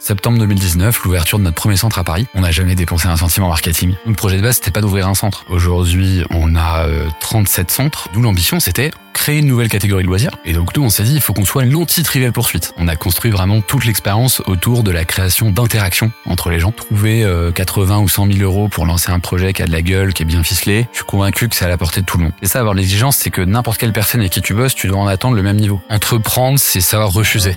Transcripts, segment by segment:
Septembre 2019, l'ouverture de notre premier centre à Paris. On n'a jamais dépensé un centime en marketing. Le projet de base, c'était pas d'ouvrir un centre. Aujourd'hui, on a 37 euh, centres. D'où l'ambition, c'était créer une nouvelle catégorie de loisirs. Et donc nous, on s'est dit, il faut qu'on soit l'anti-trivial poursuite. On a construit vraiment toute l'expérience autour de la création d'interactions entre les gens. Trouver 80 euh, ou 100 000 euros pour lancer un projet qui a de la gueule, qui est bien ficelé, je suis convaincu que c'est à la portée de tout le monde. Et ça, avoir l'exigence, c'est que n'importe quelle personne avec qui tu bosses, tu dois en attendre le même niveau. Entreprendre, c'est savoir refuser.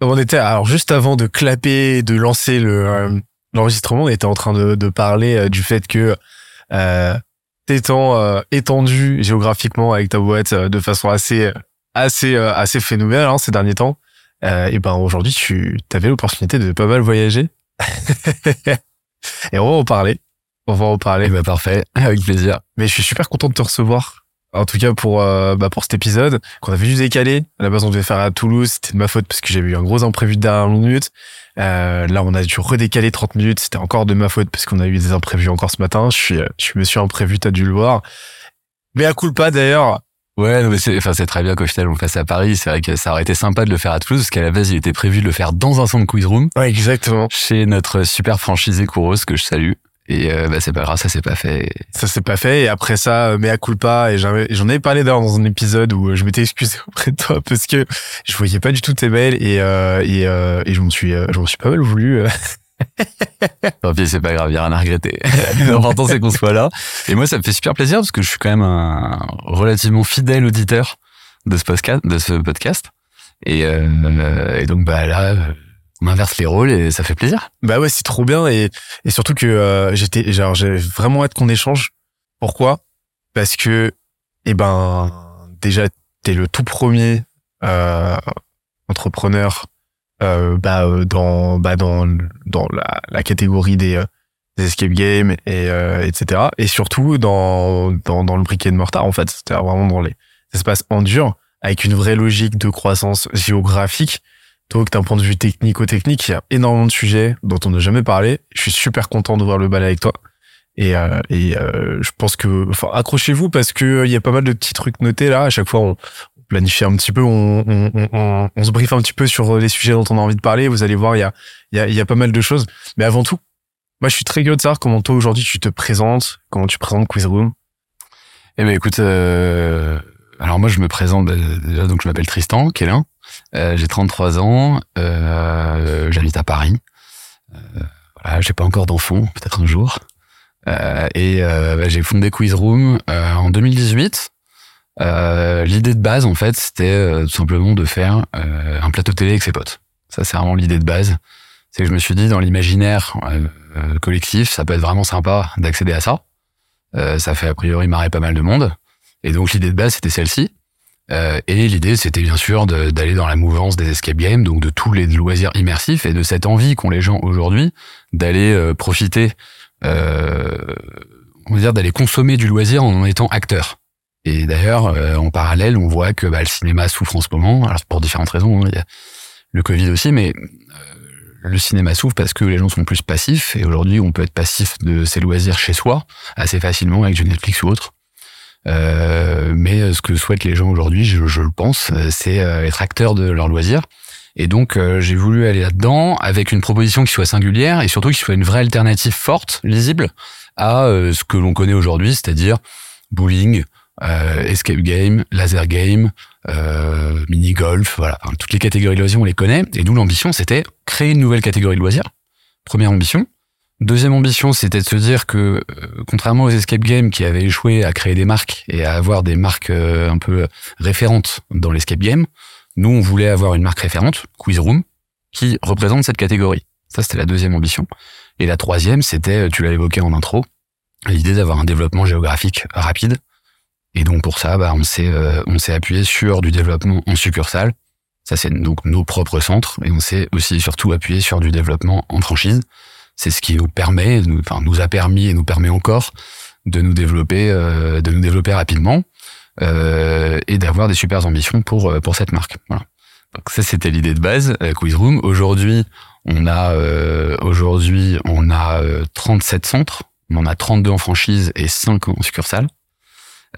on était alors juste avant de clapper, de lancer le euh, l'enregistrement, on était en train de, de parler euh, du fait que euh, t'étant euh, étendu géographiquement avec ta boîte de façon assez assez assez phénoménale hein, ces derniers temps, et ben aujourd'hui tu avais l'opportunité de pas mal voyager. et on va en parler. On va en parler. Bah parfait, avec plaisir. Mais je suis super content de te recevoir en tout cas pour euh, bah pour cet épisode qu'on avait juste décalé. À la base, on devait faire à Toulouse. C'était de ma faute parce que j'avais eu un gros imprévu de dernière minute. Euh, là, on a dû redécaler 30 minutes. C'était encore de ma faute parce qu'on a eu des imprévus encore ce matin. Je suis, je suis monsieur imprévu, t'as dû le voir. Mais à coup pas d'ailleurs. Ouais, non, mais c'est, enfin, c'est très bien qu'au final on le fasse à Paris. C'est vrai que ça aurait été sympa de le faire à Toulouse, parce qu'à la base il était prévu de le faire dans un centre quiz room. Ouais, exactement. Chez notre super franchisé Kouros que je salue. Et euh, bah, c'est pas grave, ça s'est pas fait. Ça s'est pas fait. Et après ça, euh, mea culpa. Et j'en avais parlé d'ailleurs dans un épisode où euh, je m'étais excusé auprès de toi parce que je voyais pas du tout tes mails et euh, et, euh, et je m'en suis je m'en suis pas mal voulu. Tant pis, c'est pas grave, y a rien à regretter. L'important c'est qu'on soit là. Et moi, ça me fait super plaisir parce que je suis quand même un relativement fidèle auditeur de ce podcast, de ce podcast. Et, et donc bah là on inverse les rôles et ça fait plaisir. Bah ouais, c'est trop bien et, surtout que euh, j'étais j'ai vraiment hâte qu'on échange. Pourquoi? Parce que eh ben déjà t'es le tout premier euh, entrepreneur euh, bah dans bah dans la, catégorie des, escape games et etc et surtout dans le briquet de mortar en fait c'était vraiment dans les espaces en avec une vraie logique de croissance géographique donc, d'un point de vue technico-technique, il y a énormément de sujets dont on n'a jamais parlé. Je suis super content de voir le bal avec toi. Et, euh, et euh, je pense que, enfin, accrochez-vous parce que euh, il y a pas mal de petits trucs notés là. À chaque fois, on, planifie un petit peu, on, on, on, se briefe un petit peu sur les sujets dont on a envie de parler. Vous allez voir, il y a, y a, y a pas mal de choses. Mais avant tout, moi, je suis très curieux de savoir comment toi aujourd'hui tu te présentes, comment tu présentes Quizroom. Eh ben, écoute, euh, alors moi, je me présente bah, déjà, donc je m'appelle Tristan Kélin. Euh, j'ai 33 ans, euh, j'habite à Paris. Euh, voilà, j'ai pas encore d'enfant, peut-être un jour. Euh, et euh, bah, j'ai fondé Quizroom euh, en 2018. l'idée de base, en fait, c'était tout simplement de faire un plateau télé avec ses potes. Ça, c'est vraiment l'idée de base. C'est que je me suis dit, dans l'imaginaire collectif, ça peut être vraiment sympa d'accéder à ça. ça fait a priori marrer pas mal de monde. Et donc l'idée de base, c'était celle-ci. Euh, et l'idée, c'était bien sûr d'aller dans la mouvance des escape games, donc de tous les loisirs immersifs et de cette envie qu'ont les gens aujourd'hui d'aller euh, profiter, euh, on va dire d'aller consommer du loisir en étant acteur. Et d'ailleurs, euh, en parallèle, on voit que bah, le cinéma souffre en ce moment, alors pour différentes raisons, hein, il y a le Covid aussi, mais le cinéma souffre parce que les gens sont plus passifs, et aujourd'hui, on peut être passif de ses loisirs chez soi assez facilement avec du Netflix ou autre. Euh, mais ce que souhaitent les gens aujourd'hui, je, je, le pense, c'est euh, être acteur de leur loisir. Et donc euh, j'ai voulu aller là-dedans avec une proposition qui soit singulière et surtout qui soit une vraie alternative forte, lisible à ce que l'on connaît aujourd'hui, c'est-à-dire bowling, escape game, laser game, mini golf, voilà, toutes les catégories de loisirs on les connaît. Et nous l'ambition c'était créer une nouvelle catégorie de loisirs. Première ambition. Deuxième ambition, c'était de se dire que, euh, contrairement aux escape games qui avaient échoué à créer des marques et à avoir des marques euh, un peu référentes dans l'escape game, nous, on voulait avoir une marque référente, Quiz Room, qui représente cette catégorie. Ça, c'était la deuxième ambition. Et la troisième, c'était, tu l'as évoqué en intro, l'idée d'avoir un développement géographique rapide. Et donc pour ça, bah, on s'est euh, on s'est appuyé sur du développement en succursale. Ça, c'est donc nos propres centres. Et on s'est aussi surtout appuyé sur du développement en franchise. C'est ce qui nous permet, nous, enfin nous a permis et nous permet encore de nous développer, euh, de nous développer rapidement euh, et d'avoir des super ambitions pour pour cette marque. Voilà. Donc ça, c'était l'idée de base. Euh, Quizroom. Aujourd'hui, on a euh, aujourd'hui on a 37 centres. On en a 32 en franchise et 5 en succursale.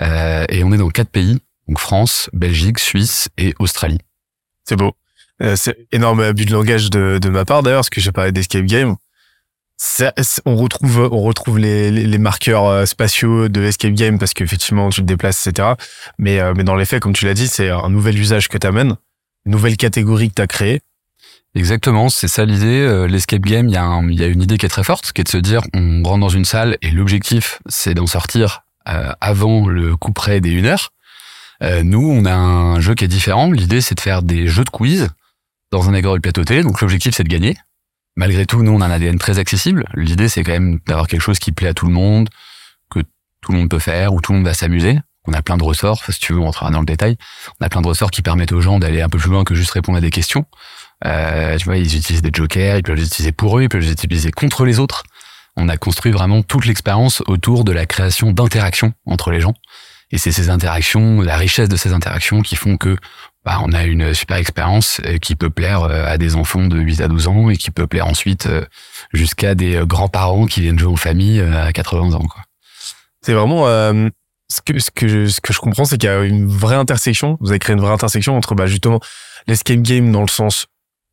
Euh, et on est dans quatre pays, donc France, Belgique, Suisse et Australie. C'est beau. Euh, c'est énorme abus de langage de, de ma part d'ailleurs, parce que j'ai parlé d'escape game. On retrouve on retrouve les, les, marqueurs euh, spatiaux de escape game parce qu'effectivement tu te déplaces etc mais mais dans les faits comme tu l'as dit c'est un nouvel usage que tu amènes une nouvelle catégorie que tu as créée Exactement, c'est ça l'idée. L'escape game, il y, a y a une idée qui est très forte, qui est de se dire, on rentre dans une salle et l'objectif, c'est d'en sortir euh, avant le coup près des 1 heure. Euh, nous, on a un jeu qui est différent. L'idée, c'est de faire des jeux de quiz dans un agro de plateau télé. Donc l'objectif, c'est de gagner. Malgré tout, nous, on a un ADN très accessible. L'idée, c'est quand même d'avoir quelque chose qui plaît à tout le monde, que tout le monde peut faire, où tout le monde va s'amuser. On a plein de ressorts, si tu veux, on rentrera dans le détail. On a plein de ressorts qui permettent aux gens d'aller un peu plus loin que juste répondre à des questions. Euh, tu vois, ils utilisent des jokers, ils peuvent les utiliser pour eux, ils peuvent les utiliser contre les autres on a construit vraiment toute l'expérience autour de la création d'interactions entre les gens. Et c'est ces interactions, la richesse de ces interactions qui font que bah, on a une super expérience euh, qui peut plaire euh, à des enfants de 8 à 12 ans et qui peut plaire ensuite euh, jusqu'à des grands-parents qui viennent jouer en famille à 80 ans. C'est vraiment ce que ce que je, ce que je comprends, c'est qu'il y a une vraie intersection. Vous avez créé une vraie intersection entre bah, justement l'escape game dans le sens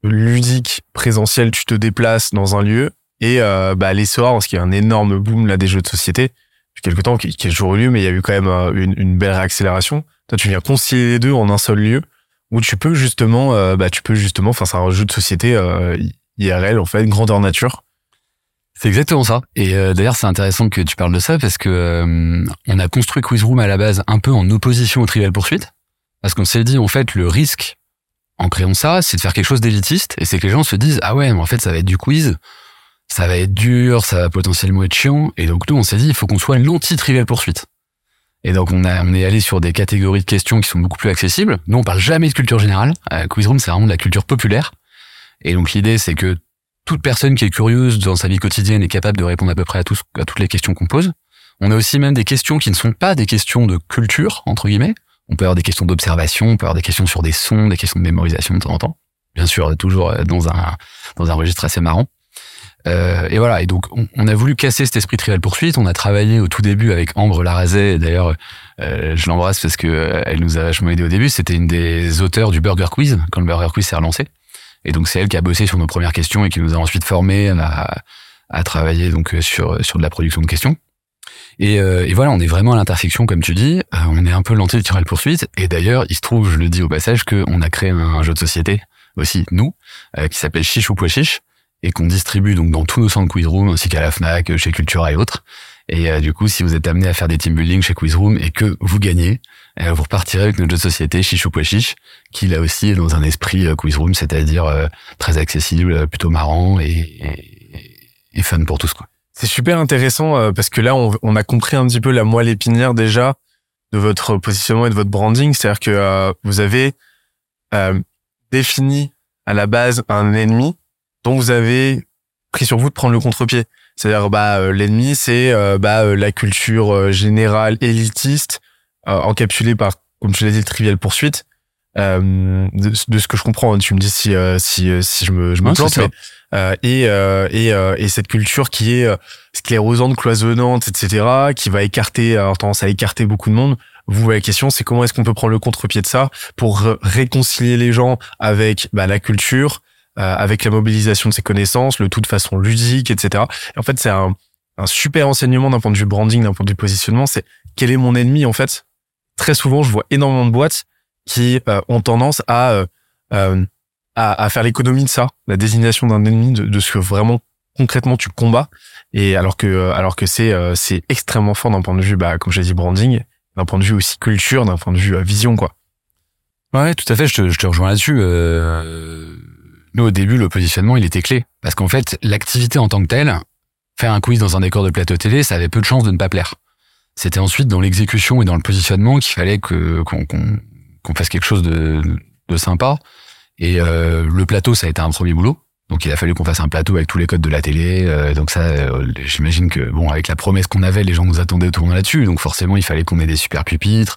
ludique, présentiel, tu te déplaces dans un lieu, et euh, bah, l'essor, parce qu'il y a un énorme boom là des jeux de société depuis quelque temps qui, qui est toujours eu lieu, mais il y a eu quand même euh, une, une, belle réaccélération. Toi, tu viens concilier les deux en un seul lieu où tu peux justement, euh, bah, tu peux justement, enfin, c'est un jeu de société euh, IRL en fait, grandeur nature. C'est exactement ça. Et euh, d'ailleurs, c'est intéressant que tu parles de ça parce que on a construit Quizroom à la base un peu en opposition au Trivial Poursuite, parce qu'on s'est dit en fait le risque en créant ça, c'est de faire quelque chose d'élitiste, et c'est que les gens se disent ah ouais, mais en fait ça va être du quiz ça va être dur, ça va potentiellement être chiant. Et donc nous, on s'est dit, il faut qu'on soit l'anti-trivial poursuite. Et donc on, est allé sur des catégories de questions qui sont beaucoup plus accessibles. Nous, on parle jamais de culture générale. Euh, Quizroom, c'est vraiment de la culture populaire. Et donc l'idée, c'est que toute personne qui est curieuse dans sa vie quotidienne est capable de répondre à peu près à, à toutes les questions qu'on pose. On a aussi même des questions qui ne sont pas des questions de culture, entre guillemets. On peut avoir des questions d'observation, on peut avoir des questions sur des sons, des questions de mémorisation de temps en temps. Bien sûr, toujours dans un, dans un registre assez marrant. Euh, et voilà. Et donc, on, a voulu casser cet esprit trivial poursuite. On a travaillé au tout début avec Ambre Larazet. D'ailleurs, euh, je l'embrasse parce que euh, elle nous a vachement aidé au début. C'était une des auteurs du Burger Quiz quand le Burger Quiz s'est relancé. Et donc, c'est elle qui a bossé sur nos premières questions et qui nous a ensuite formés à, à travailler donc sur sur de la production de questions. Et, et, voilà, on est vraiment à l'intersection, comme tu dis. on est un peu l'anti trivial poursuite. Et d'ailleurs, il se trouve, je le dis au passage, qu'on a créé un, jeu de société aussi, nous, qui s'appelle Chiche ou Pois Chiche, et qu'on distribue donc dans tous nos centres Quizroom ainsi qu'à la Fnac, chez Cultura et autres. Et euh, du coup, si vous êtes amené à faire des team building chez Quizroom et que vous gagnez, euh, vous repartirez avec notre société Chichou Chiche, qui là aussi est dans un esprit euh, Quizroom, c'est-à-dire très accessible, plutôt marrant et, et, fun pour tous quoi. C'est super intéressant parce que là, on, on, a compris un petit peu la moelle épinière déjà de votre positionnement et de votre branding, c'est-à-dire que vous avez défini à la base un ennemi dont vous avez pris sur vous de prendre le contre-pied. C'est-à-dire, bah, euh, l'ennemi, c'est euh, bah, euh, la culture générale élitiste, encapsulée par, comme tu l'as dit, le trivial poursuite. De, de, ce que je comprends, hein, tu me dis si si si je me je me plante, mais, et et et cette culture qui est sclérosante, cloisonnante, etc., qui va écarter, avoir tendance à écarter beaucoup de monde. Vous, la question, c'est comment est-ce qu'on peut prendre le contre-pied de ça pour réconcilier les gens avec bah, la culture, avec la mobilisation de ses connaissances, le tout de façon ludique, etc. Et en fait, c'est un, un super enseignement d'un point de vue branding, d'un point de vue positionnement. C'est quel est mon ennemi en fait? Très souvent, je vois énormément de boîtes qui euh, ont tendance à, euh, à, à faire l'économie de ça, la désignation d'un ennemi, de, de ce que vraiment concrètement tu combats. Et alors que alors que c'est c'est extrêmement fort d'un point de vue, bah comme j'ai dit branding, d'un point de vue aussi culture, d'un point de vue vision quoi. Ouais, tout à fait. Je te, je te rejoins là-dessus. Euh, nous, au début, le positionnement, il était clé. Parce qu'en fait, l'activité en tant que telle, faire un quiz dans un décor de plateau télé, ça avait peu de chances de ne pas plaire. C'était ensuite dans l'exécution et dans le positionnement qu'il fallait que qu'on qu'on fasse quelque chose de, de sympa. Et euh, le plateau, ça a été un premier boulot. Donc il a fallu qu'on fasse un plateau avec tous les codes de la télé. Euh, donc ça, euh, j'imagine que bon, avec la promesse qu'on avait, les gens nous attendaient au tournant là-dessus. Donc forcément, il fallait qu'on ait des super pupitres,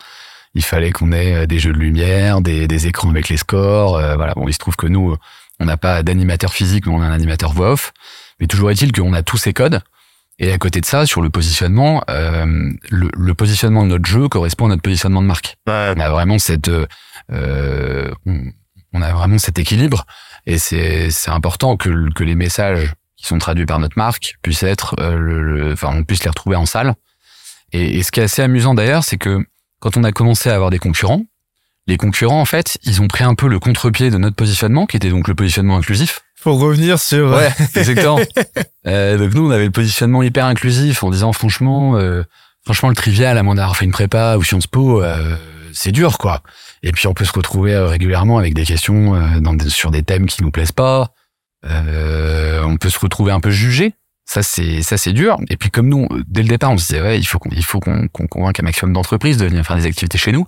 il fallait qu'on ait euh, des jeux de lumière, des, des écrans avec les scores. Euh, voilà. Bon, il se trouve que nous, on n'a pas d'animateur physique, mais on a un animateur voix off. Mais toujours est-il qu'on a tous ces codes. Et à côté de ça, sur le positionnement, euh, le, le, positionnement de notre jeu correspond à notre positionnement de marque. Ouais. On a vraiment cette, euh, on a vraiment cet équilibre. Et c'est c'est important que que les messages qui sont traduits par notre marque puissent être, euh, le, enfin, on puisse les retrouver en salle. Et, et ce qui est assez amusant d'ailleurs, c'est que quand on a commencé à avoir des concurrents, les concurrents, en fait, ils ont pris un peu le contre-pied de notre positionnement, qui était donc le positionnement inclusif. Faut revenir sur... Ouais, exactement. euh, donc nous, on avait le positionnement hyper inclusif en disant, franchement, euh, franchement, le trivial, à mon avoir fait une prépa ou Sciences Po, euh, c'est dur, quoi. Et puis, on peut se retrouver euh, régulièrement avec des questions euh, dans des, sur des thèmes qui nous plaisent pas. Euh, on peut se retrouver un peu jugé. Ça, c'est ça, c'est dur. Et puis, comme nous, dès le départ, on se disait, ouais, il faut qu'on il faut qu'on qu'on convainque un maximum d'entreprises de venir faire des activités chez nous.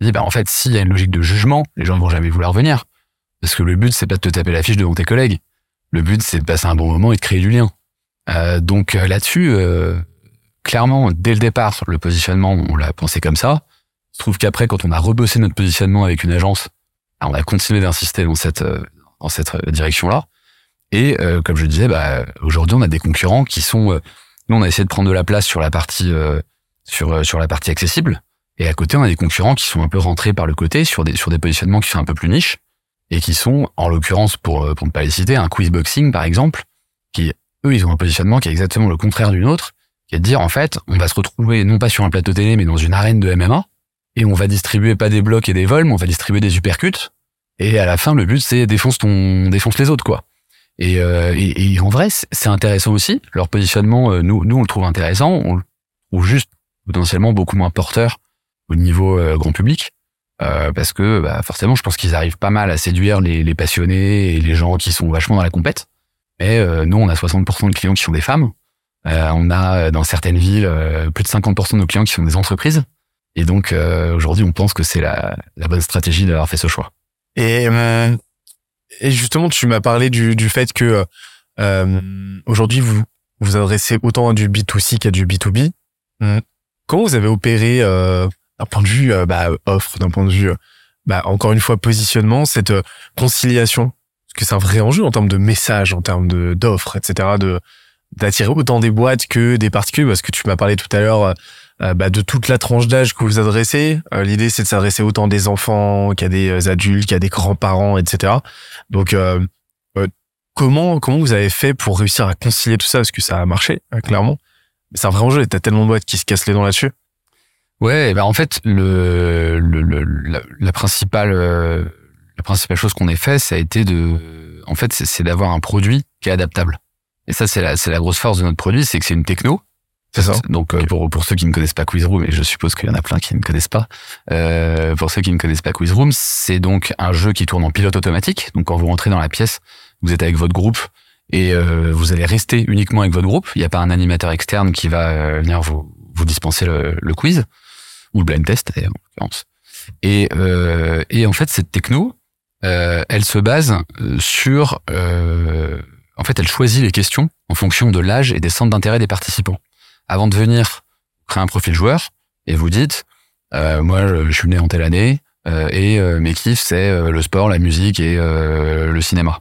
Dit, bah, en fait, s'il y a une logique de jugement, les gens ne vont jamais vouloir venir. Parce que le but, c'est pas de te taper la fiche devant tes collègues. Le but, c'est de passer un bon moment et de créer du lien. Euh, donc euh, là-dessus, euh, clairement, dès le départ, le positionnement, on l'a pensé comme ça. Il se trouve qu'après, quand on a rebossé notre positionnement avec une agence, on a continué d'insister dans cette dans cette direction-là. Et comme je disais, bah, aujourd'hui, on a des concurrents qui sont. Nous, on a essayé de prendre de la place sur la partie sur sur la partie accessible. Et à côté, on a des concurrents qui sont un peu rentrés par le côté sur des sur des positionnements qui sont un peu plus niches et qui sont, en l'occurrence, pour pour ne pas les citer, un quiz boxing par exemple, qui eux, ils ont un positionnement qui est exactement le contraire du nôtre, qui est de dire en fait, on va se retrouver non pas sur un plateau télé, mais dans une arène de MMA, et on va distribuer pas des blocs et des vols, mais on va distribuer des uppercuts. Et à la fin, le but c'est défonce ton défonce les autres quoi. Et, euh, et, et, en vrai, c'est intéressant aussi. Leur positionnement, euh, nous, nous, on le trouve intéressant. On le trouve juste potentiellement beaucoup moins porteur au niveau euh, grand public. Euh, parce que bah, forcément, je pense qu'ils arrivent pas mal à séduire les, les, passionnés et les gens qui sont vachement dans la compète. Mais euh, nous, on a 60% de clients qui sont des femmes. on a dans certaines villes plus de 50% de nos clients qui sont des entreprises. Et donc aujourd'hui, on pense que c'est la, la bonne stratégie d'avoir fait ce choix. Et et justement, tu m'as parlé du, du fait que euh, aujourd'hui, vous vous adressez autant à du B2C qu'à du B2B. Mmh. Comment vous avez opéré euh, d'un point de vue euh, bah, offre, d'un point de vue, bah, encore une fois, positionnement, cette euh, conciliation Parce que c'est un vrai enjeu en termes de message, en termes d'offres, etc., de d'attirer autant des boîtes que des particuliers, parce que tu m'as parlé tout à l'heure euh, bah, de toute la tranche d'âge que vous adressez. Euh, L'idée, c'est de s'adresser autant des enfants qu'à des adultes, qu'à des grands-parents, etc. Donc, euh, comment comment vous avez fait pour réussir à concilier tout ça? Parce que ça a marché, clairement. C'est un vrai enjeu. T'as tellement de boîtes qui se cassent les dents là-dessus. Ouais, bah en fait, le, le, le la, la, principale la principale chose qu'on ait fait, ça a été de, en fait, c'est d'avoir un produit qui est adaptable. Et ça, c'est la, c'est la grosse force de notre produit, c'est que c'est une techno c'est ça. Donc okay. pour pour ceux qui ne connaissent pas Quizroom, et je suppose qu'il y en a plein qui ne connaissent pas, euh, pour ceux qui ne connaissent pas Quizroom, c'est donc un jeu qui tourne en pilote automatique. Donc quand vous rentrez dans la pièce, vous êtes avec votre groupe et euh, vous allez rester uniquement avec votre groupe. Il n'y a pas un animateur externe qui va euh, venir vous vous dispenser le, le quiz ou le blind test en l'occurrence. Et euh, et en fait cette techno, euh, elle se base sur en fait elle choisit les questions en fonction de l'âge et des centres d'intérêt des participants avant de venir créer un profil joueur et vous dites euh, moi je suis né en telle année euh, et euh, mes kiffs c'est euh, le sport, la musique et euh, le cinéma.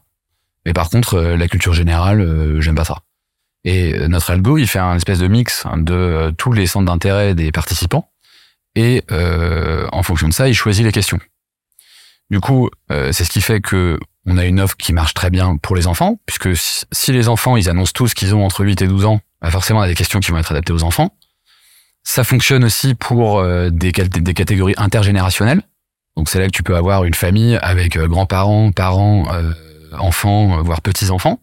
Mais par contre euh, la culture générale j'aime pas ça. Et notre algo il fait un espèce de mix de tous les centres d'intérêt des participants et en fonction de ça il choisit les questions. Du coup c'est ce qui fait que on a une offre qui marche très bien pour les enfants puisque si les enfants ils annoncent tous qu'ils ont entre 8 et 12 ans bah forcément, on a des questions qui vont être adaptées aux enfants. Ça fonctionne aussi pour euh, des, catégories intergénérationnelles. Donc c'est là que tu peux avoir une famille avec euh, grands-parents, parents, euh, enfants, voire petits-enfants.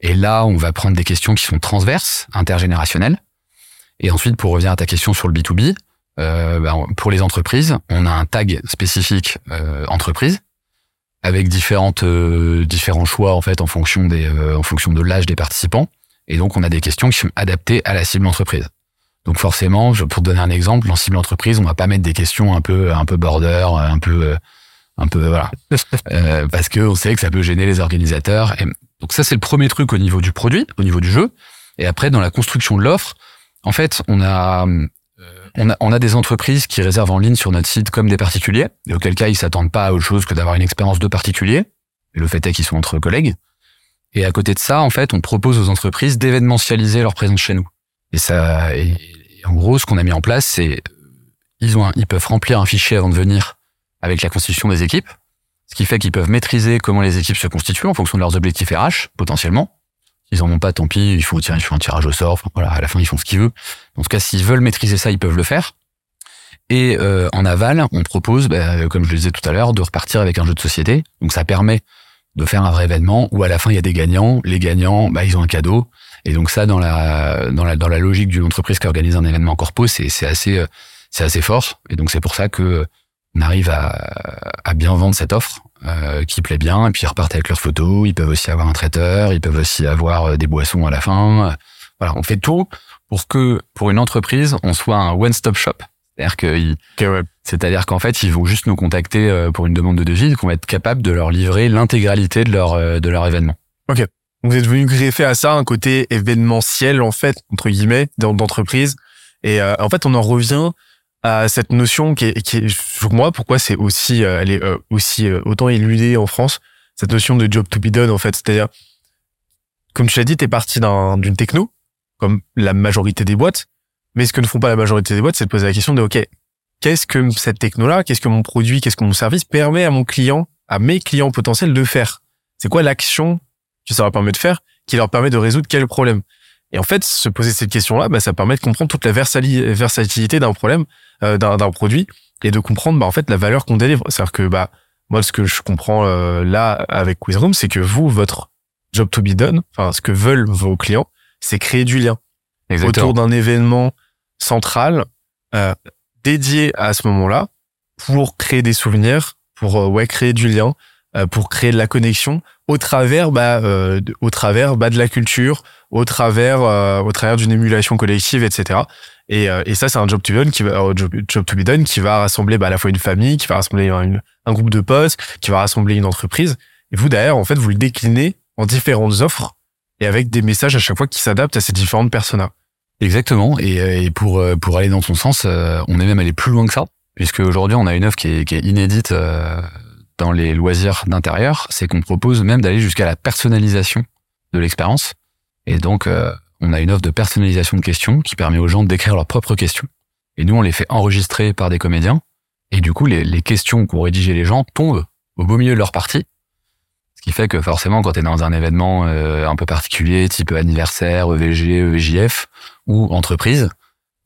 Et là, on va prendre des questions qui sont transverses, intergénérationnelles. Et ensuite, pour revenir à ta question sur le B2B, euh, ben, pour les entreprises, on a un tag spécifique euh, entreprise avec différentes euh, différents choix en fait en fonction des en fonction de l'âge des participants. Et donc, on a des questions qui sont adaptées à la cible entreprise. Donc forcément, je, pour te donner un exemple, en cible entreprise, on va pas mettre des questions un peu un peu border, un peu un peu voilà, parce que on sait que ça peut gêner les organisateurs. Et donc ça, c'est le premier truc au niveau du produit, au niveau du jeu. Et après, dans la construction de l'offre, en fait, on a, on a, on a des entreprises qui réservent en ligne sur notre site comme des particuliers, et auquel cas ils s'attendent pas à autre chose que d'avoir une expérience de particulier. Et le fait est qu'ils sont entre collègues. Et à côté de ça, en fait, on propose aux entreprises d'événementialiser leur présence chez nous. Et ça, et, en gros, ce qu'on a mis en place, c'est ils ont, un, ils peuvent remplir un fichier avant de venir avec la constitution des équipes, ce qui fait qu'ils peuvent maîtriser comment les équipes se constituent en fonction de leurs objectifs RH, potentiellement. S'ils en ont pas, tant pis, il faut, tirer, il faut un tirage au sort. Enfin, voilà, à la fin, ils font ce qu'ils veulent. En tout cas, s'ils veulent maîtriser ça, ils peuvent le faire. Et euh, en aval, on propose, bah, comme je le disais tout à l'heure, de repartir avec un jeu de société. Donc ça permet de faire un vrai événement où à la fin il y a des gagnants. Les gagnants, bah, ils ont un cadeau. Et donc ça, dans la dans la dans la logique d'une entreprise qui organise un événement corpo, c'est c'est assez c'est assez fort. Et donc c'est pour ça que on arrive à, à bien vendre cette offre euh, qui plaît bien, et puis ils repartent avec leurs photos. Ils peuvent aussi avoir un traiteur, ils peuvent aussi avoir euh, des boissons à la fin. Voilà, on fait tout pour que pour une entreprise, on soit un one-stop shop. C'est-à-dire que, c'est-à-dire qu'en fait, ils vont juste nous contacter euh, pour une demande de devis, qu'on va être capable de leur livrer l'intégralité de leur euh, de leur événement. Ok. Vous êtes venu greffer à ça un côté événementiel en fait entre guillemets d'entreprise. Et en fait, on en revient à cette notion qui est, qui est pour moi pourquoi c'est aussi euh, elle est euh, aussi euh, autant éludée en France cette notion de job to be done en fait. C'est-à-dire comme tu l'as dit t'es parti d'une techno comme la majorité des boîtes mais ce que ne font pas la majorité des boîtes c'est de poser la question de ok qu'est-ce que cette techno là qu'est-ce que mon produit qu'est-ce que mon service permet à mon client à mes clients potentiels de faire? C'est quoi l'action que ça leur permet de faire qui leur permet de résoudre quel problème? Et en fait, se poser cette question-là, bah, ça permet de comprendre toute la versatilité d'un problème, euh, d'un produit, et de comprendre bah, en fait la valeur qu'on délivre. C'est-à-dire que bah moi, ce que je comprends euh, là avec Quizroom, c'est que vous, votre job to be done, enfin ce que veulent vos clients, c'est créer du lien autour d'un événement central euh, dédié à ce moment-là pour créer des souvenirs, pour ouais créer du lien, pour créer de la connexion au travers bah au travers bah de la culture au travers euh, au travers d'une émulation collective, etc. Et, euh, et ça, c'est un job to be done qui va job, job, to be done qui va rassembler bah, à la fois une famille, qui va rassembler un, un groupe de postes, qui va rassembler une entreprise. Et vous derrière, en fait, vous le déclinez en différentes offres et avec des messages à chaque fois qui s'adaptent à ces différentes personas. Exactement. Et, euh, et pour pour aller dans ton sens, on est même allé plus loin que ça, puisque aujourd'hui on a une offre qui est, qui est inédite dans les loisirs d'intérieur, c'est qu'on propose même d'aller jusqu'à la personnalisation de l'expérience. Et donc, euh, on a une offre de personnalisation de questions qui permet aux gens d'écrire leurs propres questions. Et nous, on les fait enregistrer par des comédiens. Et du coup, les, les questions qu'ont rédigées les gens tombent au beau milieu de leur partie. Ce qui fait que forcément, quand tu es dans un événement euh, un peu particulier, type anniversaire, EVG, EVJF ou entreprise,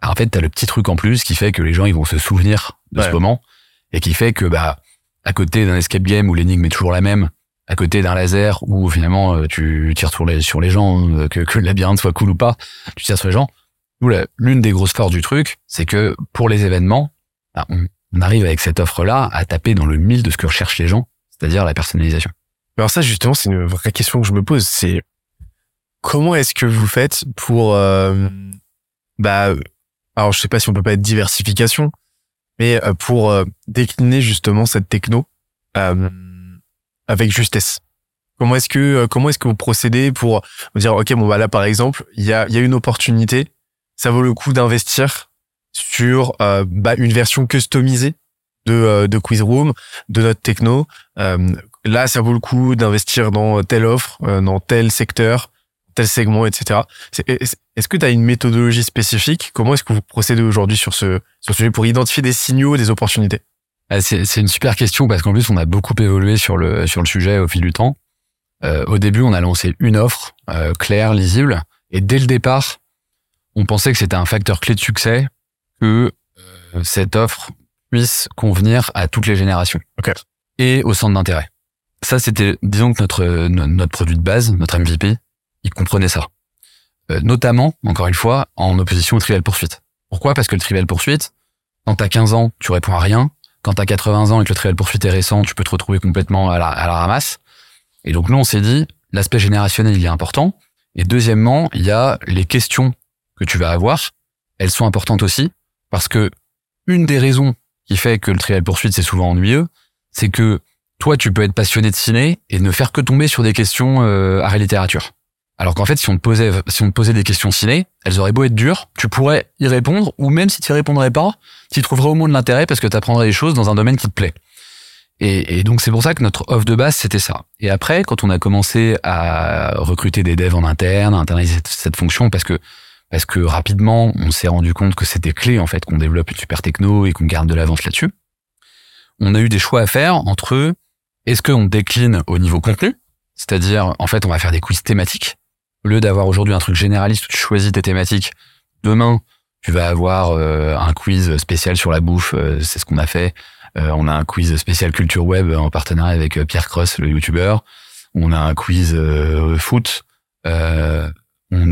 bah, en fait, tu as le petit truc en plus qui fait que les gens ils vont se souvenir de ce moment et qui fait que bah à côté d'un escape game où l'énigme est toujours la même, à côté d'un laser où finalement euh, tu tires sur les, sur les gens, euh, que, le labyrinthe soit cool ou pas, tu tires sur les gens. L'une des grosses forces du truc, c'est que pour les événements, bah, on, arrive avec cette offre-là à taper dans le mille de ce que recherchent les gens, c'est-à-dire la personnalisation. Alors ça, justement, c'est une vraie question que je me pose. C'est comment est-ce que vous faites pour, euh, bah, alors je sais pas si on peut pas être diversification, mais pour décliner justement cette techno avec justesse. Comment est-ce que euh, comment est-ce que vous procédez pour dire ok bon bah là par exemple il y a il y a une opportunité. Ça vaut le coup d'investir sur euh, bah, une version customisée de euh, de Quizroom de notre techno. Là ça vaut le coup d'investir dans telle offre dans tel secteur tel segment etc est-ce que tu as une méthodologie spécifique? Comment est-ce que vous procédez aujourd'hui sur ce sur ce sujet pour identifier des signaux des opportunités? Ah, c'est une super question parce qu'en plus on a beaucoup évolué sur le sur le sujet au fil du temps. Euh, au début, on a lancé une offre euh, claire, lisible, et dès le départ, on pensait que c'était un facteur clé de succès que euh, cette offre puisse convenir à toutes les générations. Et au centre d'intérêt. Ça, c'était, disons que notre notre produit de base, notre MVP, ils comprenaient ça. Euh, notamment, encore une fois, en opposition au trivial poursuite. Pourquoi? Parce que le trivial poursuite, quand t'as 15 ans, tu réponds à rien. Quand t'as 80 ans et que le trivial poursuite est récent, tu peux te retrouver complètement à la, à la ramasse. Et donc nous, on s'est dit, l'aspect générationnel, il est important. Et deuxièmement, il y a les questions que tu vas avoir. Elles sont importantes aussi parce que une des raisons qui fait que le trial poursuite c'est souvent ennuyeux, c'est que toi tu peux être passionné de ciné et ne faire que tomber sur des questions euh, art littérature. Alors qu'en fait, si on te posait, si on te posait des questions ciné, elles auraient beau être dures, tu pourrais y répondre, ou même si tu y répondrais pas, tu trouverais au moins de l'intérêt parce que tu apprendrais des choses dans un domaine qui te plaît. Et, et donc c'est pour ça que notre offre de base c'était ça. Et après, quand on a commencé à recruter des devs en interne, à internaliser cette fonction, parce que parce que rapidement on s'est rendu compte que c'était clé en fait qu'on développe une super techno et qu'on garde de l'avance là-dessus. On a eu des choix à faire entre est-ce qu'on décline au niveau contenu, c'est-à-dire en fait on va faire des quiz thématiques au lieu d'avoir aujourd'hui un truc généraliste où tu choisis tes thématiques. Demain tu vas avoir euh, un quiz spécial sur la bouffe, euh, c'est ce qu'on a fait. Euh, on a un quiz spécial culture web en partenariat avec euh, Pierre Cross, le youtubeur. On a un quiz euh, foot. on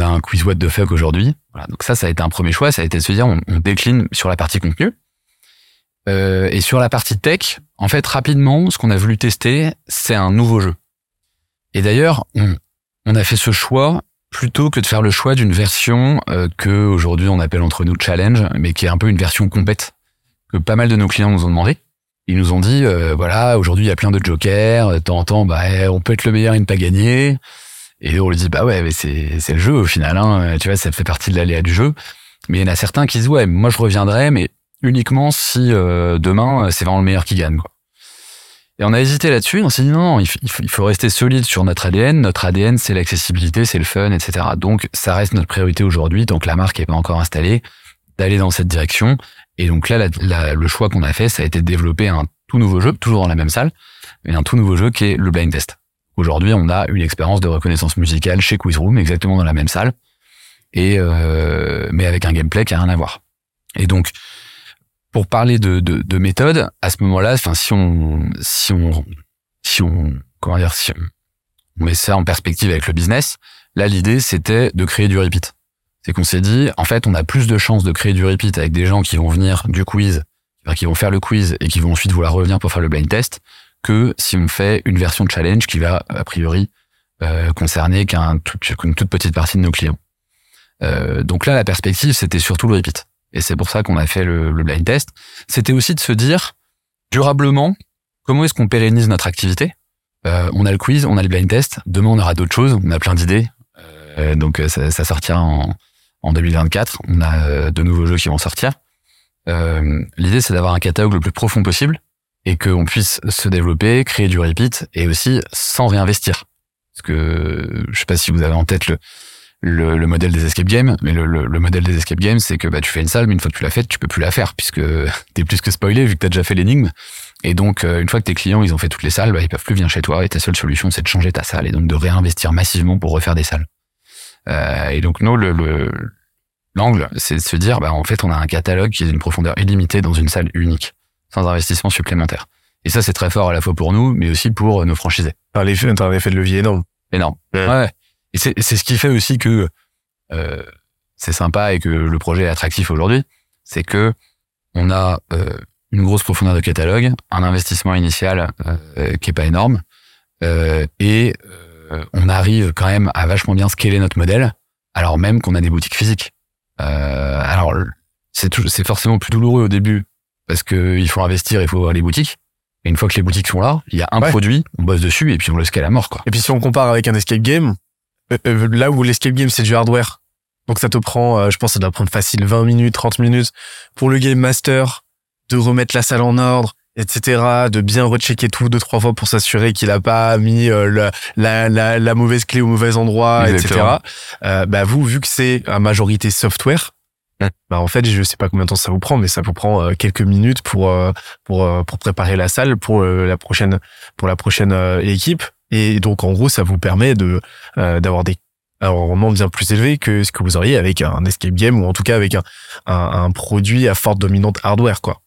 a un quiz what the fuck aujourd'hui. Voilà, donc ça, ça a été un premier choix. Ça a été de se dire, on, on décline sur la partie contenu. et sur la partie tech, en fait, rapidement, ce qu'on a voulu tester, c'est un nouveau jeu. Et d'ailleurs, on, on a fait ce choix plutôt que de faire le choix d'une version euh, que aujourd'hui on appelle entre nous challenge, mais qui est un peu une version complète que pas mal de nos clients nous ont demandé. Ils nous ont dit, euh, voilà, aujourd'hui il y a plein de jokers, de temps en temps, bah, eh, on peut être le meilleur et ne pas gagner. Et on lui dit, bah ouais, mais c'est, c'est le jeu au final, hein, tu vois, ça fait partie de l'aléa du jeu. Mais il y en a certains qui disent, ouais, moi je reviendrai, mais uniquement si euh, demain c'est vraiment le meilleur qui gagne. Quoi. Et on a hésité là-dessus, on s'est dit, non, il, faut, rester solide sur notre ADN. Notre ADN, c'est l'accessibilité, c'est le fun, etc. Donc ça reste notre priorité aujourd'hui, que la marque n'est pas encore installée, d'aller dans cette direction. Et donc là, le choix qu'on a fait, ça a été de développer un tout nouveau jeu, toujours dans la même salle, mais un tout nouveau jeu qui est le blind test. Aujourd'hui, on a une expérience de reconnaissance musicale chez Quizroom, exactement dans la même salle, et euh, mais avec un gameplay qui a rien à voir. Et donc, pour parler de, de, de méthode, à ce moment-là, enfin, si on, si on, si on, comment dire, si on met ça en perspective avec le business, là, l'idée, c'était de créer du repeat. C'est qu'on s'est dit, en fait, on a plus de chances de créer du repeat avec des gens qui vont venir du quiz, qui vont faire le quiz et qui vont ensuite vouloir revenir pour faire le blind test, que si on fait une version de challenge qui va, a priori, euh, concerner qu'une toute petite partie de nos clients. Euh, donc là, la perspective, c'était surtout le repeat. Et c'est pour ça qu'on a fait le, le blind test. C'était aussi de se dire, durablement, comment est-ce qu'on pérennise notre activité? Euh, On a le quiz, on a le blind test. Demain, on aura d'autres choses. On a plein d'idées. Euh, donc euh, ça, ça sortira en, en 2024. On a euh, de nouveaux jeux qui vont sortir. Euh, L'idée, c'est d'avoir un catalogue le plus profond possible et qu'on puisse se développer, créer du repeat et aussi sans réinvestir. Parce que je sais pas si vous avez en tête le, le, le modèle des escape games, mais le, le, le modèle des escape games, c'est que bah, tu fais une salle, mais une fois que tu l'as faite, tu peux plus la faire puisque t'es plus que spoilé vu que t'as déjà fait l'énigme. Et donc, euh, une fois que tes clients ils ont fait toutes les salles, bah, ils peuvent plus venir chez toi et ta seule solution c'est de changer ta salle et donc de réinvestir massivement pour refaire des salles. Euh, et donc nous, le, le l'angle, c'est de se dire, bah en fait, on a un catalogue qui est d'une profondeur illimitée dans une salle unique, sans investissement supplémentaire. Et ça, c'est très fort à la fois pour nous, mais aussi pour euh, nos franchisés. T'as un effet, t'as un effet de levier énorme. Énorme. Ouais. Ouais. Et c'est ce qui fait aussi que euh, c'est sympa et que le projet est attractif aujourd'hui, c'est que on a euh, une grosse profondeur de catalogue, un investissement initial euh, qui est pas énorme, euh, et euh, on arrive quand même à vachement bien scaler notre modèle, alors même qu'on a des boutiques physiques. Euh, alors c'est forcément plus douloureux au début parce que il faut investir, il faut avoir les boutiques. Et une fois que les boutiques sont là, il y a un Ouais. produit, on bosse dessus et puis on le scale à mort quoi. Et puis si on compare avec un escape game, euh, euh, là où l'escape game c'est du hardware, donc ça te prend, euh, je pense, que ça doit prendre facile 20 minutes, 30 minutes pour le game master de remettre la salle en ordre, etc., de bien rechecker tout deux trois fois pour s'assurer qu'il a pas mis euh, le- la, la, la mauvaise clé au mauvais endroit, Exactement. etc. Euh, bah vous, vu que c'est à majorité software, bah en fait je sais pas combien de temps ça vous prend, mais ça vous prend euh, quelques minutes pour pour pour préparer la salle pour la prochaine pour la prochaine équipe. Et donc en gros, ça vous permet de euh, d'avoir des un rendement bien plus élevé que ce que vous auriez avec un escape game ou en tout cas avec un, un, un produit à forte dominante hardware quoi.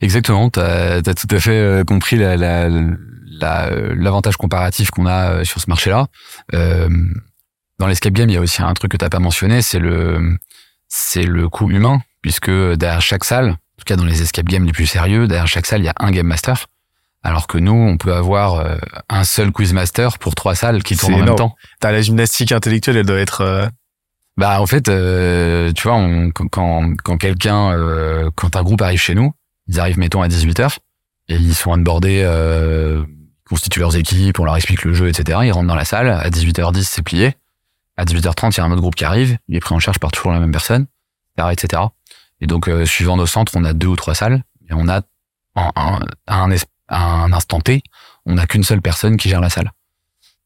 Exactement, tu as, tout à fait euh, compris la- la- la- euh, l'avantage comparatif qu'on a euh, sur ce marché-là. Euh, dans l'escape game, il y a aussi un truc que t'as pas mentionné, c'est le c'est le coût humain, puisque derrière chaque salle, en tout cas dans les escape games les plus sérieux, derrière chaque salle, il y a un game master. Alors que nous, on peut avoir euh, un seul quizmaster pour trois salles qui tournent en même temps. T'as la gymnastique intellectuelle, elle doit être. euh, Bah en fait, euh, tu vois, on, quand quelqu'un, euh, quand un groupe arrive chez nous, ils arrivent mettons à 18 h et ils sont onboardés, euh, constituent leurs équipes, on leur explique le jeu, etc. Ils rentrent dans la salle, à 18h10 c'est plié, à 18h30 il y a un autre groupe qui arrive, il est pris en charge par toujours la même personne, etc. Et donc euh, suivant nos centres, on a deux ou trois salles et on a à un, es- à un instant T, on n'a qu'une seule personne qui gère la salle.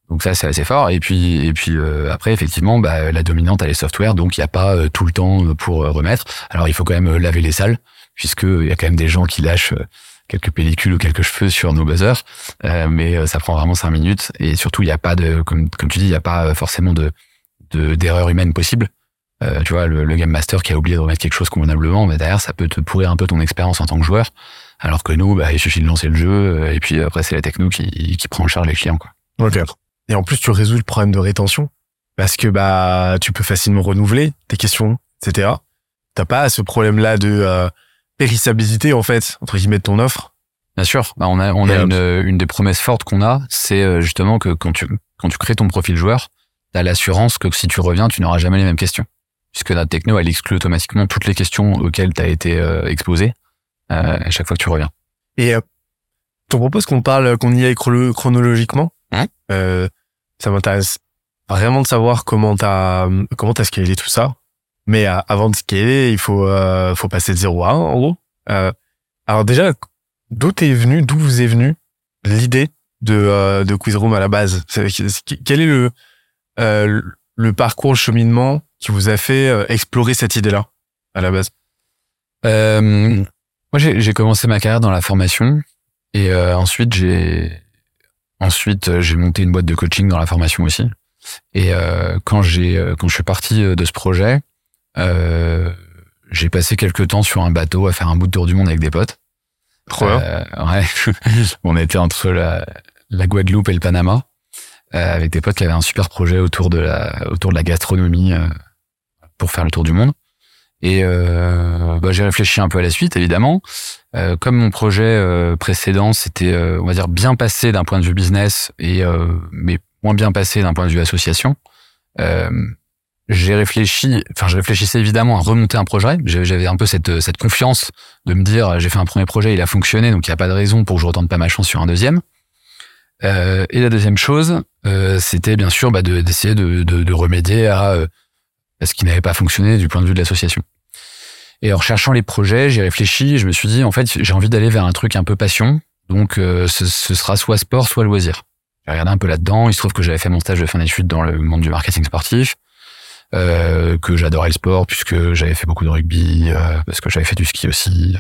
Donc ça c'est assez fort. Et puis et puis euh, après effectivement bah, la dominante elle est software, donc il n'y a pas euh, tout le temps euh, pour euh, remettre. Alors il faut quand même laver les salles puisque il y a quand même des gens qui lâchent quelques pellicules ou quelques cheveux sur nos buzzers, mais ça prend vraiment cinq minutes et surtout il n'y a pas de comme tu dis il n'y a pas forcément de de- d'erreur humaine possible. Tu vois le, le game master qui a oublié de remettre quelque chose convenablement, mais derrière ça peut te pourrir un peu ton expérience en tant que joueur. Alors que nous, bah, il suffit de lancer le jeu euh, et puis après c'est la techno qui, qui prend en charge les clients. Quoi. Et en plus, tu résous le problème de rétention parce que bah tu peux facilement renouveler tes questions, etc. T'as pas ce problème-là de euh, périssabilité en fait entre guillemets de ton offre. Bien sûr, bah, on a, on Et a une, une des promesses fortes qu'on a, c'est euh, justement que quand tu, quand tu crées ton profil joueur, tu as l'assurance que si tu reviens, tu n'auras jamais les mêmes questions. Puisque notre techno, elle exclut automatiquement toutes les questions auxquelles tu as été euh, exposé à chaque fois que tu reviens. Et euh, je te propose qu'on parle, qu'on y aille chrono- chronologiquement. Euh, ça m'intéresse vraiment de savoir comment t'as comment t'as scalé tout ça. Mais euh, avant de scaler, il faut euh, faut passer de 0 à 1 en gros. Euh, alors déjà, d'où t'es venu, d'où vous est venu l'idée de euh, de Quizroom à la base? Quel est le euh, le parcours, le cheminement qui vous a fait euh, explorer cette idée-là à la base? Euh, moi, j'ai commencé ma carrière dans la formation et euh, ensuite j'ai ensuite euh, j'ai monté une boîte de coaching dans la formation aussi. Et euh, quand j'ai euh, quand je suis parti euh, de ce projet, euh, j'ai passé quelques temps sur un bateau à faire un bout de tour du monde avec des potes. Trop ouais, on était entre la, la Guadeloupe et le Panama euh, avec des potes qui avaient un super projet autour de la autour de la gastronomie euh, pour faire le tour du monde. Et euh, bah, j'ai réfléchi un peu à la suite, évidemment. Euh, comme mon projet euh, précédent, c'était, euh, on va dire, bien passé d'un point de vue business, et euh, mais moins bien passé d'un point de vue association. Euh, j'ai réfléchi, enfin, je réfléchissais évidemment à remonter un projet. J'avais un peu cette, cette confiance de me dire, j'ai fait un premier projet, il a fonctionné, donc il n'y a pas de raison pour que je retente pas ma chance sur un deuxième. Et la deuxième chose, c'était bien sûr bah, de- d'essayer de, de, de remédier à, euh, à ce qui n'avait pas fonctionné du point de vue de l'association. Et en recherchant les projets, j'ai réfléchi, je me suis dit, en fait, j'ai envie d'aller vers un truc un peu passion, donc euh, ce, ce sera soit sport, soit loisir. J'ai regardé un peu là-dedans, il se trouve que j'avais fait mon stage de fin d'études dans le monde du marketing sportif, euh, que j'adorais le sport puisque j'avais fait beaucoup de rugby, euh, parce que j'avais fait du ski aussi.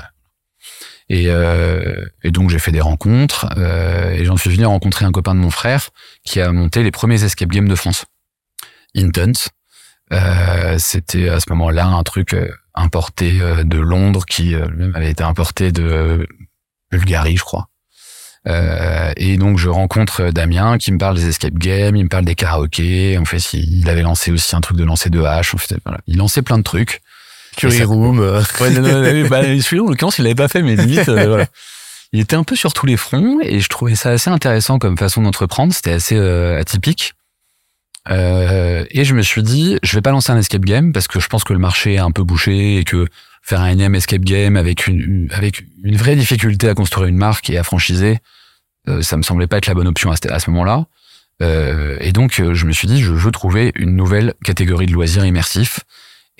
Et, euh, et donc j'ai fait des rencontres, euh, et j'en suis venu rencontrer un copain de mon frère qui a monté les premiers escape games de France, Intense. Euh, C'était à ce moment-là un truc euh, importé euh, de Londres qui euh, lui-même avait été importé de Bulgarie, je crois. Euh, et donc je rencontre Damien qui me parle des escape games, il me parle des karaokés. En fait, il avait lancé aussi un truc de lancer de hache. En fait, voilà. il lançait plein de trucs. Curry ça- Room. euh, Ouais, non, non, non, bah, celui-là, en l'occurrence, il l'avait pas fait, mais limite, euh, voilà. Il était un peu sur tous les fronts et je trouvais ça assez intéressant comme façon d'entreprendre. C'était assez euh, atypique. Euh, et je me suis dit, je vais pas lancer un escape game parce que je pense que le marché est un peu bouché et que faire un énième escape game avec une, avec une vraie difficulté à construire une marque et à franchiser, euh, ça me semblait pas être la bonne option à ce, moment-là. Euh, et donc, je me suis dit, je veux trouver une nouvelle catégorie de loisirs immersifs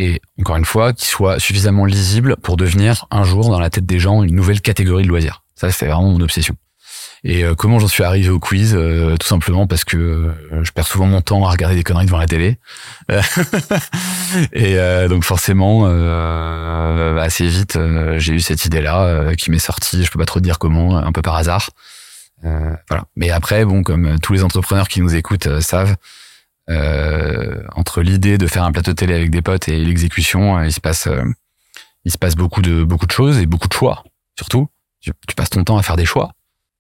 et encore une fois, qui soit suffisamment lisible pour devenir un jour dans la tête des gens une nouvelle catégorie de loisirs. Ça, c'était vraiment mon obsession. Et euh, comment j'en suis arrivé au quiz Euh, Tout simplement parce que euh, je perds souvent mon temps à regarder des conneries devant la télé. Et donc forcément, assez vite, j'ai eu cette idée-là qui m'est sortie. Je peux pas trop dire comment, un peu par hasard. Voilà. Mais après, bon, comme tous les entrepreneurs qui nous écoutent savent, euh, entre l'idée de faire un plateau télé avec des potes et l'exécution, il se passe, il se passe beaucoup de beaucoup de choses et beaucoup de choix. Surtout, tu passes ton temps à faire des choix.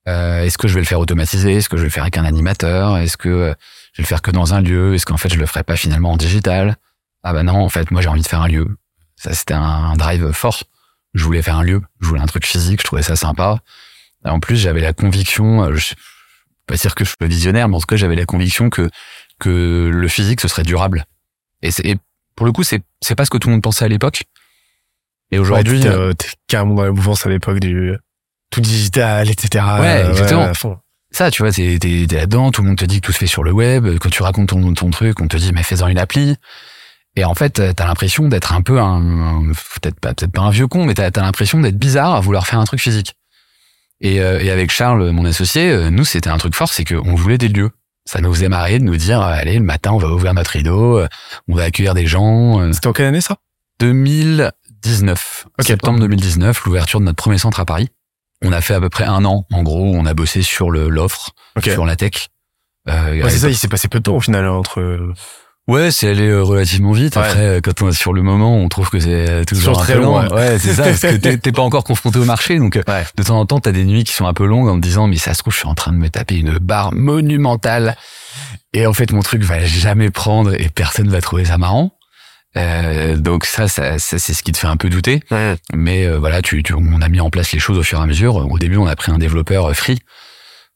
Euh, Est-ce que je vais le faire automatiser? Est-ce que je vais le faire avec un animateur? Est-ce que euh, Je vais le faire que dans un lieu? Est-ce qu'en fait, je le ferai pas finalement en digital? Ah bah non, en fait, moi, j'ai envie de faire un lieu. Ça, c'était un drive fort. Je voulais faire un lieu. Je voulais un truc physique. Je trouvais ça sympa. En plus, j'avais la conviction, euh, je pas dire que je suis visionnaire, mais en tout cas, j'avais la conviction que que le physique ce serait durable. Et, pour le coup, c'est c'est pas ce que tout le monde pensait à l'époque. Et aujourd'hui, Ouais, t'es, euh, t'es carrément dans la mouvance à l'époque du tout digital, etc. Ouais, exactement. à fond. ça, tu vois, t'es, t'es, t'es là-dedans, tout le monde te dit que tout se fait sur le web. Quand tu racontes ton, ton truc, on te dit mais fais-en une appli. Et en fait, t'as l'impression d'être un peu un, un- peut-être pas, peut-être pas un vieux con, mais t'as, t'as l'impression d'être bizarre à vouloir faire un truc physique. Et, euh, et avec Charles, mon associé, euh, nous, c'était un truc fort, c'est qu'on voulait des lieux. Ça nous faisait marrer de nous dire, euh, allez, le matin, on va ouvrir notre rideau, euh, on va accueillir des gens. euh, C'était en quelle année ça? 2019, Ok. septembre 2019, l'ouverture de notre premier centre à Paris. On a fait à peu près un an, en gros, on a bossé sur l'offre, Ok. sur la tech. Euh, Ouais, c'est ça, il s'est passé peu de temps au final entre. Ouais, c'est allé euh, relativement vite. Ouais. Après, euh, quand on est sur le moment, on trouve que c'est toujours un très peu long, long. Ouais, c'est ça, parce que t'es pas encore confronté au marché, donc euh, Ouais. de temps en temps, t'as des nuits qui sont un peu longues en te disant, mais ça se trouve, je suis en train de me taper une barre monumentale, et en fait, mon truc va jamais prendre et personne va trouver ça marrant. Euh, donc ça, ça, ça, c'est ce qui te fait un peu douter. Ouais. Mais euh, voilà, tu, tu- on a mis en place les choses au fur et à mesure. Au début, on a pris un développeur euh, free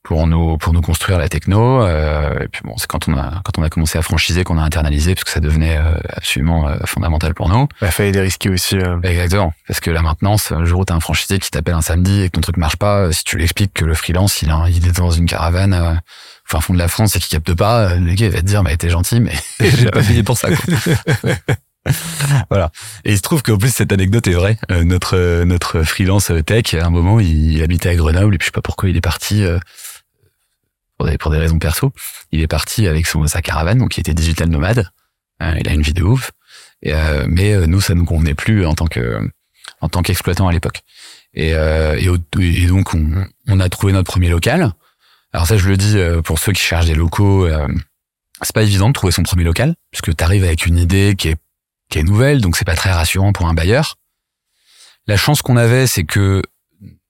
pour nous pour nous construire la techno. Euh, et puis bon, c'est quand on a quand on a commencé à franchiser qu'on a internalisé parce que ça devenait euh, absolument euh, fondamental pour nous. Il fallait des risqués aussi. euh. Exactement, parce que la maintenance, le jour où t'as un franchisé qui t'appelle un samedi et que ton truc marche pas, si tu l'expliques que le freelance il, il est dans une caravane euh, fin fond de la France et qu'il capte pas, euh, le gars il va te dire mais t'es gentil mais j'ai pas payé pour ça. Quoi. voilà. Et il se trouve qu'en plus cette anecdote est vraie. Euh, notre euh, notre freelance euh, tech, à un moment, il, il habitait à Grenoble et puis je sais pas pourquoi il est parti euh, pour des pour des raisons perso. Il est parti avec son sa caravane, donc il était digital nomade. Euh, il a une vie de ouf. Et, euh, mais nous, ça nous convenait plus en tant que en tant qu'exploitant à l'époque. Et, euh, et, et donc on, on a trouvé notre premier local. Alors ça, je le dis euh, pour ceux qui cherchent des locaux. Euh, c'est pas évident de trouver son premier local puisque tu arrives avec une idée qui est qui est nouvelle, donc c'est pas très rassurant pour un bailleur. La chance qu'on avait, c'est que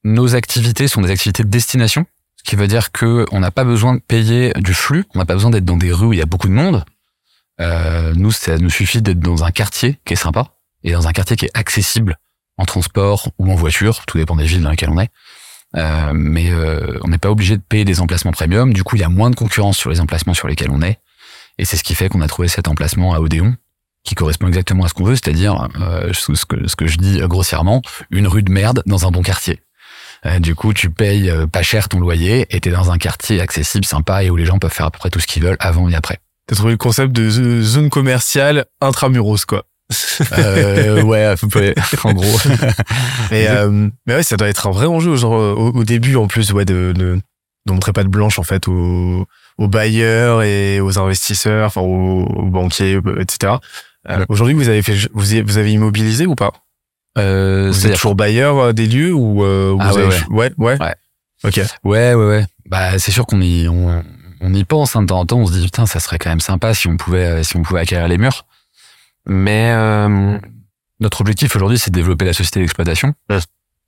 nos activités sont des activités de destination, ce qui veut dire que on n'a pas besoin de payer du flux, on n'a pas besoin d'être dans des rues où il y a beaucoup de monde. Euh, nous, ça nous suffit d'être dans un quartier qui est sympa et dans un quartier qui est accessible en transport ou en voiture, tout dépend des villes dans lesquelles on est. Euh, mais euh, on n'est pas obligé de payer des emplacements premium. Du coup, il y a moins de concurrence sur les emplacements sur lesquels on est. Et c'est ce qui fait qu'on a trouvé cet emplacement à Odéon, qui correspond exactement à ce qu'on veut, c'est-à-dire euh, ce, que, ce que je dis euh, grossièrement, une rue de merde dans un bon quartier. Euh, du coup, tu payes pas cher ton loyer et t'es dans un quartier accessible, sympa et où les gens peuvent faire à peu près tout ce qu'ils veulent avant et après. T'as trouvé le concept de zone commerciale intramuros quoi. Euh, ouais, à peu près, en gros. Mais, euh, mais ouais, ça doit être un vrai enjeu, genre au, au début en plus, ouais, de, de, de montrer pas de blanche en fait aux, aux bailleurs et aux investisseurs, enfin aux, aux banquiers, euh, etc. Euh, Ouais. Aujourd'hui, vous avez fait, vous vous avez immobilisé ou pas? Euh, Vous êtes toujours bailleur des lieux ou euh, vous Ah ouais, avez, ouais, ouais, Ouais. Ok. Ouais, ouais, ouais. Bah, c'est sûr qu'on y, on, on y pense hein, de temps en temps. On se dit putain, ça serait quand même sympa si on pouvait, si on pouvait acquérir les murs. Mais euh, notre objectif aujourd'hui, c'est de développer la société d'exploitation.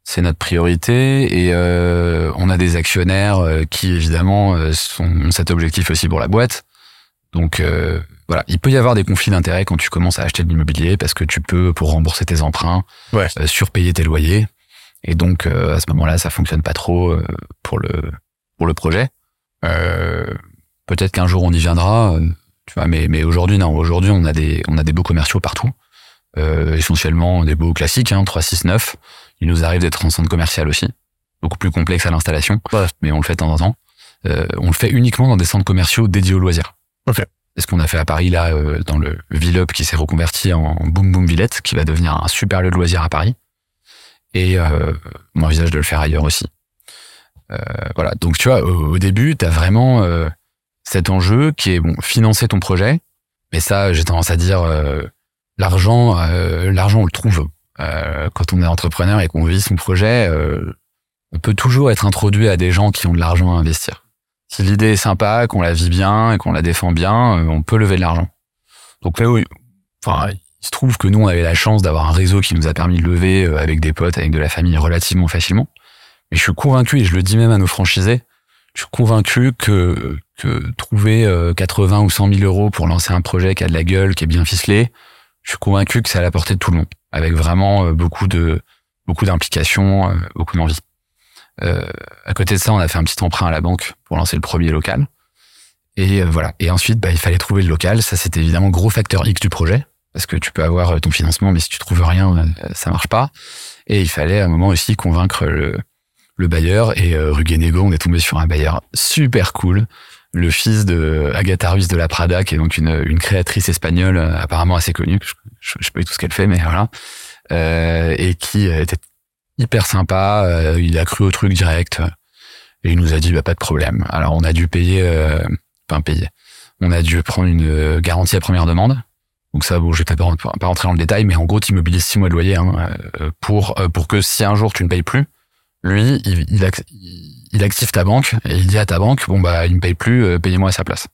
C'est notre priorité et euh, on a des actionnaires euh, qui évidemment euh, sont, ont cet objectif aussi pour la boîte. Donc euh, voilà, il peut y avoir des conflits d'intérêts quand tu commences à acheter de l'immobilier parce que tu peux, pour rembourser tes emprunts, Ouais. euh, surpayer tes loyers. Et donc euh, à ce moment-là, ça fonctionne pas trop pour le pour le projet. Euh, Peut-être qu'un jour on y viendra, tu vois. Mais mais aujourd'hui non. Aujourd'hui on a des on a des beaux commerciaux partout, euh, essentiellement des beaux classiques, hein, 3, 6, 9. Il nous arrive d'être en centre commercial aussi, beaucoup plus complexe à l'installation, Ouais. mais on le fait de temps en temps. Euh, on le fait uniquement dans des centres commerciaux dédiés aux loisirs. C'est ce qu'on a fait à Paris là, euh, dans le Villeup qui s'est reconverti en Boom Boom Villette, qui va devenir un super lieu de loisirs à Paris. Et euh, on envisage de le faire ailleurs aussi. Euh, voilà. Donc tu vois, au, au début, t'as vraiment euh, cet enjeu qui est bon, financer ton projet. Mais ça, j'ai tendance à dire, euh, l'argent, euh, l'argent, on le trouve. Euh, quand on est entrepreneur et qu'on vit son projet, euh, on peut toujours être introduit à des gens qui ont de l'argent à investir. Si l'idée est sympa, qu'on la vit bien et qu'on la défend bien, euh, on peut lever de l'argent. Donc là, oui, enfin, il se trouve que nous, on avait la chance d'avoir un réseau qui nous a permis de lever euh, avec des potes, avec de la famille relativement facilement. Mais je suis convaincu, et je le dis même à nos franchisés, je suis convaincu que, que trouver euh, 80 ou 100 000 euros pour lancer un projet qui a de la gueule, qui est bien ficelé, je suis convaincu que c'est à la portée de tout le monde, avec vraiment euh, beaucoup de beaucoup d'implication, euh, beaucoup d'envie. Euh, à côté de ça, on a fait un petit emprunt à la banque pour lancer le premier local. Et euh, voilà. Et ensuite, bah, il fallait trouver le local. Ça, c'était évidemment gros facteur X du projet, parce que tu peux avoir euh, ton financement, mais si tu trouves rien, euh, ça marche pas. Et il fallait à un moment aussi convaincre le, le bailleur. Et euh, rue on est tombé sur un bailleur super cool, le fils de Agatha Ruiz de la Prada, qui est donc une, créatrice espagnole euh, apparemment assez connue. Je, je, sais pas tout ce qu'elle fait, mais voilà. Euh, et qui euh, était hyper sympa. euh, il a cru au truc direct. et il nous a dit, bah, pas de problème. Alors, on a dû payer, euh, enfin, payer. On a dû prendre une garantie à première demande. Donc ça, bon, je vais pas, pas rentrer dans le détail, mais en gros, tu immobilises six mois de loyer hein, pour pour que si un jour tu ne payes plus, lui, il, il active ta banque et il dit à ta banque, bon bah, il me paye plus, euh, payez-moi à sa place.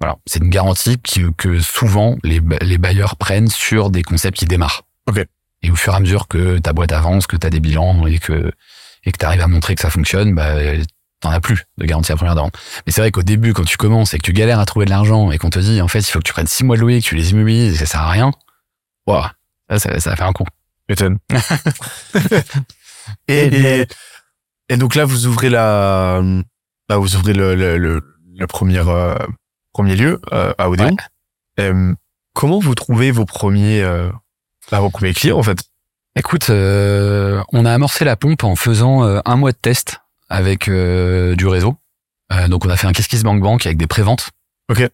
Voilà, c'est une garantie qui, que souvent les, les bailleurs prennent sur des concepts qui démarrent. Ok. Et au fur et à mesure que ta boîte avance, que tu as des bilans et que et que tu arrives à montrer que ça fonctionne, bah t'en as plus de garantie à première demande. Mais c'est vrai qu'au début, quand tu commences et que tu galères à trouver de l'argent et qu'on te dit en fait il faut que tu prennes six mois de loyer, que tu les immobilises et ça sert à rien, waouh, ça, ça, ça fait un coup. M'étonne. et, et, et donc là, vous ouvrez la, là, vous ouvrez le, le, le, le premier, euh, premier lieu euh, à Odéon. Ouais. Euh, comment vous trouvez vos premiers, euh, bah, vos premiers clients en fait? Écoute, euh, on a amorcé la pompe en faisant un mois de test avec euh, du réseau. Euh, donc on a fait un Kiss Bank Bank avec des préventes. Ok.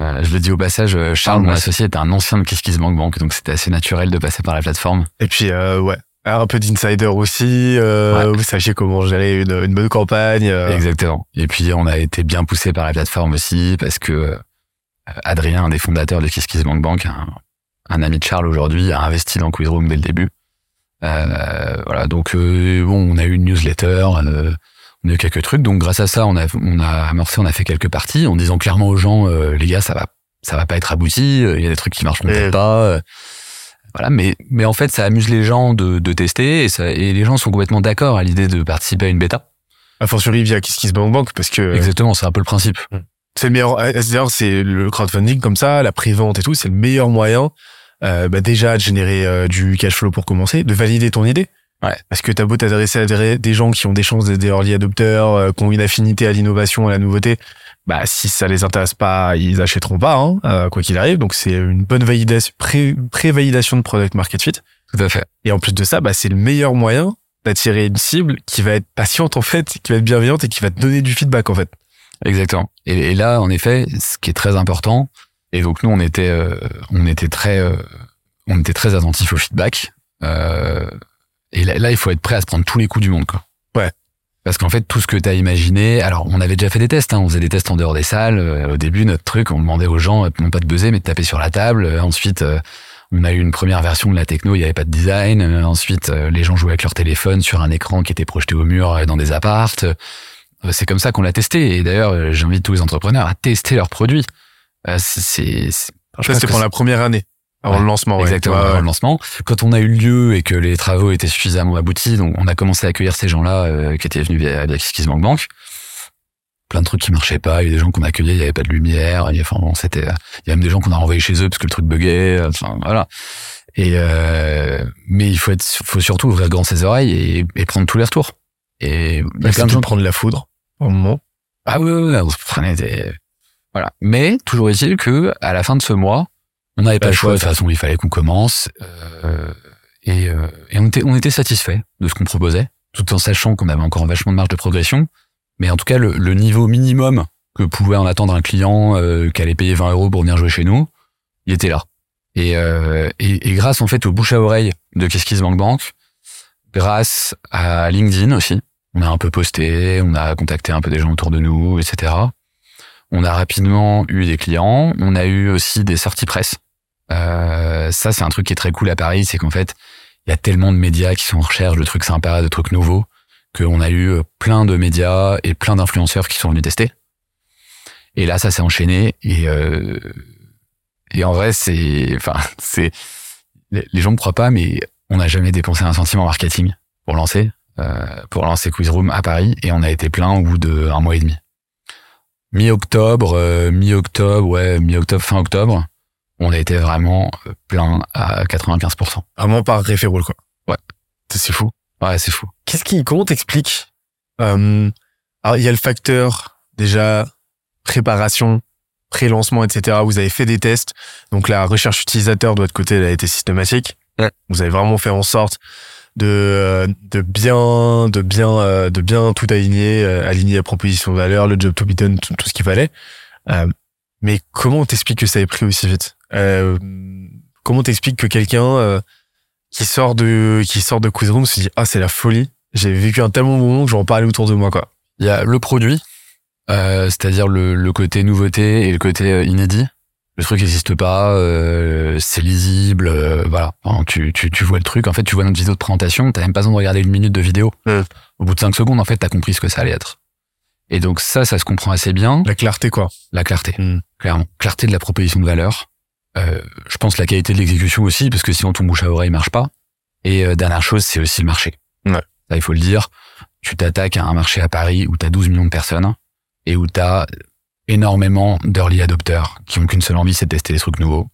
Euh, je le dis au passage, Charles, Ah, mon associé, était un ancien de Kiss Bank Bank, donc c'était assez naturel de passer par la plateforme. Et puis euh, ouais, un peu d'insider aussi. Euh, Ouais. Vous sachiez comment gérer une, une bonne campagne. euh. Exactement. Et puis on a été bien poussé par la plateforme aussi parce que euh, Adrien, un des fondateurs de Kiss Bank Bank, un, un ami de Charles aujourd'hui, a investi dans Quizroom dès le début. Euh, voilà, donc euh, bon, on a eu une newsletter, euh, on a eu quelques trucs. Donc grâce à ça, on a on a amorcé, on a fait quelques parties en disant clairement aux gens, euh, les gars, ça va ça va pas être abouti. euh, Il y a des trucs qui marcheront Et- peut-être pas. Voilà, mais mais en fait, ça amuse les gens de, de tester et, ça, et les gens sont complètement d'accord à l'idée de participer à une bêta. A fortiori via KissKissBankBank parce que Exactement, c'est un peu le principe. c'est le meilleur. D'ailleurs, c'est le crowdfunding comme ça, la prévente et tout, c'est le meilleur moyen. Euh, bah déjà de générer euh, du cash flow pour commencer, de valider ton idée. Ouais. Parce que t'as beau t'adresser à des, des gens qui ont des chances d'être des early adopteurs, euh, qui ont une affinité à l'innovation, à la nouveauté, bah si ça les intéresse pas, ils achèteront pas, hein, euh, quoi qu'il arrive. Donc c'est une bonne validation, pré- pré-validation de product market fit. Tout à fait. Et en plus de ça, bah c'est le meilleur moyen d'attirer une cible qui va être patiente en fait, qui va être bienveillante et qui va te donner du feedback en fait. Exactement. Et, et là, en effet, ce qui est très important, et donc nous, on était, euh, on était très, euh, on était très attentifs au feedback. Euh, et là, là, il faut être prêt à se prendre tous les coups du monde, quoi. Ouais. Parce qu'en fait, tout ce que tu as imaginé, alors on avait déjà fait des tests, hein, on faisait des tests en dehors des salles. Euh, au début, notre truc, on demandait aux gens, euh, non pas de buzzer, mais de taper sur la table. Euh, ensuite, on a eu une première version de la techno, il n'y avait pas de design. Ensuite, les gens jouaient avec leur téléphone sur un écran qui était projeté au mur dans des appartes. C'est comme ça qu'on l'a testé. Et d'ailleurs, j'invite tous les entrepreneurs à tester leurs produits. C'est, c'est, Ça que pour la première année, avant Ouais, le lancement. ouais. Exactement, Ouais, avant le lancement. Quand on a eu lieu et que les travaux étaient suffisamment aboutis, donc on a commencé à accueillir ces gens-là euh, qui étaient venus via, via KissKissBankBank. Bank. Plein de trucs qui marchaient pas. Il y a des gens qu'on a accueillis, il y avait pas de lumière. Il y a, enfin, bon, c'était, il y a même des gens qu'on a renvoyés chez eux parce que le truc buguait. Enfin, voilà. Et euh, mais il faut être, faut surtout ouvrir grand ses oreilles et, et prendre tous les retours. Et il y a Ouais, plein de gens. prendre la foudre au moment. Ah oui, oui, oui, on se prenait des... Voilà. Mais toujours est-il que à la fin de ce mois, on n'avait pas le choix. De toute façon, il fallait qu'on commence. euh, et euh, et on était, on était satisfait de ce qu'on proposait, tout en sachant qu'on avait encore vachement de marge de progression. Mais en tout cas, le, le niveau minimum que pouvait en attendre un client euh, qui allait payer 20 euros pour venir jouer chez nous, il était là. Et, euh, et, et grâce en fait au bouche à oreille de KissKissBankBank, Bank, grâce à LinkedIn aussi, on a un peu posté, on a contacté un peu des gens autour de nous, etc. On a rapidement eu des clients. On a eu aussi des sorties presse. Euh, ça, c'est un truc qui est très cool à Paris, c'est qu'en fait, il y a tellement de médias qui sont en recherche de trucs sympas, de trucs nouveaux, qu'on a eu plein de médias et plein d'influenceurs qui sont venus tester. Et là, ça s'est enchaîné. Et, euh, en vrai, c'est, enfin, c'est, les gens me croient pas, mais on n'a jamais dépensé un centime en marketing pour lancer, euh, pour lancer Quizroom à Paris, et on a été plein au bout d'un mois et demi. Mi-octobre, euh, mi-octobre, ouais, mi-octobre, fin octobre, on a été vraiment euh, plein à 95%. Vraiment par référol, quoi. Ouais. C'est fou. Ouais, c'est fou. Qu'est-ce qui, comment t'expliques euh, Alors, il y a le facteur déjà préparation, pré-lancement, etc. Vous avez fait des tests, donc la recherche utilisateur de votre côté, elle a été systématique. Ouais. Vous avez vraiment fait en sorte de euh, de bien de bien euh, de bien tout aligner, euh, aligner la proposition de valeur, le job to be done, tout, ce qu'il fallait. Euh, mais comment t'expliques que ça ait pris aussi vite? Euh, Comment t'expliques que quelqu'un euh, qui sort de qui sort de Quizroom se dit ah c'est la folie, j'ai vécu un tellement bon moment que j'en parlais autour de moi quoi. Il y a le produit, c'est-à-dire le, le côté nouveauté et le côté inédit. Le truc n'existe pas, euh, c'est lisible, euh, voilà. Enfin, tu, tu, tu vois le truc, en fait, tu vois notre vidéo de présentation, t'as même pas besoin de regarder une minute de vidéo. Ouais. Au bout de cinq secondes, en fait, t'as compris ce que ça allait être. Et donc ça, ça se comprend assez bien. La clarté quoi. La clarté, Mm. clairement. Clarté de la proposition de valeur. Euh, je pense la qualité de l'exécution aussi, parce que sinon ton bouche à oreille marche pas. Et euh, dernière chose, c'est aussi le marché. Ouais. Ça, il faut le dire. Tu t'attaques à un marché à Paris où t'as 12 millions de personnes et où t'as énormément d'early adopters qui ont qu'une seule envie, c'est de tester des trucs nouveaux.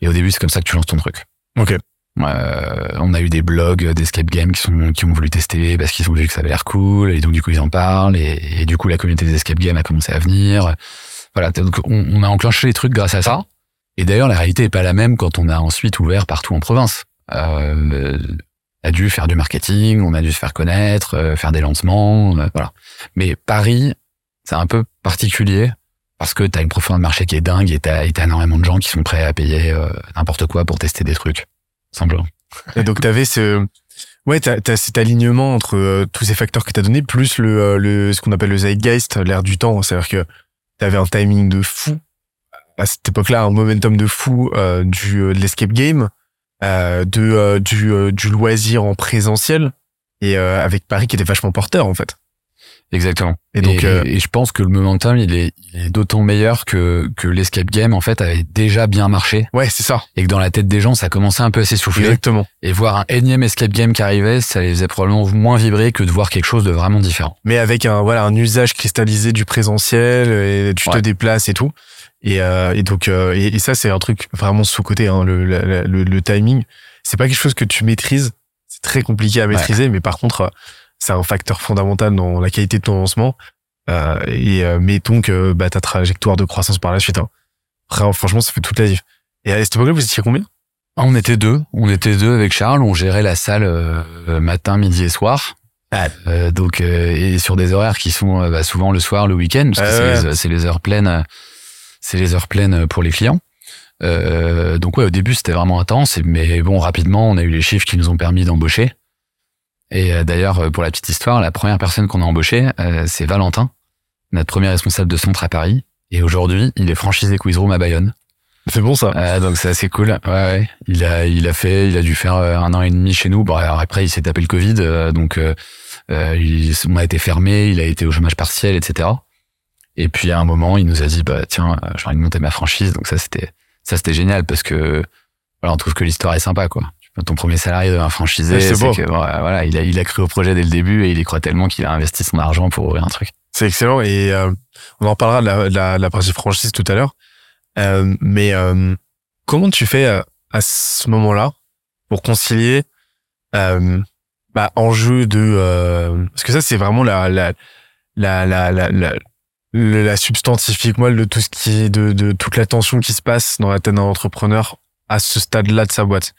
Et au début, c'est comme ça que tu lances ton truc. Ok. Euh, on a eu des blogs d'escape game qui sont qui ont voulu tester parce qu'ils ont vu que ça avait l'air cool et donc du coup ils en parlent et, et du coup la communauté des escape games a commencé à venir. Voilà, donc on, on a enclenché les trucs grâce à ça. Et d'ailleurs la réalité est pas la même quand on a ensuite ouvert partout en province. Euh, on a dû faire du marketing, on a dû se faire connaître, euh, faire des lancements, voilà. Mais Paris, c'est un peu particulier parce que t'as une profondeur de marché qui est dingue et et t'as énormément de gens qui sont prêts à payer euh, n'importe quoi pour tester des trucs. Simplement. Et donc t'avais ce ouais t'as as cet alignement entre euh, tous ces facteurs que t'as donné plus le euh, le ce qu'on appelle le zeitgeist l'air du temps c'est à dire que t'avais un timing de fou à cette époque-là un momentum de fou euh, du de l'escape game de du du loisir en présentiel et avec Paris qui était vachement porteur en fait Exactement. et donc euh, et je pense que le momentum, il est, il est d'autant meilleur que, que l'escape game, en fait, avait déjà bien marché. Ouais c'est ça. Et que dans la tête des gens, ça commençait un peu à s'essouffler. exactement. Et voir un énième escape game qui arrivait, ça les faisait probablement moins vibrer que de voir quelque chose de vraiment différent. mais avec un voilà un usage cristallisé du présentiel et tu te déplaces et tout. Et, euh, et donc euh, et, et ça c'est un truc vraiment sous côté hein, le, la- la- le le timing. C'est pas quelque chose que tu maîtrises. C'est très compliqué à maîtriser mais par contre euh, c'est un facteur fondamental dans la qualité de ton lancement euh, et euh, mettons que bah, ta trajectoire de croissance par la suite hein. Après, franchement ça fait toute la diff et à cette époque-là vous étiez combien? Ah, On était deux, on était deux avec Charles, on gérait la salle euh, matin, midi et soir. Euh, donc euh, et sur des horaires qui sont euh, bah, souvent le soir, le week-end, parce que Ah c'est les- heures pleines, euh, c'est les heures pleines pour les clients. Euh, donc ouais, au début c'était vraiment intense, mais bon rapidement on a eu les chiffres qui nous ont permis d'embaucher. Et euh, d'ailleurs euh, pour la petite histoire, la première personne qu'on a embauchée, euh, c'est Valentin, notre premier responsable de centre à Paris. Et aujourd'hui, il est franchisé Quizroom à Bayonne. c'est bon ça Euh, donc c'est assez cool. Ouais, ouais. Il a, il a fait, il a dû faire un an et demi chez nous. Bon, alors après il s'est tapé le Covid, euh, donc euh, il, on a été fermé, il a été au chômage partiel, etc. Et puis à un moment, il nous a dit, bah tiens, j'ai envie de monter ma franchise. Donc ça c'était, ça c'était génial parce que voilà, on trouve que l'histoire est sympa, quoi. Ton premier salarié devient franchisé, c'est que voilà, il a, il a cru au projet dès le début et il y croit tellement qu'il a investi son argent pour ouvrir un truc. C'est excellent et euh, on en parlera de la, de la, de la partie franchise tout à l'heure. Euh, mais euh, comment tu fais euh, à ce moment-là pour concilier euh, bah, enjeu de euh, parce que ça c'est vraiment la la la la la, la substantifique moelle de tout ce qui est de, de toute la tension qui se passe dans la tête d'un entrepreneur à ce stade-là de sa boîte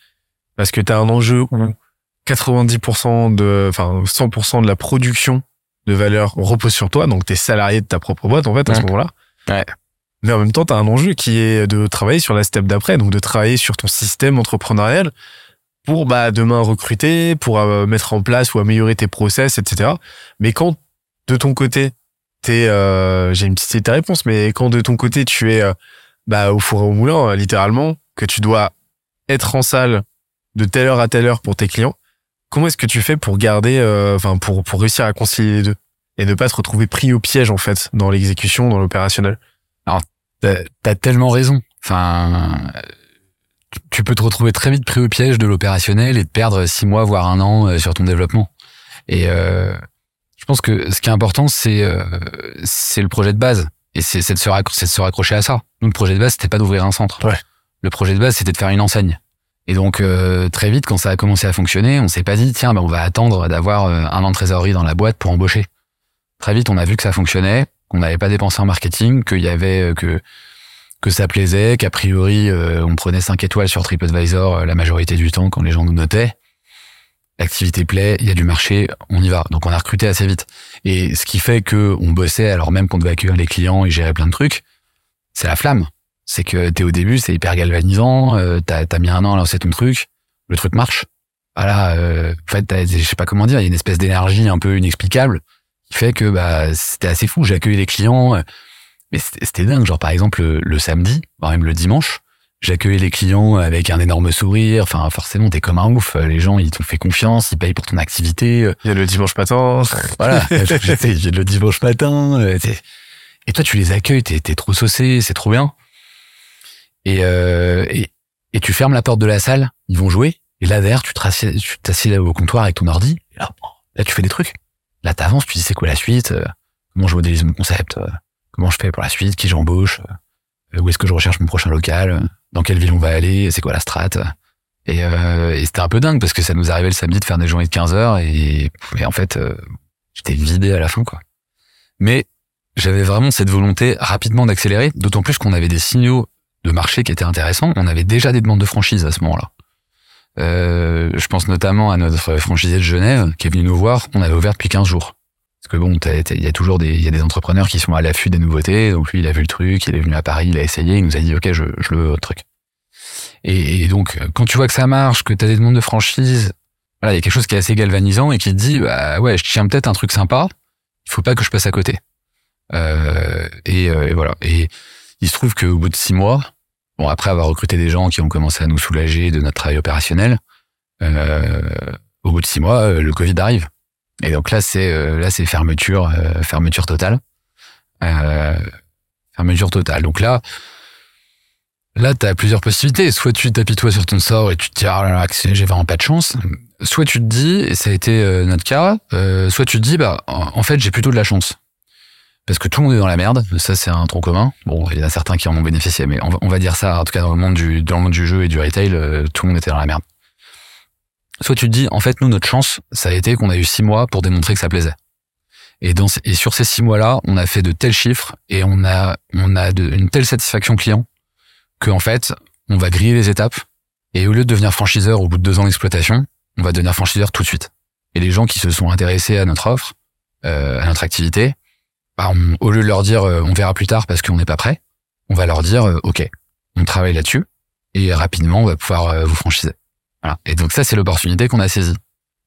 parce que tu as un enjeu où 90% de enfin 100% de la production de valeur repose sur toi, donc t'es salarié de ta propre boîte en fait à ce moment-là. Ouais. Mais en même temps, t'as un enjeu qui est de travailler sur la step d'après, donc de travailler sur ton système entrepreneurial pour bah demain recruter, pour euh, mettre en place ou améliorer tes process, etc. Mais quand de ton côté, t'es, euh, j'ai une petite idée de ta réponse, mais quand de ton côté tu es euh, bah au four et au moulin euh, littéralement, que tu dois être en salle de telle heure à telle heure pour tes clients, comment est-ce que tu fais pour garder, euh, enfin pour pour réussir à concilier les deux et ne pas te retrouver pris au piège en fait dans l'exécution, dans l'opérationnel? T'as t'as tellement raison. Enfin, tu- peux te retrouver très vite pris au piège de l'opérationnel et de perdre six mois voire un an euh, sur ton développement. Et euh, je pense que ce qui est important, c'est euh, c'est le projet de base. Et c'est c'est de, se raccro- c'est de se raccrocher à ça. Nous, le projet de base, c'était pas d'ouvrir un centre. Ouais. Le projet de base, c'était de faire une enseigne. Et donc, euh, très vite, quand ça a commencé à fonctionner, on s'est pas dit, tiens, ben, on va attendre d'avoir euh, un an de trésorerie dans la boîte pour embaucher. Très vite, on a vu que ça fonctionnait, qu'on n'avait pas dépensé en marketing, qu'il y avait euh, que que ça plaisait, qu'a priori, on prenait 5 étoiles sur TripAdvisor la majorité du temps quand les gens nous notaient. L'activité plaît, il y a du marché, on y va. Donc on a recruté assez vite. Et ce qui fait que on bossait alors même qu'on devait accueillir les clients et gérer plein de trucs, c'est la flamme. C'est que t'es au début, c'est hyper galvanisant, euh, t'as as mis un an à lancer ton truc, le truc marche. Voilà, euh, en fait, t'as- je sais pas comment dire, il y a une espèce d'énergie un peu inexplicable qui fait que bah c'était assez fou. J'ai accueilli les clients, euh, mais c'était dingue. Genre par exemple le, le samedi, voire même le dimanche, j'accueillais les clients avec un énorme sourire. Enfin forcément t'es comme un ouf. Les gens ils t'ont fait confiance, ils payent pour ton activité. euh, Il y a le dimanche matin. voilà, j'étais le dimanche matin. euh, Et toi, tu les accueilles, t'es es trop saucé, c'est trop bien. Et, euh, et, et tu fermes la porte de la salle, ils vont jouer. Et là, derrière, tu t'assieds au comptoir avec ton ordi. Et là, là, tu fais des trucs. Là, t'avances, tu dis c'est quoi la suite euh, Comment je modélise mon concept euh, Comment je fais pour la suite Qui j'embauche Où est-ce que je recherche mon prochain local Dans quelle ville on va aller C'est quoi la strat Et, euh, et c'était un peu dingue parce que ça nous arrivait le samedi de faire des journées de 15 heures et, et en fait, euh, j'étais vidé à la fin, quoi. Mais j'avais vraiment cette volonté rapidement d'accélérer, d'autant plus qu'on avait des signaux de marché qui étaient intéressants. On avait déjà des demandes de franchise à ce moment-là. Euh, je pense notamment à notre franchisé de Genève qui est venu nous voir. On avait ouvert depuis 15 jours. Parce que bon, il y a toujours des, y a des entrepreneurs qui sont à l'affût des nouveautés. Donc lui, il a vu le truc, il est venu à Paris, il a essayé, il nous a dit, OK, je, je le veux, votre truc. Et, et donc, quand tu vois que ça marche, que tu as des demandes de franchise, voilà, il y a quelque chose qui est assez galvanisant et qui te dit, bah ouais, je tiens peut-être un truc sympa, il faut pas que je passe à côté. Euh, et, euh, et voilà. Et il se trouve qu'au bout de six mois, bon, après avoir recruté des gens qui ont commencé à nous soulager de notre travail opérationnel, euh, au bout de six mois, euh, le Covid arrive. Et donc là, c'est euh, fermeture, fermeture totale, fermeture totale. Donc là, là, t'as plusieurs possibilités. Soit tu t'apitoies sur ton sort et tu te dis ah là là, j'ai vraiment pas de chance. Soit tu te dis, et ça a été notre cas, soit tu te dis bah en fait j'ai plutôt de la chance. Parce que tout le monde est dans la merde, ça c'est un tronc commun. Bon, il y en a certains qui en ont bénéficié, mais on va, dire ça, en tout cas dans le monde du, dans le monde du jeu et du retail, euh, tout le monde était dans la merde. Soit tu te dis, en fait, nous, notre chance, ça a été qu'on a eu six mois pour démontrer que ça plaisait. Et, dans, et sur ces six mois-là, on a fait de tels chiffres et on a, on a une telle satisfaction client que en fait, on va griller les étapes et au lieu de devenir franchiseur au bout de deux ans d'exploitation, on va devenir franchiseur tout de suite. Et les gens qui se sont intéressés à notre offre, euh, à notre activité, bah, on- au lieu de leur dire euh, on verra plus tard parce qu'on n'est pas prêt, on va leur dire euh, ok, on travaille là-dessus et rapidement on va pouvoir euh, vous franchiser. Voilà. Et donc ça c'est l'opportunité qu'on a saisie.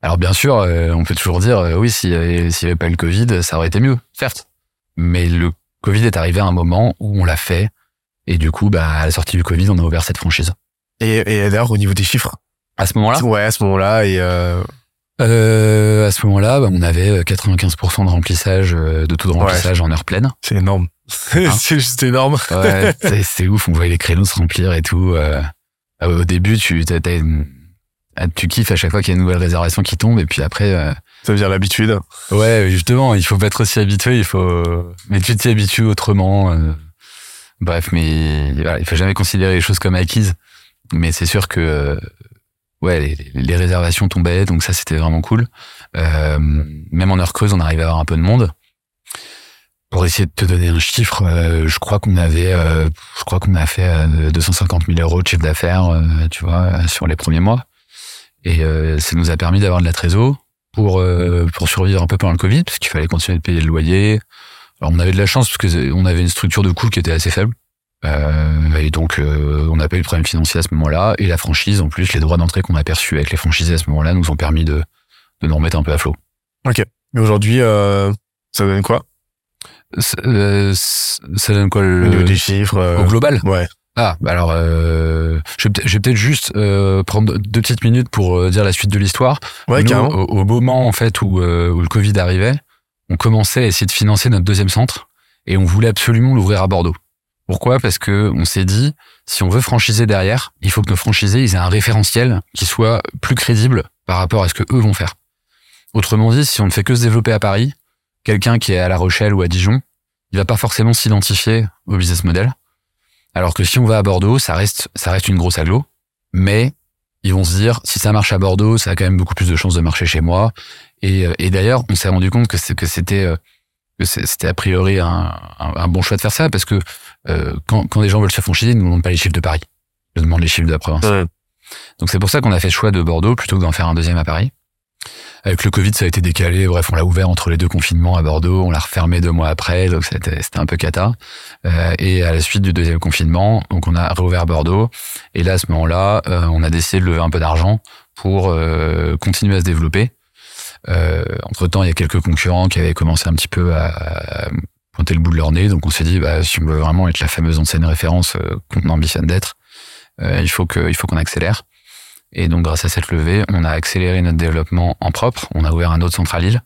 Alors bien sûr, euh, on peut toujours dire euh, oui s'il y avait s'il y avait pas eu le Covid, ça aurait été mieux, certes. Mais le Covid est arrivé à un moment où on l'a fait et du coup bah à la sortie du Covid, on a ouvert cette franchise. Et, et d'ailleurs, au niveau des chiffres. À ce moment-là, Ouais, à ce moment-là. Et euh, euh, à ce moment-là, bah, on avait 95% de remplissage, euh, de taux de Ouais. remplissage en heure pleine. c'est énorme. c'est juste énorme. Ouais, c'est, ouf, on voyait les créneaux se remplir et tout. euh. Euh, au début, tu, t'as une- ah, tu kiffes à chaque fois qu'il y a une nouvelle réservation qui tombe et puis après, euh, Ça veut dire l'habitude. ouais, justement, il faut pas être aussi habitué, il faut, mais tu t'y habitues autrement. euh. Bref, mais voilà, il faut jamais considérer les choses comme acquises. Mais c'est sûr que, euh, ouais, les, réservations tombaient, donc ça c'était vraiment cool. Euh, même en heure creuse, on arrivait à avoir un peu de monde. Pour essayer de te donner un chiffre, euh, je crois qu'on avait, euh, je crois qu'on a fait euh, 250 000 euros de chiffre d'affaires, sur les premiers mois. Et ça nous a permis d'avoir de la trésor pour survivre un peu pendant le Covid, parce qu'il fallait continuer de payer le loyer. Alors on avait de la chance parce que on avait une structure de coût qui était assez faible. Euh, et donc euh, on n'a pas eu de problème financier à ce moment-là. Et la franchise, en plus, les droits d'entrée qu'on a perçus avec les franchisés à ce moment-là nous ont permis de de nous remettre un peu à flot. Mais aujourd'hui, euh, ça donne quoi? Ça, euh, ça donne quoi Au niveau le, des chiffres euh, au global? Ouais. Ah, bah alors, euh, je vais peut-être- juste euh, prendre deux petites minutes pour euh, dire la suite de l'histoire. Ouais, Nous, au, au moment en fait où, où le Covid arrivait, on commençait à essayer de financer notre deuxième centre et on voulait absolument l'ouvrir à Bordeaux. Pourquoi? Parce que on s'est dit, si on veut franchiser derrière, il faut que nos franchisés ils aient un référentiel qui soit plus crédible par rapport à ce que eux vont faire. Autrement dit, si on ne fait que se développer à Paris, quelqu'un qui est à La Rochelle ou à Dijon, il va pas forcément s'identifier au business model. Alors que si on va à Bordeaux, ça reste, ça reste une grosse aglo, mais ils vont se dire, si ça marche à Bordeaux, ça a quand même beaucoup plus de chances de marcher chez moi. Et, euh, d'ailleurs, on s'est rendu compte que c'était euh, que c'était a priori un, un, bon choix de faire ça parce que euh, quand, quand des gens veulent se franchiser, ils ne demandent pas les chiffres de Paris, ils demandent les chiffres de la province. Donc c'est pour ça qu'on a fait le choix de Bordeaux plutôt que d'en faire un deuxième à Paris. Avec le Covid, ça a été décalé. Bref, on l'a ouvert entre les deux confinements à Bordeaux. On l'a refermé deux mois après, donc c'était un peu cata. Euh, et à la suite du deuxième confinement, donc on a réouvert Bordeaux. Et là, à ce moment-là, euh, on a décidé de lever un peu d'argent pour euh, continuer à se développer. Euh, entre temps, il y a quelques concurrents qui avaient commencé un petit peu à, pointer le bout de leur nez. Donc on s'est dit, bah, si on veut vraiment être la fameuse enseigne référence qu'on ambitionne d'être, il faut que, il faut qu'on accélère. Et donc, grâce à cette levée, on a accéléré notre développement en propre. On a ouvert un autre central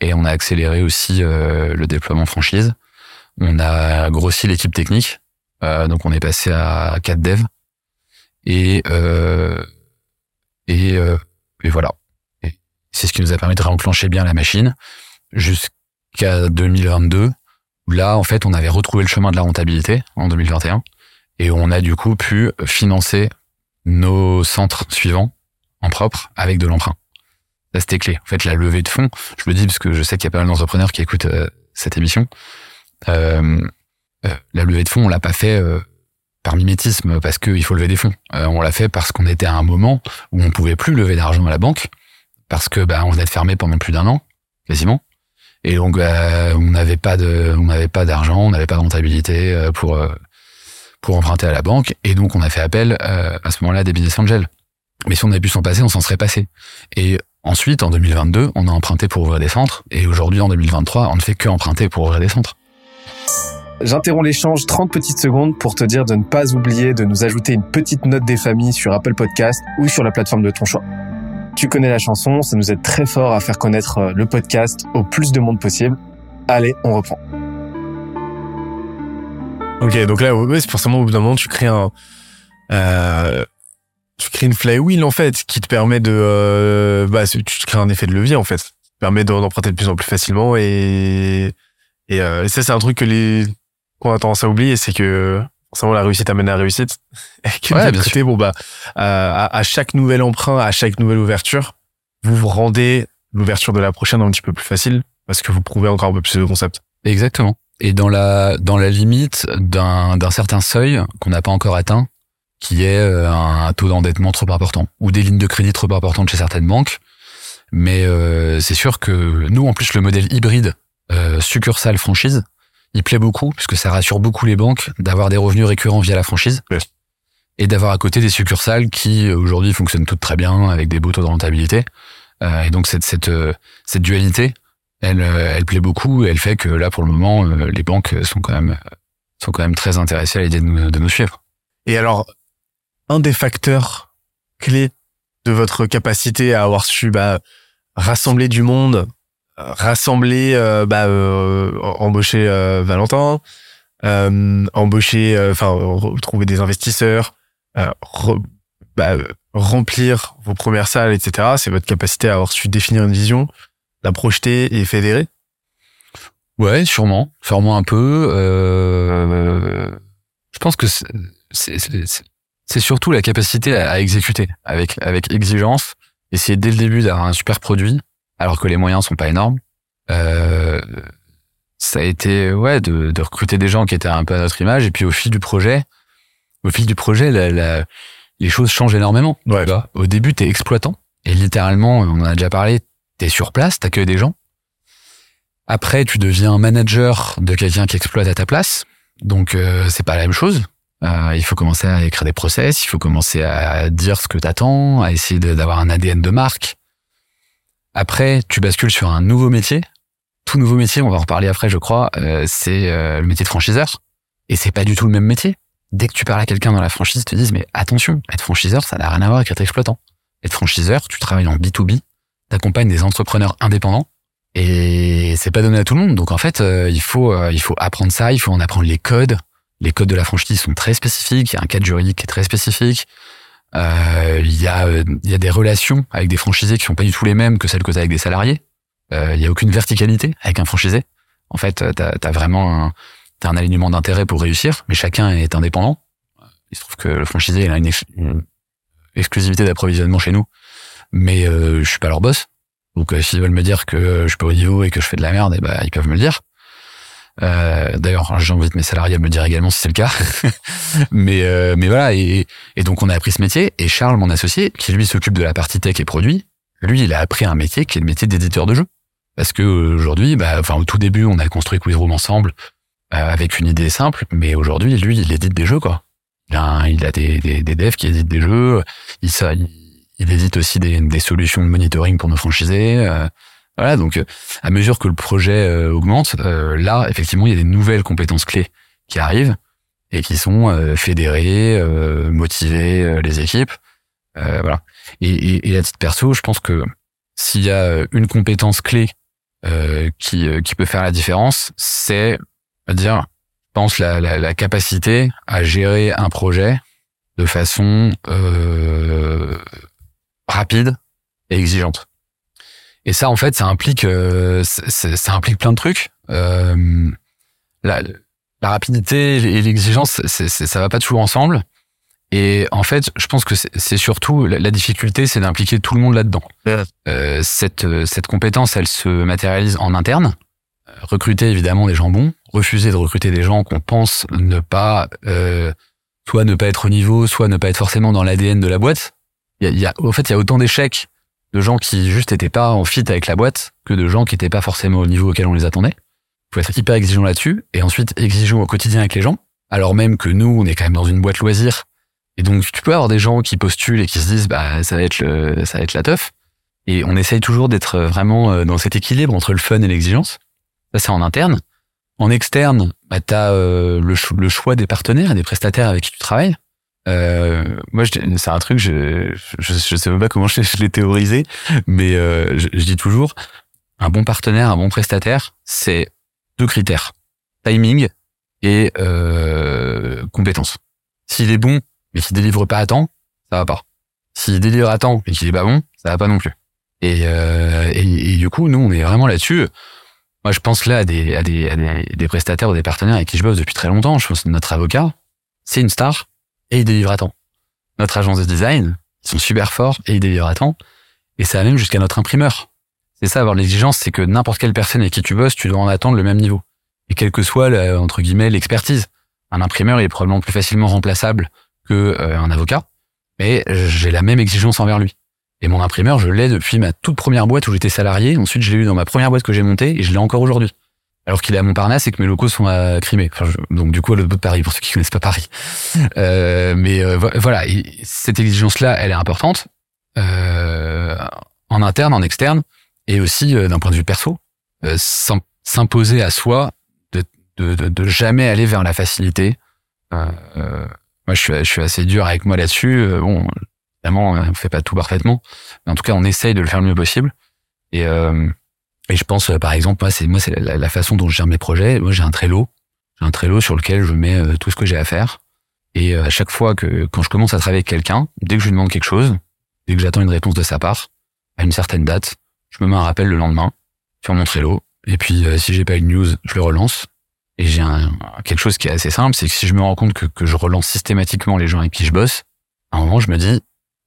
et on a accéléré aussi euh, le déploiement franchise. On a grossi l'équipe technique. Euh, donc, on est passé à 4 devs. Et, euh, et, euh, et voilà. C'est ce qui nous a permis de réenclencher bien la machine jusqu'à 2022, où là, en fait, on avait retrouvé le chemin de la rentabilité en 2021. Et on a du coup pu financer nos centres suivants en propre avec de l'emprunt. Ça, c'était clé. En fait, la levée de fonds, je le dis parce que je sais qu'il y a pas mal d'entrepreneurs qui écoutent euh, cette émission. Euh, euh, la levée de fonds, on l'a pas fait par mimétisme parce qu'il faut lever des fonds. on l'a fait parce qu'on était à un moment où on pouvait plus lever d'argent à la banque parce que bah, on venait de fermer pendant plus d'un an, quasiment. Et donc, on n'avait pas de, on n'avait pas d'argent, on n'avait pas de rentabilité pour pour emprunter à la banque. Et donc, on a fait appel euh, à ce moment-là à des business angels. Mais si on avait pu s'en passer, on s'en serait passé. Et ensuite, en 2022, on a emprunté pour ouvrir des centres. Et aujourd'hui, en 2023, on ne fait que emprunter pour ouvrir des centres. J'interromps l'échange 30 petites secondes pour te dire de ne pas oublier de nous ajouter une petite note des familles sur Apple Podcast ou sur la plateforme de ton choix. Tu connais la chanson, ça nous aide très fort à faire connaître euh, le podcast au plus de monde possible. Allez, on reprend. Ok, donc là, c'est forcément au bout d'un moment, tu crées un, euh, tu crées une flywheel en fait, qui te permet de, euh, bah, tu crées un effet de levier en fait, qui te permet d'emprunter de plus en plus facilement et ça c'est un truc que qu'on a tendance à oublier, c'est que forcément la réussite amène à la réussite. Et que ouais, de côté, bon bah, à, à chaque nouvel emprunt, à chaque nouvelle ouverture, vous vous rendez l'ouverture de la prochaine un petit peu plus facile parce que vous prouvez encore un peu plus le concept. Exactement et dans la dans la limite d'un d'un certain seuil qu'on n'a pas encore atteint, qui est euh, un taux d'endettement trop important ou des lignes de crédit trop importantes chez certaines banques. Mais euh, c'est sûr que nous, en plus, le modèle hybride euh, succursale franchise, il plaît beaucoup puisque ça rassure beaucoup les banques d'avoir des revenus récurrents via la franchise. Et d'avoir à côté des succursales qui aujourd'hui fonctionnent toutes très bien avec des beaux taux de rentabilité. Euh, et donc cette cette cette dualité, elle, euh, elle plaît beaucoup et elle fait que là, pour le moment, euh, les banques sont quand même, sont quand même très intéressées à l'idée de nous, de nous suivre. Et alors, un des facteurs clés de votre capacité à avoir su bah, rassembler du monde, rassembler, euh, bah, embaucher Valentin, embaucher, enfin trouver des investisseurs, bah, remplir vos premières salles, etc. C'est votre capacité à avoir su définir une vision, la projeter et fédérer? Ouais, sûrement, sûrement un peu. Euh, je pense que c'est surtout la capacité à, exécuter avec avec exigence, essayer dès le début d'avoir un super produit, alors que les moyens sont pas énormes. Euh, ça a été ouais de, de, recruter des gens qui étaient un peu à notre image, et puis au fil du projet, au fil du projet, la, les choses changent énormément. Ouais. Au début, t'es exploitant, et littéralement, on en a déjà parlé, t'es sur place, t'accueilles des gens. Après, tu deviens manager de quelqu'un qui exploite à ta place. Donc, euh, c'est pas la même chose. Euh, il faut commencer à écrire des process, il faut commencer à dire ce que t'attends, à essayer d'avoir un ADN de marque. Après, tu bascules sur un nouveau métier. Tout nouveau métier, on va en reparler après, je crois, euh, c'est le métier de franchiseur. Et c'est pas du tout le même métier. Dès que tu parles à quelqu'un dans la franchise, ils te disent, mais attention, être franchiseur, ça n'a rien à voir avec être exploitant. Être franchiseur, tu travailles en B2B, t'accompagnes des entrepreneurs indépendants et c'est pas donné à tout le monde. Donc en fait, euh, il faut euh, il faut apprendre ça, il faut en apprendre les codes. Les codes de la franchise sont très spécifiques. Il y a un cadre juridique qui est très spécifique. Euh, il y a il y a des relations avec des franchisés qui sont pas du tout les mêmes que celles que tu as avec des salariés. il y a aucune verticalité avec un franchisé. En fait, t'as as vraiment un, as un alignement d'intérêt pour réussir, mais chacun est indépendant. Il se trouve que le franchisé il a une, exclusivité d'approvisionnement chez nous, mais euh, je suis pas leur boss. Donc euh, s'ils veulent me dire que je peux au niveau et que je fais de la merde, eh ben, ils peuvent me le dire. Euh, D'ailleurs, j'invite mes salariés à me dire également si c'est le cas. mais euh, mais voilà, et, donc on a appris ce métier. Et Charles, mon associé, qui lui s'occupe de la partie tech et produit, lui, il a appris un métier qui est le métier d'éditeur de jeux. Parce que aujourd'hui, bah, enfin au tout début, on a construit Quizroom ensemble euh, avec une idée simple, mais aujourd'hui, lui, il édite des jeux quoi. Il a, il a des, des, devs qui éditent des jeux. Il, ça, il, édite aussi des, des, solutions de monitoring pour nos franchisés. Euh, voilà, donc à mesure que le projet euh, augmente, euh, là, effectivement, il y a des nouvelles compétences clés qui arrivent et qui sont euh, fédérées, motiver les équipes. voilà. Et, et, et, à titre perso, je pense que s'il y a une compétence clé qui, qui peut faire la différence, c'est à dire, je pense la, la, la, capacité à gérer un projet de façon rapide et exigeante. Et ça, en fait, ça implique, euh, ça implique plein de trucs. Euh, la, la, rapidité et l'exigence, ça va pas toujours ensemble. Et en fait, je pense que c'est surtout la, difficulté, c'est d'impliquer tout le monde là-dedans. Euh, cette, cette compétence, elle se matérialise en interne. Recruter évidemment des gens bons, refuser de recruter des gens qu'on pense ne pas, euh, soit ne pas être au niveau, soit ne pas être forcément dans l'ADN de la boîte. Il y a, y a, au fait, il y a autant d'échecs de gens qui juste étaient pas en fit avec la boîte que de gens qui étaient pas forcément au niveau auquel on les attendait. Il faut être hyper exigeant là-dessus et ensuite exigeant au quotidien avec les gens. Alors même que nous, on est quand même dans une boîte loisir. Et donc, tu peux avoir des gens qui postulent et qui se disent, bah, ça va être le, ça va être la teuf. Et on essaye toujours d'être vraiment euh, dans cet équilibre entre le fun et l'exigence. Ça, c'est en interne. En externe, bah, tu as euh, le, le, choix des partenaires et des prestataires avec qui tu travailles. Euh, moi, c'est un truc, je, je, je sais même pas comment je, l'ai théorisé, mais euh, je, je, dis toujours, un bon partenaire, un bon prestataire, c'est deux critères timing et euh, compétence. S'il est bon mais qu'il délivre pas à temps, ça va pas. S'il délivre à temps mais qu'il est pas bon, ça va pas non plus. Et, euh, et, du coup, nous, on est vraiment là-dessus. Moi, je pense là à des, à des, à des prestataires ou des partenaires avec qui je bosse depuis très longtemps. Je pense que notre avocat, c'est une star et ils délivrent à temps. Notre agence de design, ils sont super forts et ils délivrent à temps. Et ça va même jusqu'à notre imprimeur. C'est ça, avoir l'exigence, c'est que n'importe quelle personne avec qui tu bosses, tu dois en attendre le même niveau. Et quelle que soit, entre guillemets, l'expertise. Un imprimeur est probablement plus facilement remplaçable que euh, un avocat, mais j'ai la même exigence envers lui. Et mon imprimeur, je l'ai depuis ma toute première boîte où j'étais salarié. Ensuite, je l'ai eu dans ma première boîte que j'ai montée et je l'ai encore aujourd'hui alors qu'il est à Montparnasse et que mes locaux sont à Crimée. Donc du coup à l'autre bout de Paris pour ceux qui connaissent pas Paris. Euh, mais euh, voilà, cette exigence-là, elle est importante euh, en interne, en externe, et aussi euh, d'un point de vue perso, euh, s'imposer à soi de, de, de, de, jamais aller vers la facilité. moi, je suis, je suis assez dur avec moi là-dessus. bon, évidemment, on fait pas tout parfaitement, mais en tout cas, on essaye de le faire le mieux possible. Et et je pense, euh, par exemple, moi, c'est moi, c'est la, façon dont je gère mes projets. Moi, j'ai un Trello, j'ai un Trello sur lequel je mets euh, tout ce que j'ai à faire. Et euh, à chaque fois que, quand je commence à travailler avec quelqu'un, dès que je lui demande quelque chose, dès que j'attends une réponse de sa part, à une certaine date, je me mets un rappel le lendemain sur mon Trello. Et puis, si j'ai pas une news, je le relance. Et j'ai quelque chose qui est assez simple, c'est que si je me rends compte que, que je relance systématiquement les gens avec qui je bosse, à un moment, je me dis,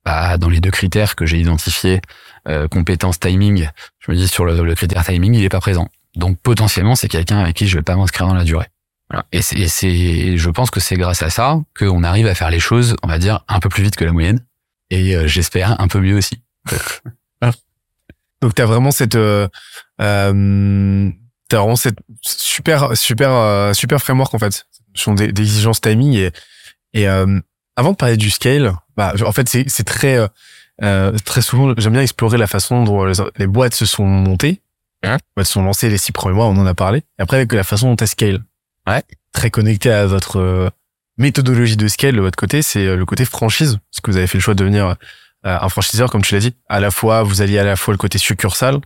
bah, dans les deux critères que j'ai identifiés, euh, compétence timing, je me dis sur le, critère timing, il est pas présent. Donc potentiellement, c'est quelqu'un avec qui je vais pas m'inscrire dans la durée. Voilà. Et c'est, je pense que c'est grâce à ça qu'on arrive à faire les choses, on va dire, un peu plus vite que la moyenne. Et euh, j'espère un peu mieux aussi. Donc tu as vraiment cette, euh, euh, t'as vraiment cette super, super, euh, super framework en fait, sont des, des exigences timing et, et avant de parler du scale, bah, en fait, c'est très, euh, très souvent, j'aime bien explorer la façon dont les, boîtes se sont montées. Hein elles se sont lancées les six premiers mois, on en a parlé. Et après, avec la façon dont elles scale. Ouais. Très connecté à votre euh, méthodologie de scale de votre côté, c'est euh, le côté franchise. Parce que vous avez fait le choix de devenir un franchiseur, comme tu l'as dit. À la fois, vous alliez à la fois le côté succursale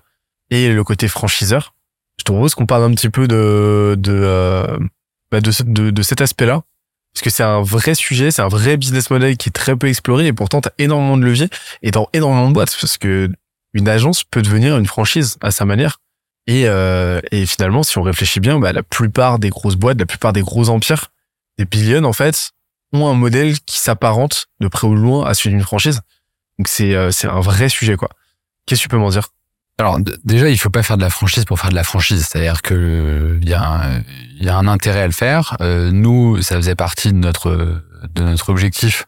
et le côté franchiseur. Je te propose qu'on parle un petit peu de, de, bah de, de, de cet aspect-là parce que c'est un vrai sujet, c'est un vrai business model qui est très peu exploré et pourtant tu as énormément de leviers et dans énormément de boîtes parce que une agence peut devenir une franchise à sa manière Et, euh, et finalement, si on réfléchit bien, bah, la plupart des grosses boîtes, la plupart des gros empires, des billions en fait, ont un modèle qui s'apparente de près ou de loin à celui d'une franchise. Donc c'est euh, c'est un vrai sujet quoi. Qu'est-ce que tu peux m'en dire? Alors déjà, il faut pas faire de la franchise pour faire de la franchise. C'est-à-dire que il y a un, il y a un intérêt à le faire. Euh, nous, ça faisait partie de notre de notre objectif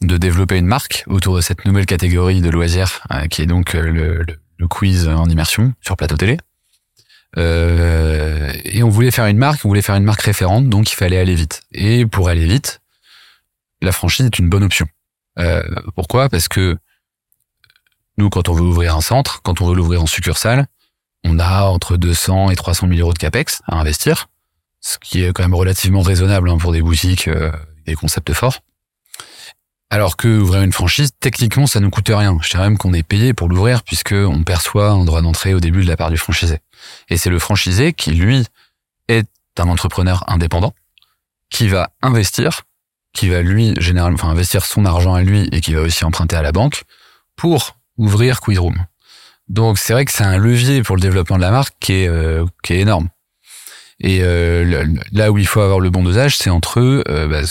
de développer une marque autour de cette nouvelle catégorie de loisirs, euh, qui est donc euh, le, quiz en immersion sur plateau télé. Euh, et on voulait faire une marque, on voulait faire une marque référente, donc il fallait aller vite. Et pour aller vite, la franchise est une bonne option. Pourquoi? Parce que nous, quand on veut ouvrir un centre, quand on veut l'ouvrir en succursale, on a entre 200 et 300 000 euros de capex à investir, ce qui est quand même relativement raisonnable hein, pour des boutiques euh, des concepts forts. Alors que ouvrir une franchise, techniquement, ça ne coûte rien. Je dirais même qu'on est payé pour l'ouvrir puisque on perçoit un droit d'entrée au début de la part du franchisé. Et c'est le franchisé qui, lui, est un entrepreneur indépendant qui va investir, qui va lui généralement, enfin investir son argent à lui et qui va aussi emprunter à la banque pour ouvrir Quizroom. Donc c'est vrai que c'est un levier pour le développement de la marque qui est euh, qui est énorme. Et euh, là où il faut avoir le bon dosage, c'est entre euh, bah,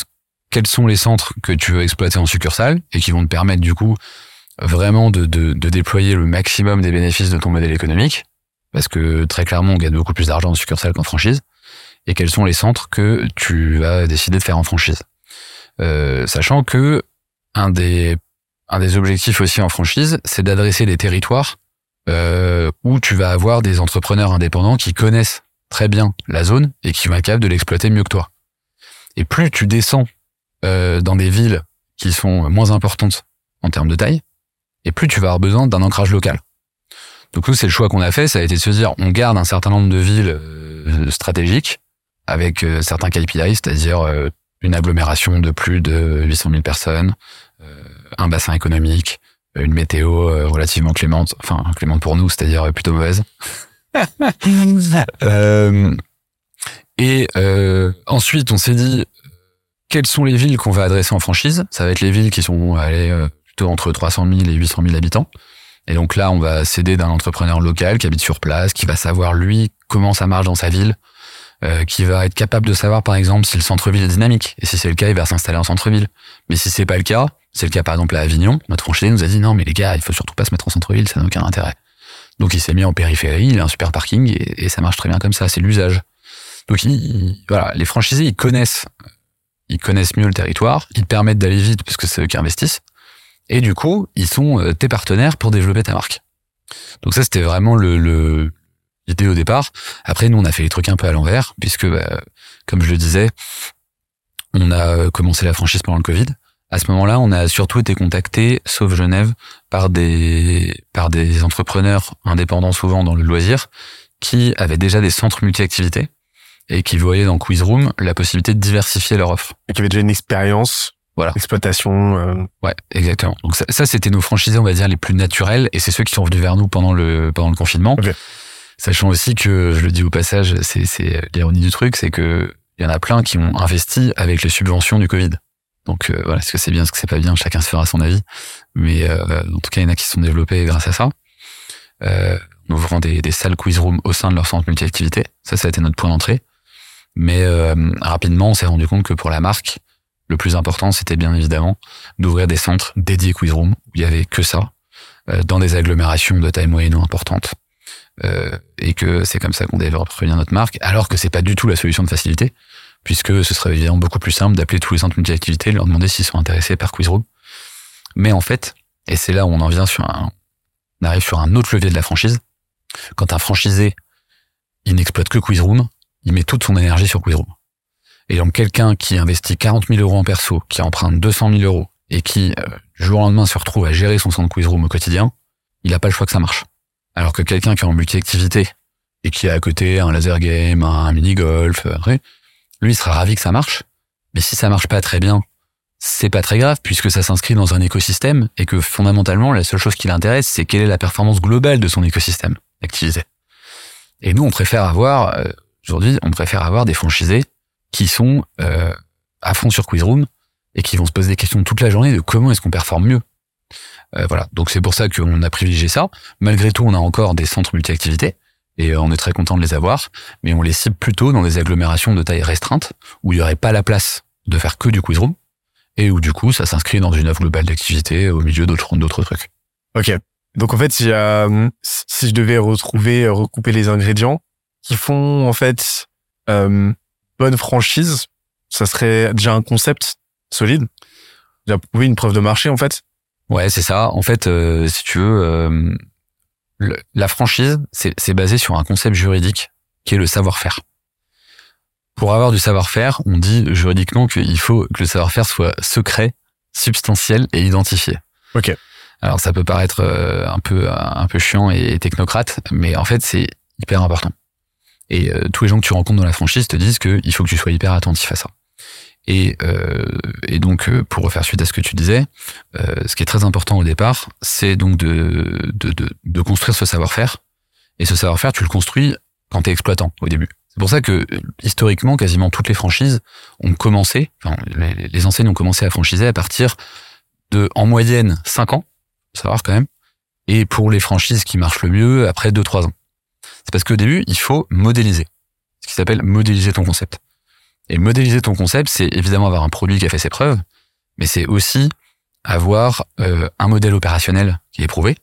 quels sont les centres que tu veux exploiter en succursale et qui vont te permettre du coup vraiment de, de, de déployer le maximum des bénéfices de ton modèle économique, parce que très clairement on gagne beaucoup plus d'argent en succursale qu'en franchise. Et quels sont les centres que tu vas décider de faire en franchise, Euh, sachant que un des un des objectifs aussi en franchise, c'est d'adresser des territoires euh, où tu vas avoir des entrepreneurs indépendants qui connaissent très bien la zone et qui vont être capables de l'exploiter mieux que toi. Et plus tu descends euh, dans des villes qui sont moins importantes en termes de taille, et plus tu vas avoir besoin d'un ancrage local. Donc nous, c'est le choix qu'on a fait, ça a été de se dire, on garde un certain nombre de villes euh, stratégiques avec euh, certains KPI, c'est-à-dire une agglomération de plus de 800 000 personnes, un bassin économique, une météo euh, relativement clémente, enfin clémente pour nous, c'est-à-dire euh, plutôt mauvaise. Euh, et euh, ensuite, on s'est dit quelles sont les villes qu'on va adresser en franchise? Ça va être les villes qui sont allez, plutôt entre 300 000 et 800 000 habitants. Et donc là, on va s'aider d'un entrepreneur local qui habite sur place, qui va savoir lui comment ça marche dans sa ville, euh, qui va être capable de savoir par exemple si le centre-ville est dynamique. Et si c'est le cas, il va s'installer en centre-ville. Mais si c'est pas le cas, c'est le cas par exemple à Avignon, notre franchisé nous a dit non mais les gars, il faut surtout pas se mettre en centre-ville, ça n'a aucun intérêt. Donc il s'est mis en périphérie, il a un super parking et, ça marche très bien comme ça, c'est l'usage. Donc il- il- voilà, les franchisés ils connaissent, ils connaissent mieux le territoire, ils te permettent d'aller vite parce que c'est eux qui investissent, et du coup ils sont euh, tes partenaires pour développer ta marque. Donc ça c'était vraiment le l'idée au départ. Après nous on a fait les trucs un peu à l'envers puisque bah, comme je le disais, on a euh, commencé la franchise pendant le Covid. À ce moment-là, on a surtout été contacté, sauf Genève, par des par des entrepreneurs indépendants souvent dans le loisir qui avaient déjà des centres multi-activités et qui voyaient dans Quizroom la possibilité de diversifier leur offre. Et qui avait déjà une expérience Voilà. d'exploitation. euh, Ouais, exactement. Donc ça, ça, c'était nos franchisés, on va dire, les plus naturels, et c'est ceux qui sont venus vers nous pendant le pendant le confinement. Ok. Sachant aussi que, je le dis au passage, c'est c'est l'ironie du truc, c'est que il y en a plein qui ont investi avec les subventions du Covid. Donc euh, voilà, est-ce que c'est bien, est-ce que c'est pas bien, chacun se fera son avis. Mais euh, en tout cas, il y en a qui se sont développés grâce à ça. Euh, en ouvrant des, salles quiz room au sein de leur centre multi-activité. Ça, ça a été notre point d'entrée. Mais euh, rapidement, on s'est rendu compte que pour la marque, le plus important, c'était bien évidemment d'ouvrir des centres dédiés quiz room où il y avait que ça, euh, dans des agglomérations de taille moyenne ou importante. Et que c'est comme ça qu'on développe bien notre marque, alors que c'est pas du tout la solution de facilité, puisque ce serait évidemment beaucoup plus simple d'appeler tous les centres multi-activités, de leur demander s'ils sont intéressés par Quizroom. Mais en fait, et c'est là où on en vient sur un, on arrive sur un autre levier de la franchise. Quand un franchisé, il n'exploite que Quizroom, il met toute son énergie sur Quizroom. Et donc quelqu'un qui investit 40 000 euros en perso, qui emprunte 200 000 euros et qui euh, du jour au lendemain se retrouve à gérer son centre Quizroom au quotidien, il n'a pas le choix que ça marche. Alors que quelqu'un qui est en multi-activité et qui a à côté un laser game, un mini-golf, euh, lui il sera ravi que ça marche. Mais si ça marche pas très bien, c'est pas très grave puisque ça s'inscrit dans un écosystème et que fondamentalement la seule chose qui l'intéresse c'est quelle est la performance globale de son écosystème d'activité. Et nous on préfère avoir euh, aujourd'hui on préfère avoir des franchisés qui sont euh, à fond sur Quizroom et qui vont se poser des questions toute la journée de comment est-ce qu'on performe mieux. Euh, voilà, donc c'est pour ça qu'on a privilégié ça. Malgré tout, on a encore des centres multi-activités, et on est très content de les avoir, mais on les cible plutôt dans des agglomérations de taille restreinte où il n'y aurait pas la place de faire que du quiz room et où du coup ça s'inscrit dans une offre globale d'activité au milieu d'autres trucs. Ok. Donc en fait, si, euh, si je devais retrouver, recouper les ingrédients qui font en fait euh, bonne franchise, ça serait déjà un concept solide, déjà prouvé une preuve de marché en fait. Ouais, c'est ça. En fait, euh, si tu veux, euh, la franchise, c'est basé sur un concept juridique qui est le savoir-faire. Pour avoir du savoir-faire, on dit juridiquement qu'il faut que le savoir-faire soit secret, substantiel et identifié. Ok. Alors ça peut paraître euh, un peu un peu chiant et technocrate, mais en fait c'est hyper important. Et euh, tous les gens que tu rencontres dans la franchise te disent qu'il faut que tu sois hyper attentif à ça. Et, euh, et donc, euh, pour refaire suite à ce que tu disais, euh, ce qui est très important au départ, c'est donc de, de, de, de, construire ce savoir-faire. Et ce savoir-faire, tu le construis quand tu es exploitant au début. C'est pour ça que historiquement, quasiment toutes les franchises ont commencé, enfin, les, enseignes ont commencé à franchiser à partir de, en moyenne, 5 ans, savoir quand même, et pour les franchises qui marchent le mieux, après 2-3 ans. C'est parce qu'au début, il faut modéliser, ce qui s'appelle modéliser ton concept. Et modéliser ton concept, c'est évidemment avoir un produit qui a fait ses preuves, mais c'est aussi avoir euh, un modèle opérationnel qui est prouvé.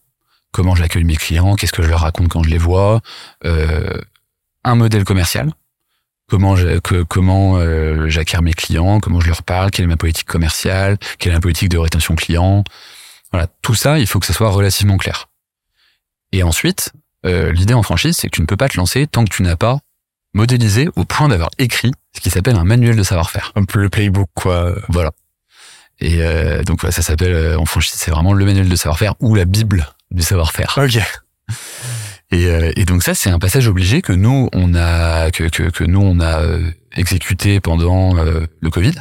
Comment j'accueille mes clients, qu'est-ce que je leur raconte quand je les vois, euh, un modèle commercial, comment je, euh, mes clients, comment je leur parle, quelle est ma politique commerciale, quelle est ma politique de rétention client. Voilà, tout ça, il faut que ce soit relativement clair. Et ensuite, euh, l'idée en franchise, c'est que tu ne peux pas te lancer tant que tu n'as pas modélisé au point d'avoir écrit ce qui s'appelle un manuel de savoir-faire. Un peu le playbook, quoi. Voilà. Et euh, donc ça s'appelle euh, en franchise, c'est vraiment le manuel de savoir-faire ou la bible du savoir-faire. Ok. Et, euh, et donc ça, c'est un passage obligé que nous on a que que, que nous on a euh, exécuté pendant euh, le Covid,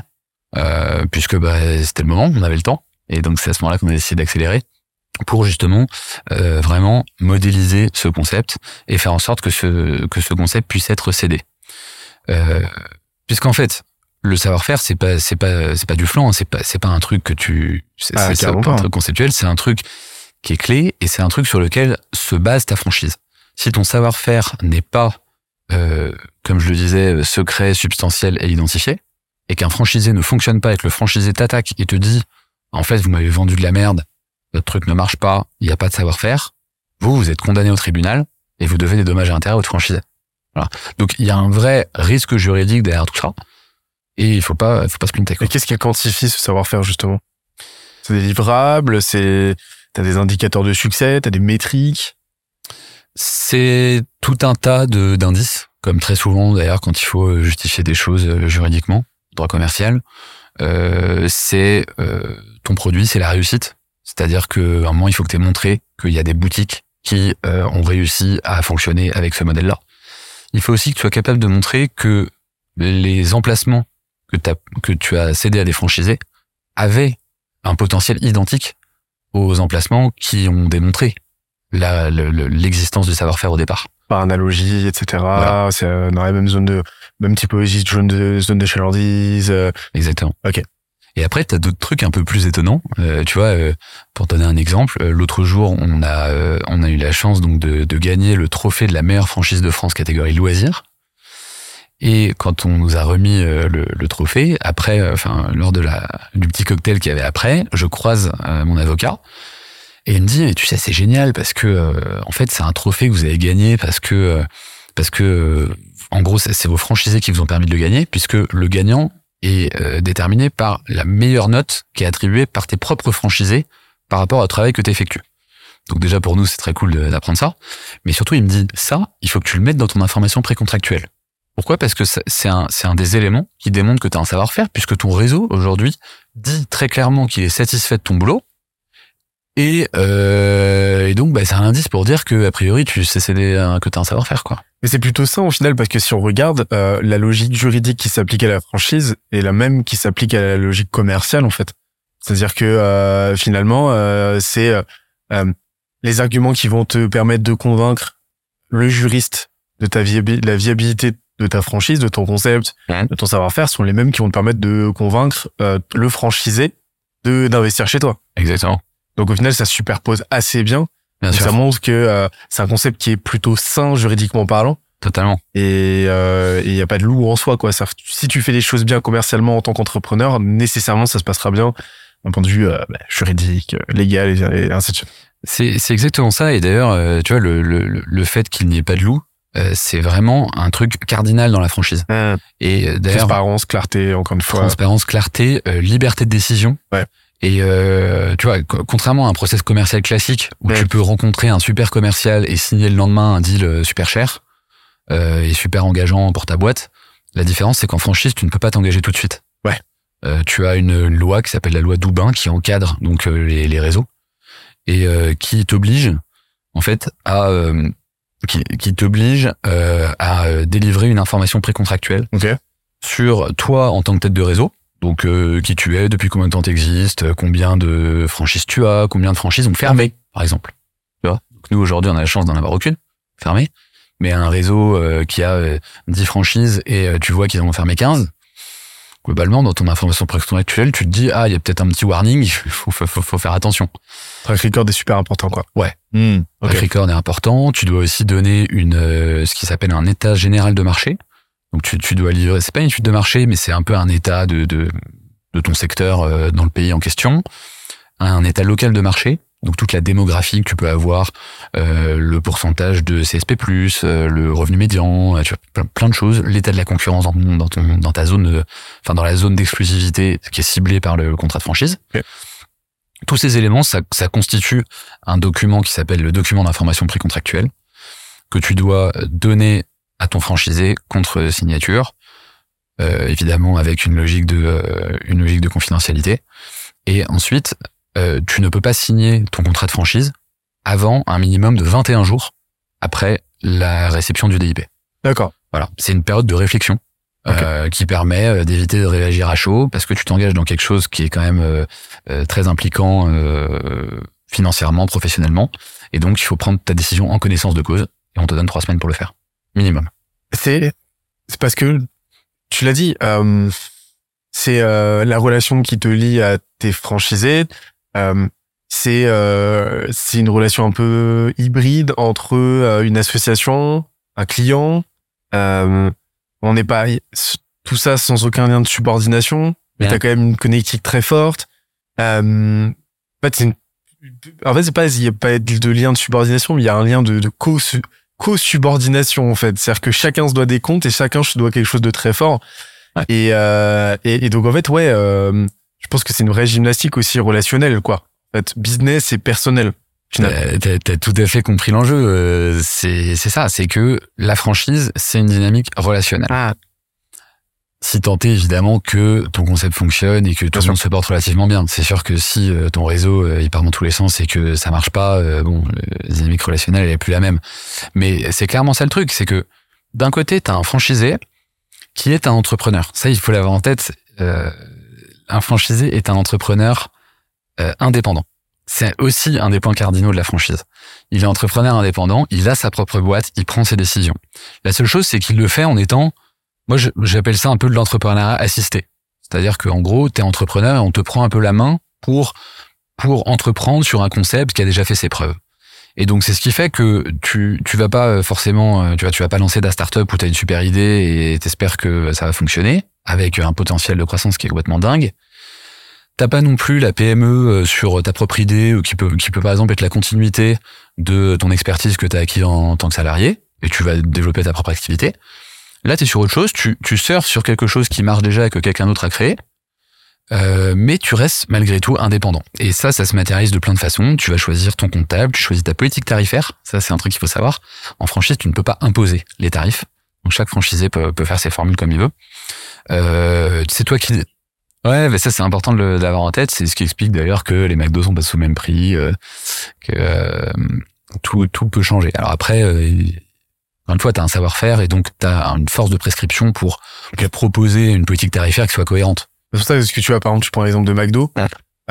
puisque bah, c'était le moment, on avait le temps, et donc c'est à ce moment-là qu'on a décidé d'accélérer pour justement vraiment modéliser ce concept et faire en sorte que ce que ce concept puisse être cédé. Puisqu'en fait, le savoir-faire, c'est pas, c'est pas, c'est pas du flanc, hein, c'est pas, c'est pas un truc que tu, c'est Ah, pas un truc conceptuel, c'est un truc qui est clé et c'est un truc sur lequel se base ta franchise. Si ton savoir-faire n'est pas, euh, comme je le disais, secret, substantiel et identifié, et qu'un franchisé ne fonctionne pas et que le franchisé t'attaque et te dit, en fait, vous m'avez vendu de la merde, votre truc ne marche pas, il n'y a pas de savoir-faire, vous, vous êtes condamné au tribunal et vous devez des dommages à intérêts à votre franchisé. Voilà. Donc, il y a un vrai risque juridique derrière tout ça. Et il faut pas, faut pas se planter, quoi. Et qu'est-ce qui quantifie ce savoir-faire, justement? C'est des livrables, c'est... T'as des indicateurs de succès, t'as des métriques? C'est tout un tas de d'indices, comme très souvent d'ailleurs quand il faut justifier des choses euh, juridiquement, droit commercial. Euh, c'est euh, ton produit, c'est la réussite. C'est-à-dire qu'à un moment, il faut que tu aies montré qu'il y a des boutiques qui euh, ont réussi à fonctionner avec ce modèle-là. Il faut aussi que tu sois capable de montrer que les emplacements que, que tu as cédés à des franchisés avaient un potentiel identique aux emplacements qui ont démontré le- l'existence du savoir-faire au départ. par analogie, etc. Voilà. C'est dans la même zone de, même typologie de zone de, zone de chalandise. euh, Exactement. Ok. Et après, tu as d'autres trucs un peu plus étonnants. Euh, tu vois, euh, pour donner un exemple, euh, l'autre jour, on a, euh, on a eu la chance donc de, de gagner le trophée de la meilleure franchise de France catégorie loisirs. Et quand on nous a remis euh, le, le trophée, après, euh, enfin, lors de la, du petit cocktail qu'il y avait après, je croise mon avocat et il me dit, tu sais, c'est génial parce que, en fait, c'est un trophée que vous avez gagné parce que, parce que, en gros, c'est vos franchisés qui vous ont permis de le gagner, puisque le gagnant est euh, déterminé par la meilleure note qui est attribuée par tes propres franchisés par rapport au travail que tu effectues. Donc déjà pour nous c'est très cool d'apprendre ça, mais surtout il me dit ça, il faut que tu le mettes dans ton information précontractuelle. Pourquoi? Parce que c'est un, un des éléments qui démontre que tu as un savoir-faire, puisque ton réseau aujourd'hui dit très clairement qu'il est satisfait de ton boulot. Et, euh, et donc bah, c'est un indice pour dire que a priori tu sais céder que tu as un savoir-faire quoi. Mais c'est plutôt ça au final parce que si on regarde euh, la logique juridique qui s'applique à la franchise est la même qui s'applique à la logique commerciale en fait. C'est-à-dire que euh, finalement euh, c'est euh, euh, les arguments qui vont te permettre de convaincre le juriste de ta viabi- la viabilité de ta franchise, de ton concept, de ton savoir-faire sont les mêmes qui vont te permettre de convaincre euh, le franchisé de d'investir chez toi. Exactement. Donc au final ça se superpose assez bien Bien Donc sûr. ça montre que euh, c'est un concept qui est plutôt sain juridiquement parlant Totalement. et euh, il y a pas de loup en soi quoi. Ça, si tu fais les choses bien commercialement en tant qu'entrepreneur, nécessairement ça se passera bien d'un point de vue euh, bah, juridique, euh, légal et, et ainsi de suite. C'est c'est exactement ça. Et d'ailleurs, euh, tu vois, le, le, le fait qu'il n'y ait pas de loup, euh, c'est vraiment un truc cardinal dans la franchise. Et euh, d'ailleurs, Transparence, clarté, encore une fois. transparence, clarté, euh, liberté de décision. Ouais. Et euh, tu vois, co- contrairement à un process commercial classique où Ouais. tu peux rencontrer un super commercial et signer le lendemain un deal euh, super cher euh, et super engageant pour ta boîte, la différence c'est qu'en franchise tu ne peux pas t'engager tout de suite. Ouais. Euh, tu as une, une loi qui s'appelle la loi Doubin qui encadre donc les, les réseaux et euh, qui t'oblige en fait à euh, qui, qui t'oblige euh, à délivrer une information précontractuelle sur toi en tant que tête de réseau. Donc euh, qui tu es, depuis combien de temps t'existes, euh, combien de franchises tu as, combien de franchises ont fermé, par exemple. Tu vois? Donc nous aujourd'hui on a la chance d'en avoir aucune fermée, mais un réseau euh, qui a euh, 10 franchises et tu vois qu'ils en ont fermé 15. Globalement, dans ton information précontractuelle, tu te dis ah il y a peut-être un petit warning, il faut, faut, faut, faut faire attention. Track record est super important quoi. Ouais. Hmm. Track record est important. Tu dois aussi donner une euh, ce qui s'appelle un état général de marché. Donc tu, tu dois livrer. C'est pas une étude de marché, mais c'est un peu un état de de, de ton secteur euh, dans le pays en question. Un état local de marché. Donc toute la démographie que tu peux avoir, euh, le pourcentage de CSP+, euh, le revenu médian, euh, tu vois, plein, plein de choses. L'état de la concurrence dans, ton- dans, ton, dans ta zone, de- enfin dans la zone d'exclusivité qui est ciblée par le contrat de franchise. Tous ces éléments, ça, ça constitue un document qui s'appelle le document d'information précontractuelle que tu dois donner à ton franchisé contre signature, euh, évidemment avec une logique de euh, une logique de confidentialité. Et ensuite, euh, tu ne peux pas signer ton contrat de franchise avant un minimum de 21 jours après la réception du DIP. D'accord. Voilà, c'est une période de réflexion euh, qui permet euh, d'éviter de réagir à chaud parce que tu t'engages dans quelque chose qui est quand même euh, euh, très impliquant euh, financièrement, professionnellement, et donc il faut prendre ta décision en connaissance de cause et on te donne trois semaines pour le faire, minimum. C'est c'est parce que tu l'as dit, euh, c'est euh, la relation qui te lie à tes franchisés. Euh, c'est euh, c'est une relation un peu hybride entre euh, une association, un client. Euh, on n'est pas tout ça sans aucun lien de subordination. Mais t'as quand même une connectique très forte. Euh, en fait, c'est une- en fait, c'est pas, il y a pas de lien de subordination, mais il y a un lien de, de co co-subordination en fait. C'est-à-dire que chacun se doit des comptes et chacun se doit quelque chose de très fort. Ouais. Et, euh, et, et donc en fait, ouais, euh, je pense que c'est une vraie gymnastique aussi relationnelle, quoi. En fait, business et personnel. T'as tout à fait compris l'enjeu. euh, C'est c'est ça, c'est que la franchise, c'est une dynamique relationnelle. Ah, Si tant est évidemment que ton concept fonctionne et que tout le monde se porte relativement bien. C'est sûr que si euh, ton réseau euh, il part dans tous les sens et que ça marche pas, euh, bon, la dynamique relationnelle elle est plus la même. Mais c'est clairement ça le truc, c'est que d'un côté t'as un franchisé qui est un entrepreneur. Ça il faut l'avoir en tête. Euh, un franchisé est un entrepreneur euh, indépendant. C'est aussi un des points cardinaux de la franchise. Il est entrepreneur indépendant, il a sa propre boîte, il prend ses décisions. La seule chose, c'est qu'il le fait en étant, moi j'appelle ça un peu de l'entrepreneuriat assisté. C'est-à-dire qu'en gros, tu es entrepreneur et on te prend un peu la main pour, pour entreprendre sur un concept qui a déjà fait ses preuves. Et donc c'est ce qui fait que tu tu vas pas forcément euh, tu vas tu vas pas lancer ta startup où tu as une super idée et t'espères que ça va fonctionner avec un potentiel de croissance qui est complètement dingue. T'as pas non plus la PME euh, sur ta propre idée euh, qui peut qui peut par exemple être la continuité de ton expertise que tu as acquis en, tant que salarié et tu vas développer ta propre activité. Là, tu es sur autre chose, tu, tu surfes sur quelque chose qui marche déjà et que quelqu'un d'autre a créé, euh, mais tu restes malgré tout indépendant. Et ça, ça se matérialise de plein de façons. Tu vas choisir ton comptable, tu choisis ta politique tarifaire. Ça, c'est un truc qu'il faut savoir. En franchise, tu ne peux pas imposer les tarifs. Donc chaque franchisé peut, peut faire ses formules comme il veut. Euh, c'est toi qui... Ouais, mais ça c'est important de l'avoir en tête. C'est ce qui explique d'ailleurs que les McDo sont pas sous le même prix, euh, que euh, tout, tout peut changer. Alors après, euh, encore une fois, tu as un savoir-faire et donc tu as une force de prescription pour proposer une politique tarifaire qui soit cohérente. C'est pour ça que tu as, par exemple, tu prends l'exemple de McDo.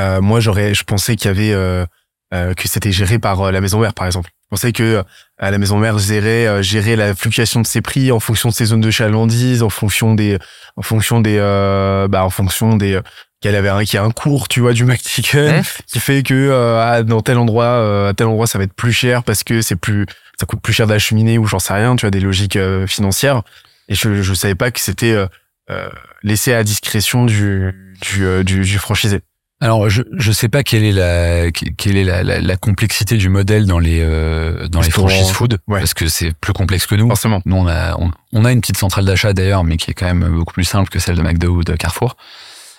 Euh, moi, j'aurais, je pensais qu'il y avait, euh, euh, que c'était géré par euh, la maison mère, par exemple. Je pensais que euh, la maison mère gérait, euh, gérait la fluctuation de ses prix en fonction de ses zones de chalandise, en fonction des, en fonction des, euh, bah, en fonction des, qu'elle avait un, qu'il y a un cours, tu vois, du McChicken Mmh. qui fait que euh, ah, dans tel endroit, euh, à tel endroit, ça va être plus cher parce que c'est plus, ça coûte plus cher d'acheminer ou j'en sais rien, tu vois, des logiques euh, financières. Et je, je savais pas que c'était euh, euh, laissé à discrétion du du, du, du franchisé. Alors, je je sais pas quelle est la quelle est la, la, la complexité du modèle dans les euh, dans les franchises food Ouais. parce que c'est plus complexe que nous. Forcément. Nous, on a on, on a une petite centrale d'achat d'ailleurs, mais qui est quand même beaucoup plus simple que celle de McDo ou de Carrefour.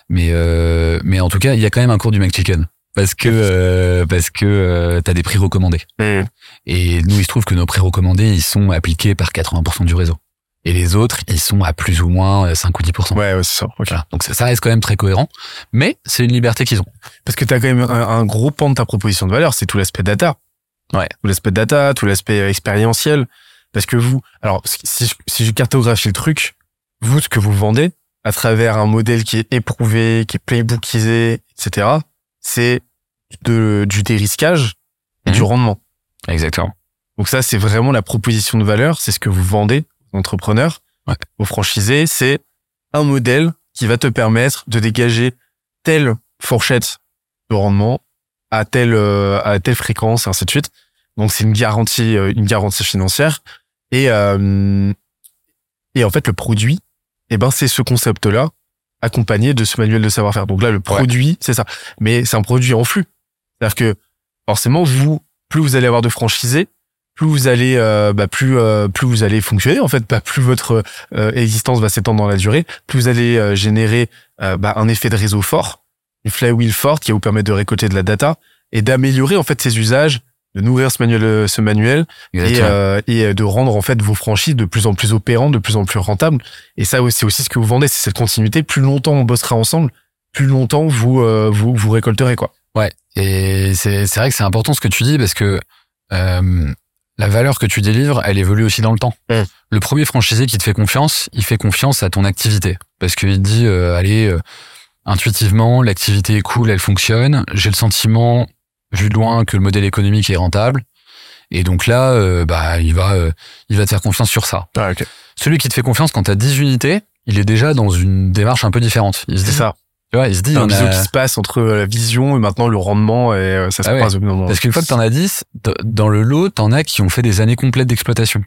Mais euh, mais en tout cas, il y a quand même un cours du McChicken parce que euh, parce que euh, t'as des prix recommandés. Et nous, il se trouve que nos prix recommandés, ils sont appliqués par 80% du réseau. Et les autres, ils sont à plus ou moins euh, 5 ou 10%. Ouais, ouais, c'est ça. Voilà. Donc ça, ça reste quand même très cohérent, mais c'est une liberté qu'ils ont. Parce que tu as quand même un, un gros pan de ta proposition de valeur, c'est tout l'aspect data. Ouais. Tout l'aspect data, tout l'aspect euh, expérientiel. Parce que vous, alors si je, si je cartographie le truc, vous, ce que vous vendez, à travers un modèle qui est éprouvé, qui est playbookisé, etc., c'est de, du dérisquage et Mhm. du rendement. Exactement. Donc ça, c'est vraiment la proposition de valeur, c'est ce que vous vendez aux entrepreneurs, Ouais. aux franchisés, c'est un modèle qui va te permettre de dégager telle fourchette de rendement à telle euh, à telle fréquence et ainsi de suite. Donc c'est une garantie euh, une garantie financière et euh, et en fait le produit eh ben c'est ce concept là accompagné de ce manuel de savoir-faire. Donc là le produit c'est ça, mais c'est un produit en flux. C'est-à-dire que forcément vous plus vous allez avoir de franchisés, plus vous allez euh, bah, plus euh, plus vous allez fonctionner en fait, bah, plus votre euh, existence va s'étendre dans la durée, plus vous allez euh, générer euh, bah, un effet de réseau fort, une flywheel forte qui va vous permettre de récolter de la data et d'améliorer en fait ces usages, de nourrir ce manuel euh, ce manuel et, euh, et euh, de rendre en fait vos franchises de plus en plus opérantes, de plus en plus rentables. Et ça c'est aussi ce que vous vendez, c'est cette continuité. Plus longtemps on bossera ensemble, plus longtemps vous euh, vous vous récolterez quoi. Ouais. Et c'est c'est vrai que c'est important ce que tu dis parce que euh, la valeur que tu délivres, elle évolue aussi dans le temps. Mm. Le premier franchisé qui te fait confiance, il fait confiance à ton activité parce qu'il dit euh, allez intuitivement l'activité est cool, elle fonctionne. J'ai le sentiment vu de loin que le modèle économique est rentable. Et donc là, euh, bah il va euh, il va te faire confiance sur ça. Ah, ok. Celui qui te fait confiance quand t'as 10 unités, il est déjà dans une démarche un peu différente. Il se C'est dit, ça. tu vois, il se dit, un a- qui se passe entre la vision et maintenant le rendement et euh, ça se Ah ouais. croise au bout d'un moment. Parce qu'une fois que t'en as 10, d- dans le lot, t'en as qui ont fait des années complètes d'exploitation.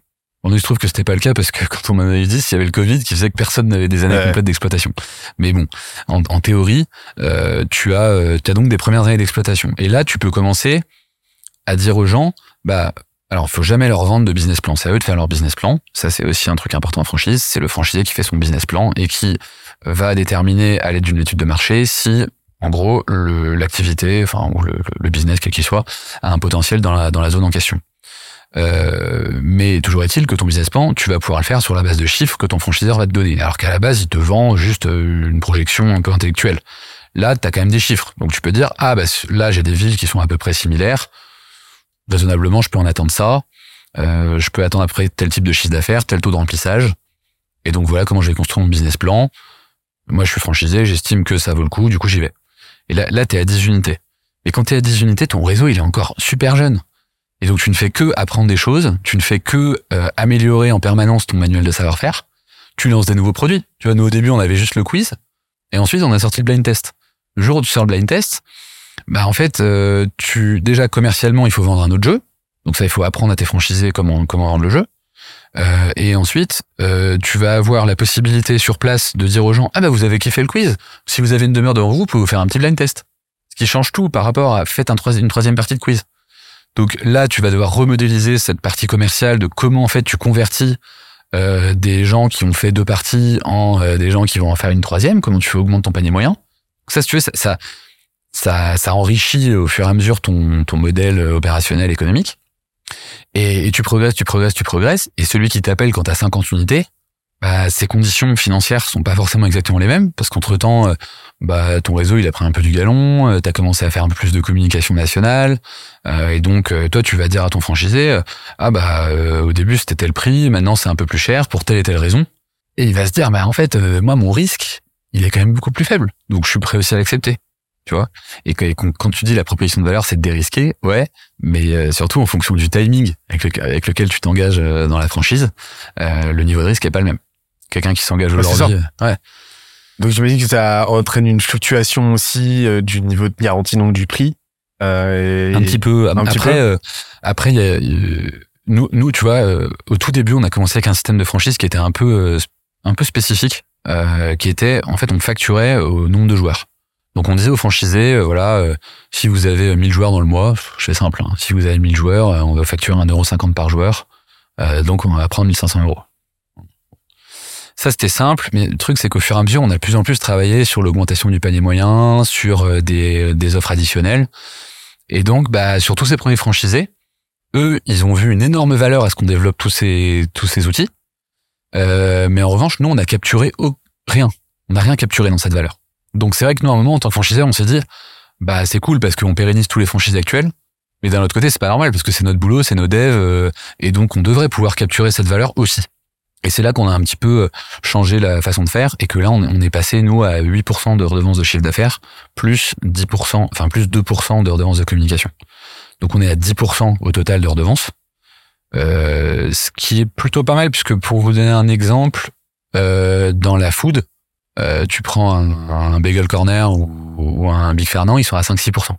Bon, il se trouve que c'était pas le cas parce que quand on en a eu 10, il y avait le Covid qui faisait que personne n'avait des années Ouais. complètes d'exploitation. Mais bon, en, en théorie, euh, tu as, euh, tu as donc des premières années d'exploitation. Et là, tu peux commencer à dire aux gens, bah, alors, faut jamais leur vendre de business plan. C'est à eux de faire leur business plan. Ça, c'est aussi un truc important en franchise. C'est le franchisé qui fait son business plan et qui va déterminer à l'aide d'une étude de marché si, en gros, l'activité, enfin, ou le, le business, quel qu'il soit, a un potentiel dans la, dans la zone en question. Euh, mais toujours est-il que ton business plan, tu vas pouvoir le faire sur la base de chiffres que ton franchiseur va te donner. Alors qu'à la base, il te vend juste euh, une projection un peu intellectuelle. Là, tu as quand même des chiffres. Donc tu peux dire, ah bah là, j'ai des villes qui sont à peu près similaires. Raisonnablement, je peux en attendre ça. Euh, je peux attendre après tel type de chiffre d'affaires, tel taux de remplissage. Et donc voilà comment je vais construire mon business plan. Moi, je suis franchisé, j'estime que ça vaut le coup, du coup, j'y vais. Et là, là tu es à 10 unités. Mais quand tu es à 10 unités, ton réseau, il est encore super jeune. Et donc, tu ne fais que apprendre des choses, tu ne fais que euh, améliorer en permanence ton manuel de savoir-faire. Tu lances des nouveaux produits. Tu vois, nous, au début, on avait juste le quiz. Et ensuite, on a sorti le blind test. Le jour où tu sors le blind test, bah, en fait, euh, tu, déjà, commercialement, il faut vendre un autre jeu. Donc ça, il faut apprendre à tes franchisés comment, comment vendre le jeu. Euh, et ensuite, euh, tu vas avoir la possibilité sur place de dire aux gens, ah bah, vous avez kiffé le quiz. Si vous avez une demeure devant vous, vous pouvez vous faire un petit blind test. Ce qui change tout par rapport à faites une troisième partie de quiz. Donc là, tu vas devoir remodéliser cette partie commerciale de comment en fait tu convertis euh, des gens qui ont fait deux parties en euh, des gens qui vont en faire une troisième. Comment tu fais augmenter ton panier moyen. Ça, si tu veux, ça, ça, ça, enrichit au fur et à mesure ton, ton modèle opérationnel économique. Et, et tu progresses, tu progresses, tu progresses. Et celui qui t'appelle quand t'as 50 unités, bah, ses conditions financières sont pas forcément exactement les mêmes parce qu'entre temps, bah, ton réseau il a pris un peu du galon, euh, t'as commencé à faire un peu plus de communication nationale, euh, et donc euh, toi tu vas dire à ton franchisé, euh, ah bah euh, au début c'était tel prix, maintenant c'est un peu plus cher pour telle et telle raison, et il va se dire bah en fait euh, moi mon risque il est quand même beaucoup plus faible, donc je suis prêt aussi à l'accepter, tu vois. Et que- et quand, quand tu dis la proposition de valeur c'est de dérisquer, ouais, mais euh, surtout en fonction du timing avec, le- avec lequel tu t'engages dans la franchise, euh, le niveau de risque est pas le même. Quelqu'un qui s'engage aujourd'hui, ouais. Donc j'imagine que ça entraîne une fluctuation aussi euh, du niveau de garantie, donc du prix. Euh, un petit peu. Un après, peu. Euh, après, y a, nous, nous, tu vois, euh, au tout début, on a commencé avec un système de franchise qui était un peu, un peu spécifique, qui était, en fait, on facturait au nombre de joueurs. Donc on disait aux franchisés, voilà, si vous avez 1000 joueurs dans le mois, je fais simple, hein, si vous avez 1000 joueurs, on va facturer 1,50€ par joueur, donc on va prendre 1500 euros. Ça, c'était simple, mais le truc, c'est qu'au fur et à mesure, on a de plus en plus travaillé sur l'augmentation du panier moyen, sur euh, des, des offres additionnelles. Et donc, bah, sur tous ces premiers franchisés, eux, ils ont vu une énorme valeur à ce qu'on développe tous ces, tous ces outils. Euh, mais en revanche, nous, on a capturé rien. On n'a rien capturé dans cette valeur. Donc, c'est vrai que nous, à un moment, en tant que franchiseur, on s'est dit, bah, c'est cool parce qu'on pérennise tous les franchisés actuels. Mais d'un autre côté, c'est pas normal parce que c'est notre boulot, c'est nos devs, euh, et donc on devrait pouvoir capturer cette valeur aussi. Et c'est là qu'on a un petit peu euh, changé la façon de faire et que là, on, est passé, nous, à 8% de redevances de chiffre d'affaires, plus 10%, enfin, plus 2% de redevances de communication. Donc, on est à 10% au total de redevances. Euh, ce qui est plutôt pas mal puisque pour vous donner un exemple, euh, dans la food, euh, tu prends un, un Bagel Corner ou, ou, un Big Fernand, ils sont à 5-6%.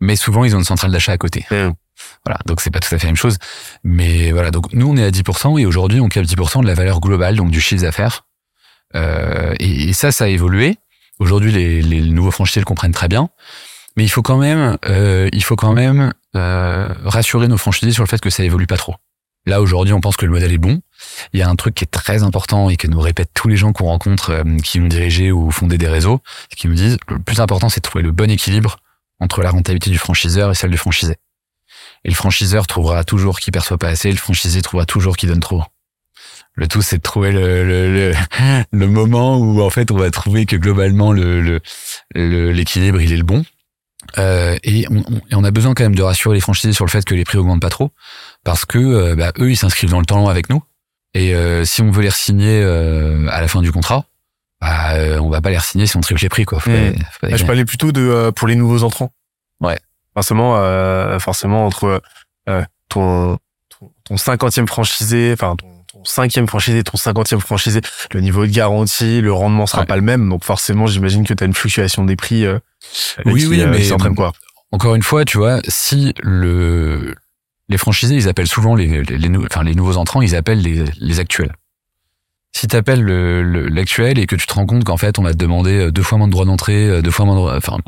Mais souvent, ils ont une centrale d'achat à côté. Voilà, donc c'est pas tout à fait la même chose. Mais voilà, donc nous on est à 10% et aujourd'hui on capte 10% de la valeur globale, donc du chiffre d'affaires. Euh, et, ça, ça a évolué. Aujourd'hui, les, les, nouveaux franchisés le comprennent très bien. Mais il faut quand même, euh, il faut quand même euh, rassurer nos franchisés sur le fait que ça évolue pas trop. Là aujourd'hui, on pense que le modèle est bon. Il y a un truc qui est très important et que nous répètent tous les gens qu'on rencontre, euh, qui ont dirigé ou fondé des réseaux, qui nous disent le plus important, c'est de trouver le bon équilibre entre la rentabilité du franchiseur et celle du franchisé. Et le franchiseur trouvera toujours qui perçoit pas assez, le franchisé trouvera toujours qui donne trop. Le tout, c'est de trouver le, le, le, moment où en fait on va trouver que globalement le l'équilibre il est le bon. Euh, et, on, on, a besoin quand même de rassurer les franchisés sur le fait que les prix augmentent pas trop, parce que euh, bah, eux ils s'inscrivent dans le temps long avec nous. Et euh, si on veut les signer euh, à la fin du contrat, bah, on va pas les signer si on triple les prix quoi. Mmh. Je parlais plutôt de pour les nouveaux entrants. Ouais forcément, euh, forcément entre euh, ton, ton, cinquantième franchisé, enfin ton, ton cinquième franchisé, ton cinquantième franchisé, le niveau de garantie, le rendement sera pas le même. Donc forcément, j'imagine que tu as une fluctuation des prix. Euh, oui, oui, mais quoi. Encore une fois, tu vois, si le les franchisés, ils appellent souvent les, les, les, enfin, les nouveaux entrants, ils appellent les, les actuels. Si tu appelles l'actuel et que tu te rends compte qu'en fait on va te demander deux fois moins de droits d'entrée, deux fois moins de, enfin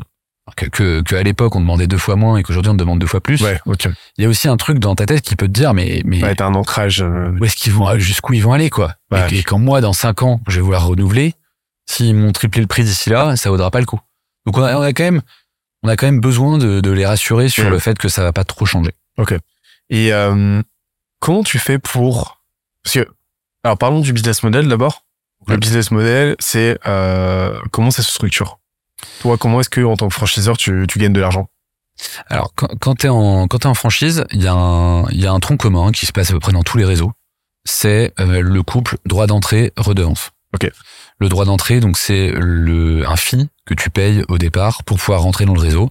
que, que, que à l'époque on demandait deux fois moins et qu'aujourd'hui on demande deux fois plus. Ouais, ok. Il y a aussi un truc dans ta tête qui peut te dire mais mais ouais, t'as un ancrage. Euh, où est-ce qu'ils vont jusqu'où ils vont aller quoi? Et, quand moi dans cinq ans je vais vouloir renouveler, s'ils m'ont triplé le prix d'ici là, ça vaudra pas le coup. Donc on a, on a quand même on a quand même besoin de, de les rassurer sur mm. le fait que ça va pas trop changer. Ok. Et euh, comment tu fais pour parce que alors parlons du business model d'abord. Le business model, c'est euh, comment ça se structure? Toi, comment est-ce que en tant que franchiseur, tu, tu gagnes de l'argent? Alors, quand, quand tu es en quand es en franchise, il y a un il y a un tronc commun qui se passe à peu près dans tous les réseaux. C'est euh, le couple droit d'entrée redevance. Ok. Le droit d'entrée, donc c'est le un fee que tu payes au départ pour pouvoir rentrer dans le réseau,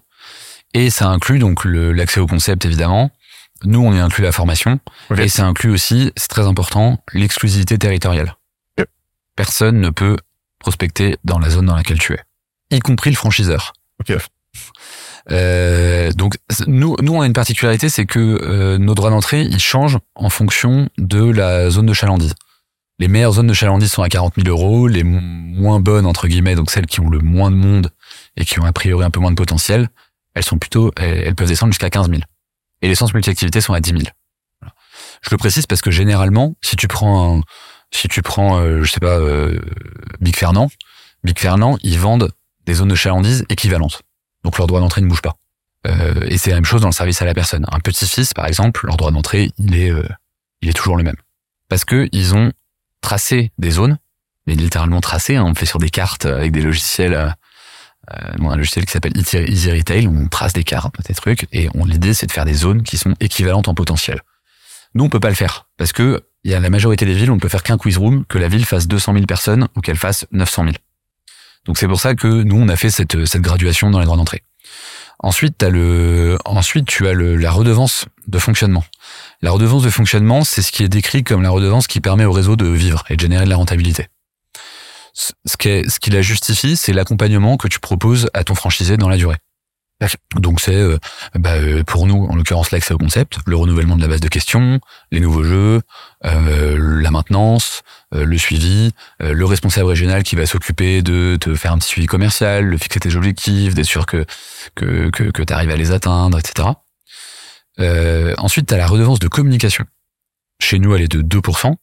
et ça inclut donc l'accès au concept évidemment. Nous, on y inclut la formation, et ça inclut aussi, c'est très important, l'exclusivité territoriale. Personne ne peut prospecter dans la zone dans laquelle tu es y compris le franchiseur. Ok. Euh, donc nous, nous on a une particularité, c'est que euh, nos droits d'entrée ils changent en fonction de la zone de chalandise. Les meilleures zones de chalandise sont à 40 000 euros, les moins bonnes entre guillemets, donc celles qui ont le moins de monde et qui ont a priori un peu moins de potentiel, elles sont plutôt, elles, peuvent descendre jusqu'à 15 000. Et les sens multi-activités sont à 10 000. Je le précise parce que généralement, si tu prends, un, si tu prends, euh, je sais pas, euh, Big Fernand, Big Fernand, ils vendent des zones de chalandise équivalentes. Donc leur droit d'entrée ne bouge pas. Euh, et c'est la même chose dans le service à la personne. Un petit-fils, par exemple, leur droit d'entrée, il est, euh, il est toujours le même. Parce que ils ont tracé des zones, mais littéralement tracé. Hein, on fait sur des cartes avec des logiciels, euh, un logiciel qui s'appelle Easy Retail, où on trace des cartes, des trucs, et l'idée c'est de faire des zones qui sont équivalentes en potentiel. Nous, on peut pas le faire parce que il y a la majorité des villes, on ne peut faire qu'un quiz room, que la ville fasse 200 000 personnes ou qu'elle fasse 900 000. Donc c'est pour ça que nous on a fait cette, cette graduation dans les droits d'entrée. Ensuite, le, ensuite tu as le, la redevance de fonctionnement. La redevance de fonctionnement, c'est ce qui est décrit comme la redevance qui permet au réseau de vivre et de générer de la rentabilité. Ce qui, ce qui la justifie, c'est l'accompagnement que tu proposes à ton franchisé dans la durée. Donc c'est euh, bah, euh, pour nous, en l'occurrence l'accès au concept, le renouvellement de la base de questions, les nouveaux jeux, euh, la maintenance, le suivi, le responsable régional qui va s'occuper de te faire un petit suivi commercial, de fixer tes objectifs, d'être sûr que que, que, que tu arrives à les atteindre, etc. ensuite, tu as la redevance de communication. Chez nous, elle est de 2%.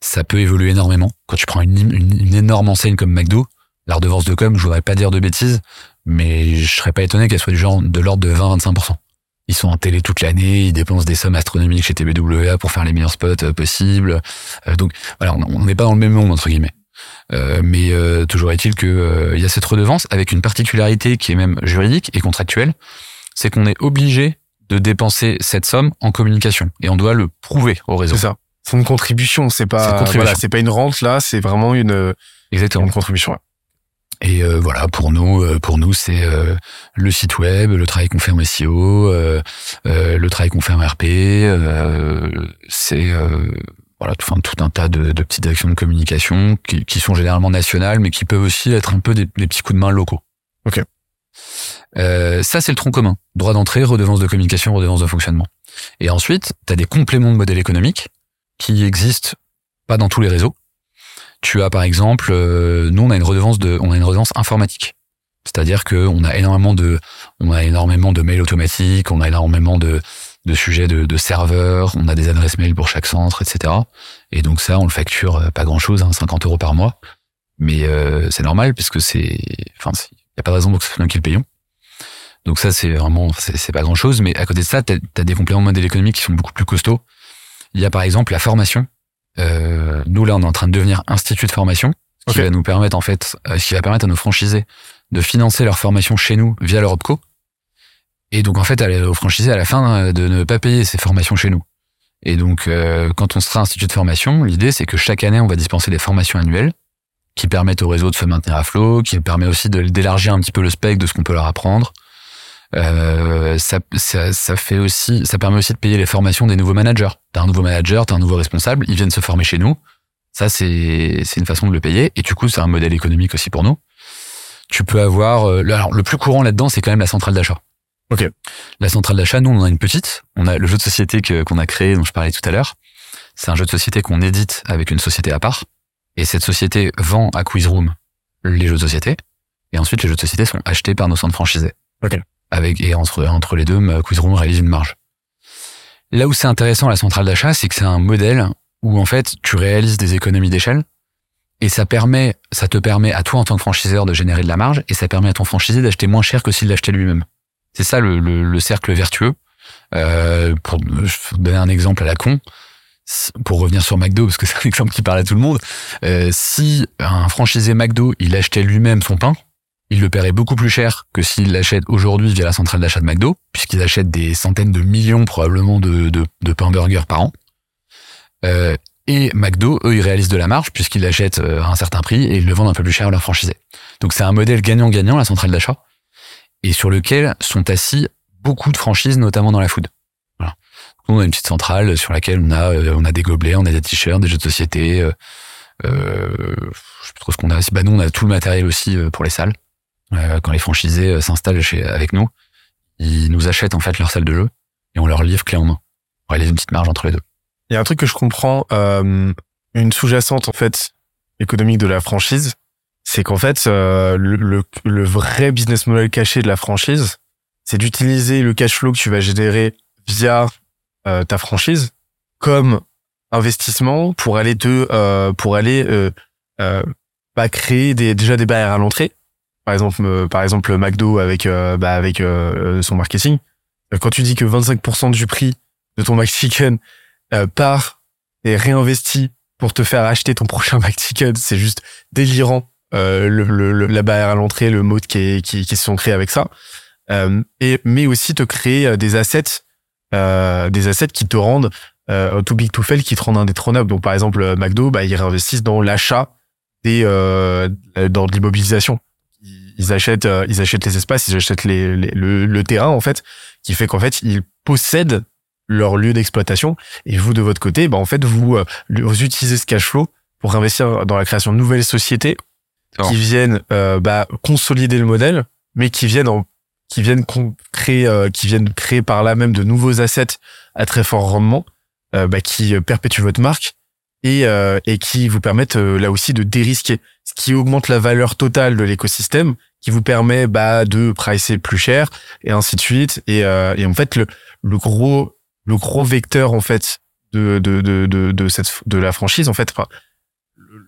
Ça peut évoluer énormément. Quand tu prends une, une énorme enseigne comme McDo, la redevance de com, je voudrais pas dire de bêtises, mais je serais pas étonné qu'elle soit du genre de l'ordre de 20-25%. Ils sont en télé toute l'année, ils dépensent des sommes astronomiques chez TBWA pour faire les meilleurs spots euh, possibles. Euh, donc voilà, on n'est pas dans le même monde entre guillemets. Euh, mais toujours est-il que il y a cette redevance avec une particularité qui est même juridique et contractuelle, c'est qu'on est obligé de dépenser cette somme en communication et on doit le prouver au réseau. C'est ça. C'est une contribution, c'est pas voilà, c'est pas une rente là, c'est vraiment une Exactement. une contribution. Et euh, voilà, pour nous, euh, pour nous, c'est euh, le site web, le travail qu'on fait en SEO, le travail qu'on fait en RP. c'est voilà, enfin tout un tas de, de, petites actions de communication qui, qui, sont généralement nationales, mais qui peuvent aussi être un peu des, des petits coups de main locaux. Ok. ça, c'est le tronc commun. Droit d'entrée, redevance de communication, redevance de fonctionnement. Et ensuite, tu as des compléments de modèle économique qui existent pas dans tous les réseaux, tu as par exemple, euh, nous on a une redevance de, on a une redevance informatique. C'est-à-dire que on a énormément de, on a énormément de mails automatiques, on a énormément de, de sujets de, de serveurs, on a des adresses mail pour chaque centre, etc. Et donc ça, on le facture euh, pas grand-chose, hein, 50 euros par mois. Mais euh, c'est normal puisque c'est, enfin, il y a pas de raison pour que ce soit nous qui le payons. Donc ça, c'est vraiment, c'est pas grand-chose. Mais à côté de ça, tu as, des compléments de modèle économique qui sont beaucoup plus costauds. Il y a par exemple la formation euh, nous là, on est en train de devenir institut de formation, ce qui va nous permettre en fait, euh, ce qui va permettre à nos franchisés de financer leur formation chez nous via leur opco. Et donc en fait, aux franchisés à la fin euh, de ne pas payer ces formations chez nous. Et donc euh, quand on sera institut de formation, l'idée c'est que chaque année on va dispenser des formations annuelles qui permettent au réseau de se maintenir à flot, qui permet aussi d'élargir un petit peu le spectre de ce qu'on peut leur apprendre, euh, ça, ça, ça, fait aussi, ça permet aussi de payer les formations des nouveaux managers. T'as un nouveau manager, t'as un nouveau responsable, ils viennent se former chez nous. Ça, c'est, c'est une façon de le payer. Et du coup, c'est un modèle économique aussi pour nous. Tu peux avoir, euh, le, alors, le plus courant là-dedans, c'est quand même la centrale d'achat. Ok. La centrale d'achat, nous, on en a une petite. On a le jeu de société que, qu'on a créé, dont je parlais tout à l'heure. C'est un jeu de société qu'on édite avec une société à part. Et cette société vend à Quizroom les jeux de société. Et ensuite, les jeux de société sont achetés par nos centres franchisés. Ok avec et entre entre les deux, Quizroom réalise une marge. Là où c'est intéressant la centrale d'achat, c'est que c'est un modèle où en fait tu réalises des économies d'échelle et ça permet, ça te permet à toi en tant que franchiseur de générer de la marge et ça permet à ton franchisé d'acheter moins cher que s'il l'achetait lui-même. C'est ça le, le, cercle vertueux. Euh, pour donner un exemple à la con, pour revenir sur McDo parce que c'est un exemple qui parle à tout le monde, euh, si un franchisé McDo il achetait lui-même son pain, il le paierait beaucoup plus cher que s'il l'achète aujourd'hui via la centrale d'achat de McDo, puisqu'ils achètent des centaines de millions probablement de, de, de pain burger par an. Euh, et McDo, eux, ils réalisent de la marge puisqu'ils l'achètent euh, à un certain prix et ils le vendent un peu plus cher à leurs franchisés. Donc c'est un modèle gagnant-gagnant, la centrale d'achat, et sur lequel sont assis beaucoup de franchises, notamment dans la food. Voilà. on a une petite centrale sur laquelle on a, euh, on a des gobelets, on a des t-shirts, des jeux de société. Euh, je sais plus trop ce qu'on a. Bah nous, on a tout le matériel aussi pour les salles. Euh, quand les franchisés euh, s'installent chez avec nous, ils nous achètent en fait leur salle de jeu et on leur livre clé en main. On réalise une petite marge entre les deux. Il y a un truc que je comprends, euh, une sous-jacente en fait économique de la franchise, c'est qu'en fait euh, le, le, vrai business model caché de la franchise, c'est d'utiliser le cash flow que tu vas générer via euh, ta franchise comme investissement pour aller te pour aller euh, bah, créer des, déjà des barrières à l'entrée par exemple euh, par exemple McDo avec euh, bah, avec euh, son marketing. Quand tu dis que 25% du prix de ton McChicken part et réinvesti pour te faire acheter ton prochain McChicken c'est juste délirant le, la barrière à l'entrée le mode qui, qui, qui se sont créés avec ça. Et mais aussi te créer des assets des assets qui te rendent too big to fail qui te rendent indétrônable. Donc par exemple McDo bah ils réinvestissent dans l'achat des dans l'immobilisation ils achètent, euh, ils achètent les espaces, ils achètent les, le, le, terrain en fait, qui fait qu'en fait ils possèdent leur lieu d'exploitation. Et vous de votre côté, bah en fait vous, euh, vous utilisez ce cash flow pour investir dans la création de nouvelles sociétés qui viennent euh, bah, consolider le modèle, mais qui viennent en, qui viennent créer, euh, qui viennent créer par là même de nouveaux assets à très fort rendement, euh, bah, qui perpétuent votre marque et et qui vous permettent là aussi de dérisquer, ce qui augmente la valeur totale de l'écosystème, qui vous permet bah de pricer plus cher et ainsi de suite. Et et en fait le le gros le gros vecteur en fait de de de de, de cette de la franchise en fait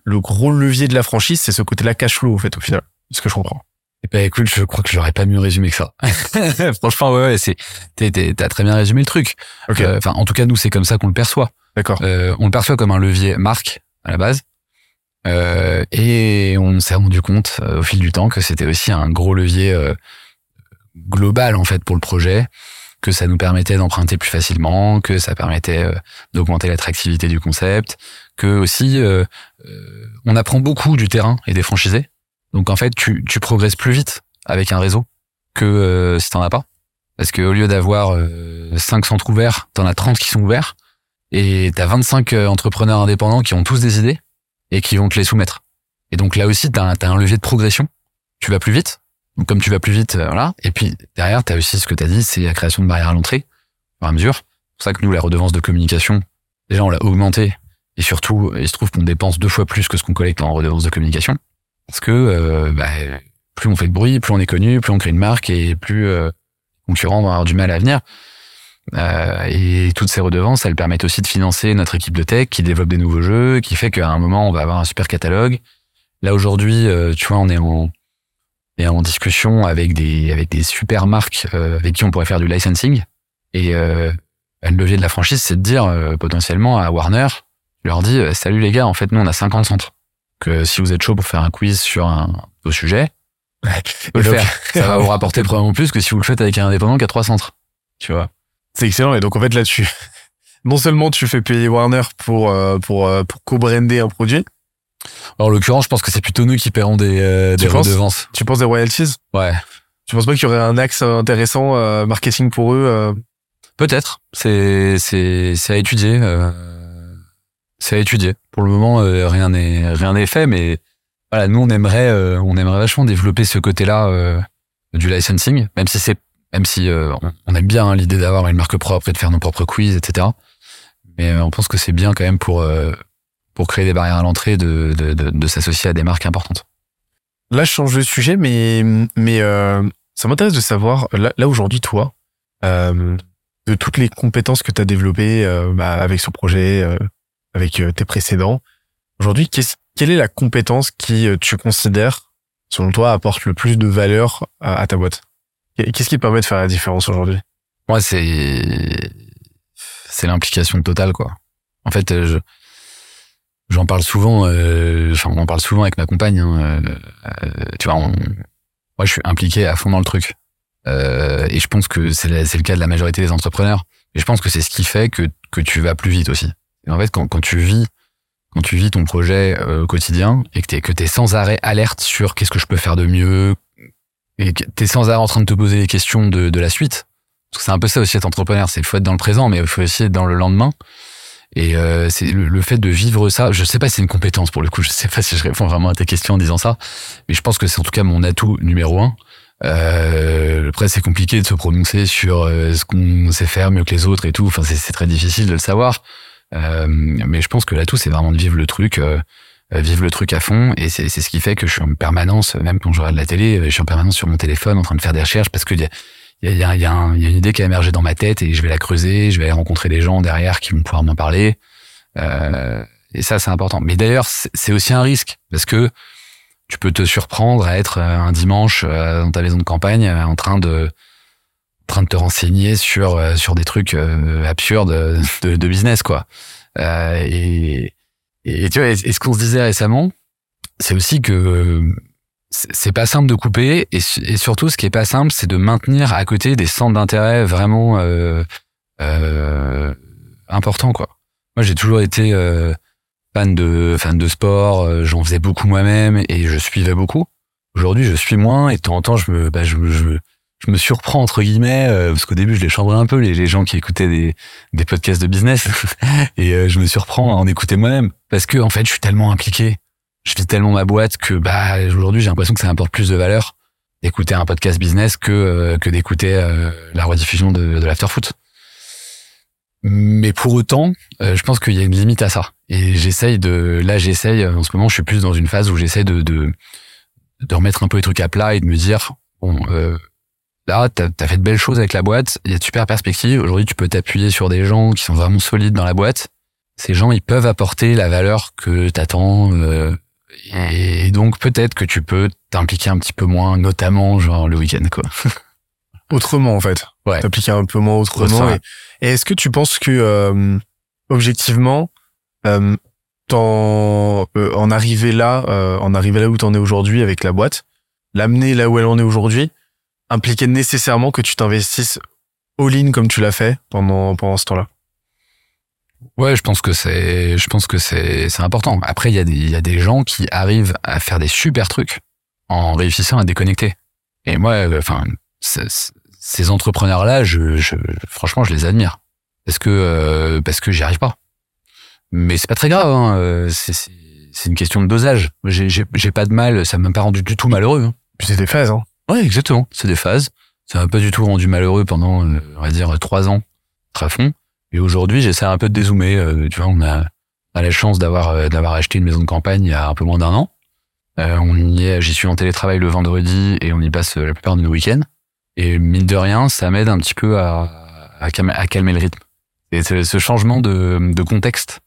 le gros levier de la franchise, c'est ce côté-là cash flow, au fait, au final. Ce que je comprends. Eh ben, écoute, je crois que j'aurais pas mieux résumé que ça. Franchement, ouais, ouais c'est, t'as très bien résumé le truc. Euh, enfin, en tout cas, nous, c'est comme ça qu'on le perçoit. D'accord. Euh, on le perçoit comme un levier marque à la base. Euh, et on s'est rendu compte euh, au fil du temps que c'était aussi un gros levier euh, global en fait pour le projet, que ça nous permettait d'emprunter plus facilement, que ça permettait d'augmenter l'attractivité du concept, que aussi euh, euh, on apprend beaucoup du terrain et des franchisés. Donc en fait, tu, tu progresses plus vite avec un réseau que euh, si t'en as pas. Parce que au lieu d'avoir 5 centres ouverts, t'en as 30 qui sont ouverts et t'as 25 entrepreneurs indépendants qui ont tous des idées et qui vont te les soumettre. Et donc là aussi, t'as as un levier de progression. Tu vas plus vite. Donc comme tu vas plus vite, voilà. Et puis derrière, t'as aussi ce que t'as dit, c'est la création de barrières à l'entrée, à mesure. C'est pour ça que nous, la redevance de communication, déjà on l'a augmenté et surtout, il se trouve qu'on dépense deux fois plus que ce qu'on collecte en redevance de communication. Parce que euh, bah, plus on fait de bruit, plus on est connu, plus on crée une marque et plus euh, concurrents vont avoir du mal à venir. Euh, et toutes ces redevances, elles permettent aussi de financer notre équipe de tech qui développe des nouveaux jeux, qui fait qu'à un moment, on va avoir un super catalogue. Là aujourd'hui, euh, tu vois, on est en, est en discussion avec des avec des super marques euh, avec qui on pourrait faire du licensing. Et euh, le levier de la franchise, c'est de dire potentiellement à Warner, je leur dis salut les gars, en fait nous on a 50 centres. Que si vous êtes chaud pour faire un quiz sur un au sujet, le faire. Ça va vous rapporter probablement plus que si vous le faites avec un indépendant qui a trois centres. Tu vois. C'est excellent et donc en fait là-dessus, non seulement tu fais payer Warner pour euh, pour euh, pour co-brander un produit. Alors, en l'occurrence, je pense que c'est plutôt nous qui paierons des, des redevances. Tu penses des royalties? Ouais. Tu penses pas qu'il y aurait un axe intéressant marketing pour eux Peut-être. C'est c'est c'est à étudier c'est à étudier. Pour le moment, euh, rien n'est rien n'est fait, mais voilà, nous on aimerait euh, on aimerait vachement développer ce côté-là euh, du licensing, même si c'est même si on, aime bien hein, l'idée d'avoir une marque propre et de faire nos propres quiz, etc. Mais on pense que c'est bien quand même pour pour créer des barrières à l'entrée de, de, s'associer à des marques importantes. Là, je change de sujet, mais mais ça m'intéresse de savoir là, aujourd'hui toi de toutes les compétences que tu as développées bah, avec ce projet avec euh, tes précédents. Aujourd'hui, quelle est la compétence qui euh, tu considères, selon toi, apporte le plus de valeur à, ta boîte? Qu'est-ce qui permet de faire la différence aujourd'hui? Moi, c'est c'est l'implication totale, quoi. En fait, euh, je j'en parle souvent. enfin, on en parle souvent avec ma compagne. Hein, tu vois, moi, je suis impliqué à fond dans le truc. et je pense que c'est le cas de la majorité des entrepreneurs. Et je pense que c'est ce qui fait que que tu vas plus vite aussi. Et en fait, quand, quand tu vis quand tu vis ton projet euh, quotidien et que t'es que t'es sans arrêt alerte sur qu'est-ce que je peux faire de mieux et t'es sans arrêt en train de te poser des questions de, de la suite. Parce que c'est un peu ça aussi être entrepreneur, c'est faut être dans le présent, mais il faut aussi être dans le lendemain. Et euh, c'est le, fait de vivre ça. Je sais pas si c'est une compétence pour le coup. Je sais pas si je réponds vraiment à tes questions en disant ça, mais je pense que c'est en tout cas mon atout numéro un. Euh, après, c'est compliqué de se prononcer sur euh, ce qu'on sait faire mieux que les autres et tout. Enfin, c'est très difficile de le savoir. Euh, mais je pense que l'atout, c'est vraiment de vivre le truc, euh, vivre le truc à fond. Et c'est ce qui fait que je suis en permanence, même quand je regarde la télé, je suis en permanence sur mon téléphone en train de faire des recherches parce que il y a, y, a, y, a une idée qui a émergé dans ma tête et je vais la creuser, je vais rencontrer des gens derrière qui vont pouvoir m'en parler. Euh, et ça, c'est important. Mais d'ailleurs, c'est aussi un risque parce que tu peux te surprendre à être un dimanche dans ta maison de campagne en train de train de te renseigner sur euh, sur des trucs euh, absurdes de, de, business quoi. Euh, et, et tu vois, et, ce qu'on se disait récemment, c'est aussi que c'est pas simple de couper et, et, surtout ce qui est pas simple, c'est de maintenir à côté des centres d'intérêt vraiment euh, euh, importants quoi. Moi, j'ai toujours été fan de fan de sport, j'en faisais beaucoup moi-même et je suivais beaucoup. Aujourd'hui, je suis moins et de temps en temps, je me bah, je, je je me surprends entre guillemets euh, parce qu'au début je les chambrais un peu les, les gens qui écoutaient des, des podcasts de business et euh, je me surprends à en écouter moi-même parce que en fait je suis tellement impliqué je vis tellement ma boîte que bah aujourd'hui j'ai l'impression que ça apporte plus de valeur d'écouter un podcast business que euh, que d'écouter euh, la rediffusion de, de l'afterfoot. Mais pour autant, euh, je pense qu'il y a une limite à ça. Et j'essaye de, là, j'essaye, en ce moment, je suis plus dans une phase où j'essaie de, de, de remettre un peu les trucs à plat et de me dire, bon, euh, là, t'as as fait de belles choses avec la boîte, il y a de super perspectives. Aujourd'hui, tu peux t'appuyer sur des gens qui sont vraiment solides dans la boîte. Ces gens, ils peuvent apporter la valeur que t'attends. Euh, et donc, peut-être que tu peux t'impliquer un petit peu moins, notamment, genre, le week-end, quoi. autrement en fait. Ouais. T'appliquer un peu moins autrement. Ouais, Et, et est-ce que tu penses que euh, objectivement, euh, t'en- euh, en arriver là, euh, en arriver là où t'en es aujourd'hui avec la boîte, l'amener là où elle en est aujourd'hui, impliquait nécessairement que tu t'investisses all-in comme tu l'as fait pendant pendant ce temps-là. Ouais, je pense que c'est, je pense que c'est, c'est important. Après, il y a des, il y a des gens qui arrivent à faire des super trucs en réussissant à déconnecter. Et moi, euh, enfin, c'est- c'est- ces entrepreneurs-là, je, je, franchement, je les admire parce que, euh, parce que j'y arrive pas. Mais c'est pas très grave. Hein. euh, C'est, c'est, c'est une question de dosage. J'ai, j'ai, j'ai pas de mal. Ça m'a pas rendu du tout malheureux. hein. Puis c'est des phases, hein. Ouais, exactement. C'est des phases. Ça m'a pas du tout rendu malheureux pendant, euh, on va dire, trois ans très fond. Et aujourd'hui, j'essaie un peu de dézoomer. euh, tu vois, on a, a la chance d'avoir euh, d'avoir acheté une maison de campagne il y a un peu moins d'un an. Euh, on y est, j'y suis en télétravail le vendredi et on y passe la plupart de nos week-ends. Et mine de rien, ça m'aide un petit peu à, à, calmer, le rythme. Et ce, ce changement de, de contexte,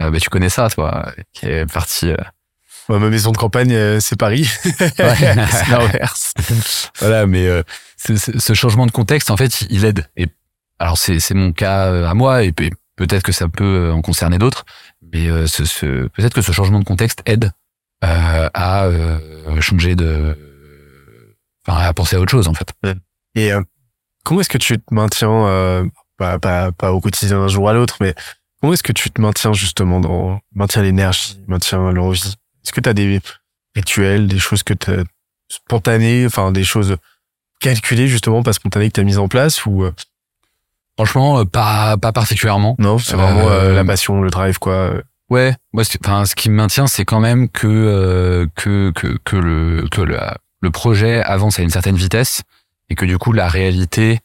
bah, tu connais ça, toi, qui est parti. euh, Ouais, ma maison de campagne, euh, c'est Paris. c'est l'inverse. voilà, mais euh, ce, ce- ce changement de contexte, en fait, il aide. Et alors, c'est c'est mon cas euh, à moi, et pe- peut-être que ça peut euh, en concerner d'autres, mais euh, ce, ce, peut-être que ce changement de contexte aide euh, à euh, changer de, enfin, à penser à autre chose, en fait. Et euh, comment est-ce que tu te maintiens, euh, pas, pas, pas au quotidien d'un jour à l'autre, mais comment est-ce que tu te maintiens justement dans, maintiens l'énergie, maintiens l'envie? Est-ce que tu as des rituels, des choses que tu spontanées, enfin des choses calculées justement, pas spontanées que tu as mises en place ou euh, Franchement, euh, pas pas particulièrement. non, c'est vraiment Euh, la passion, le drive quoi. Ouais, moi, enfin, ce qui me maintient, c'est quand même que euh, que que que le que le, le projet avance à une certaine vitesse et que du coup la réalité,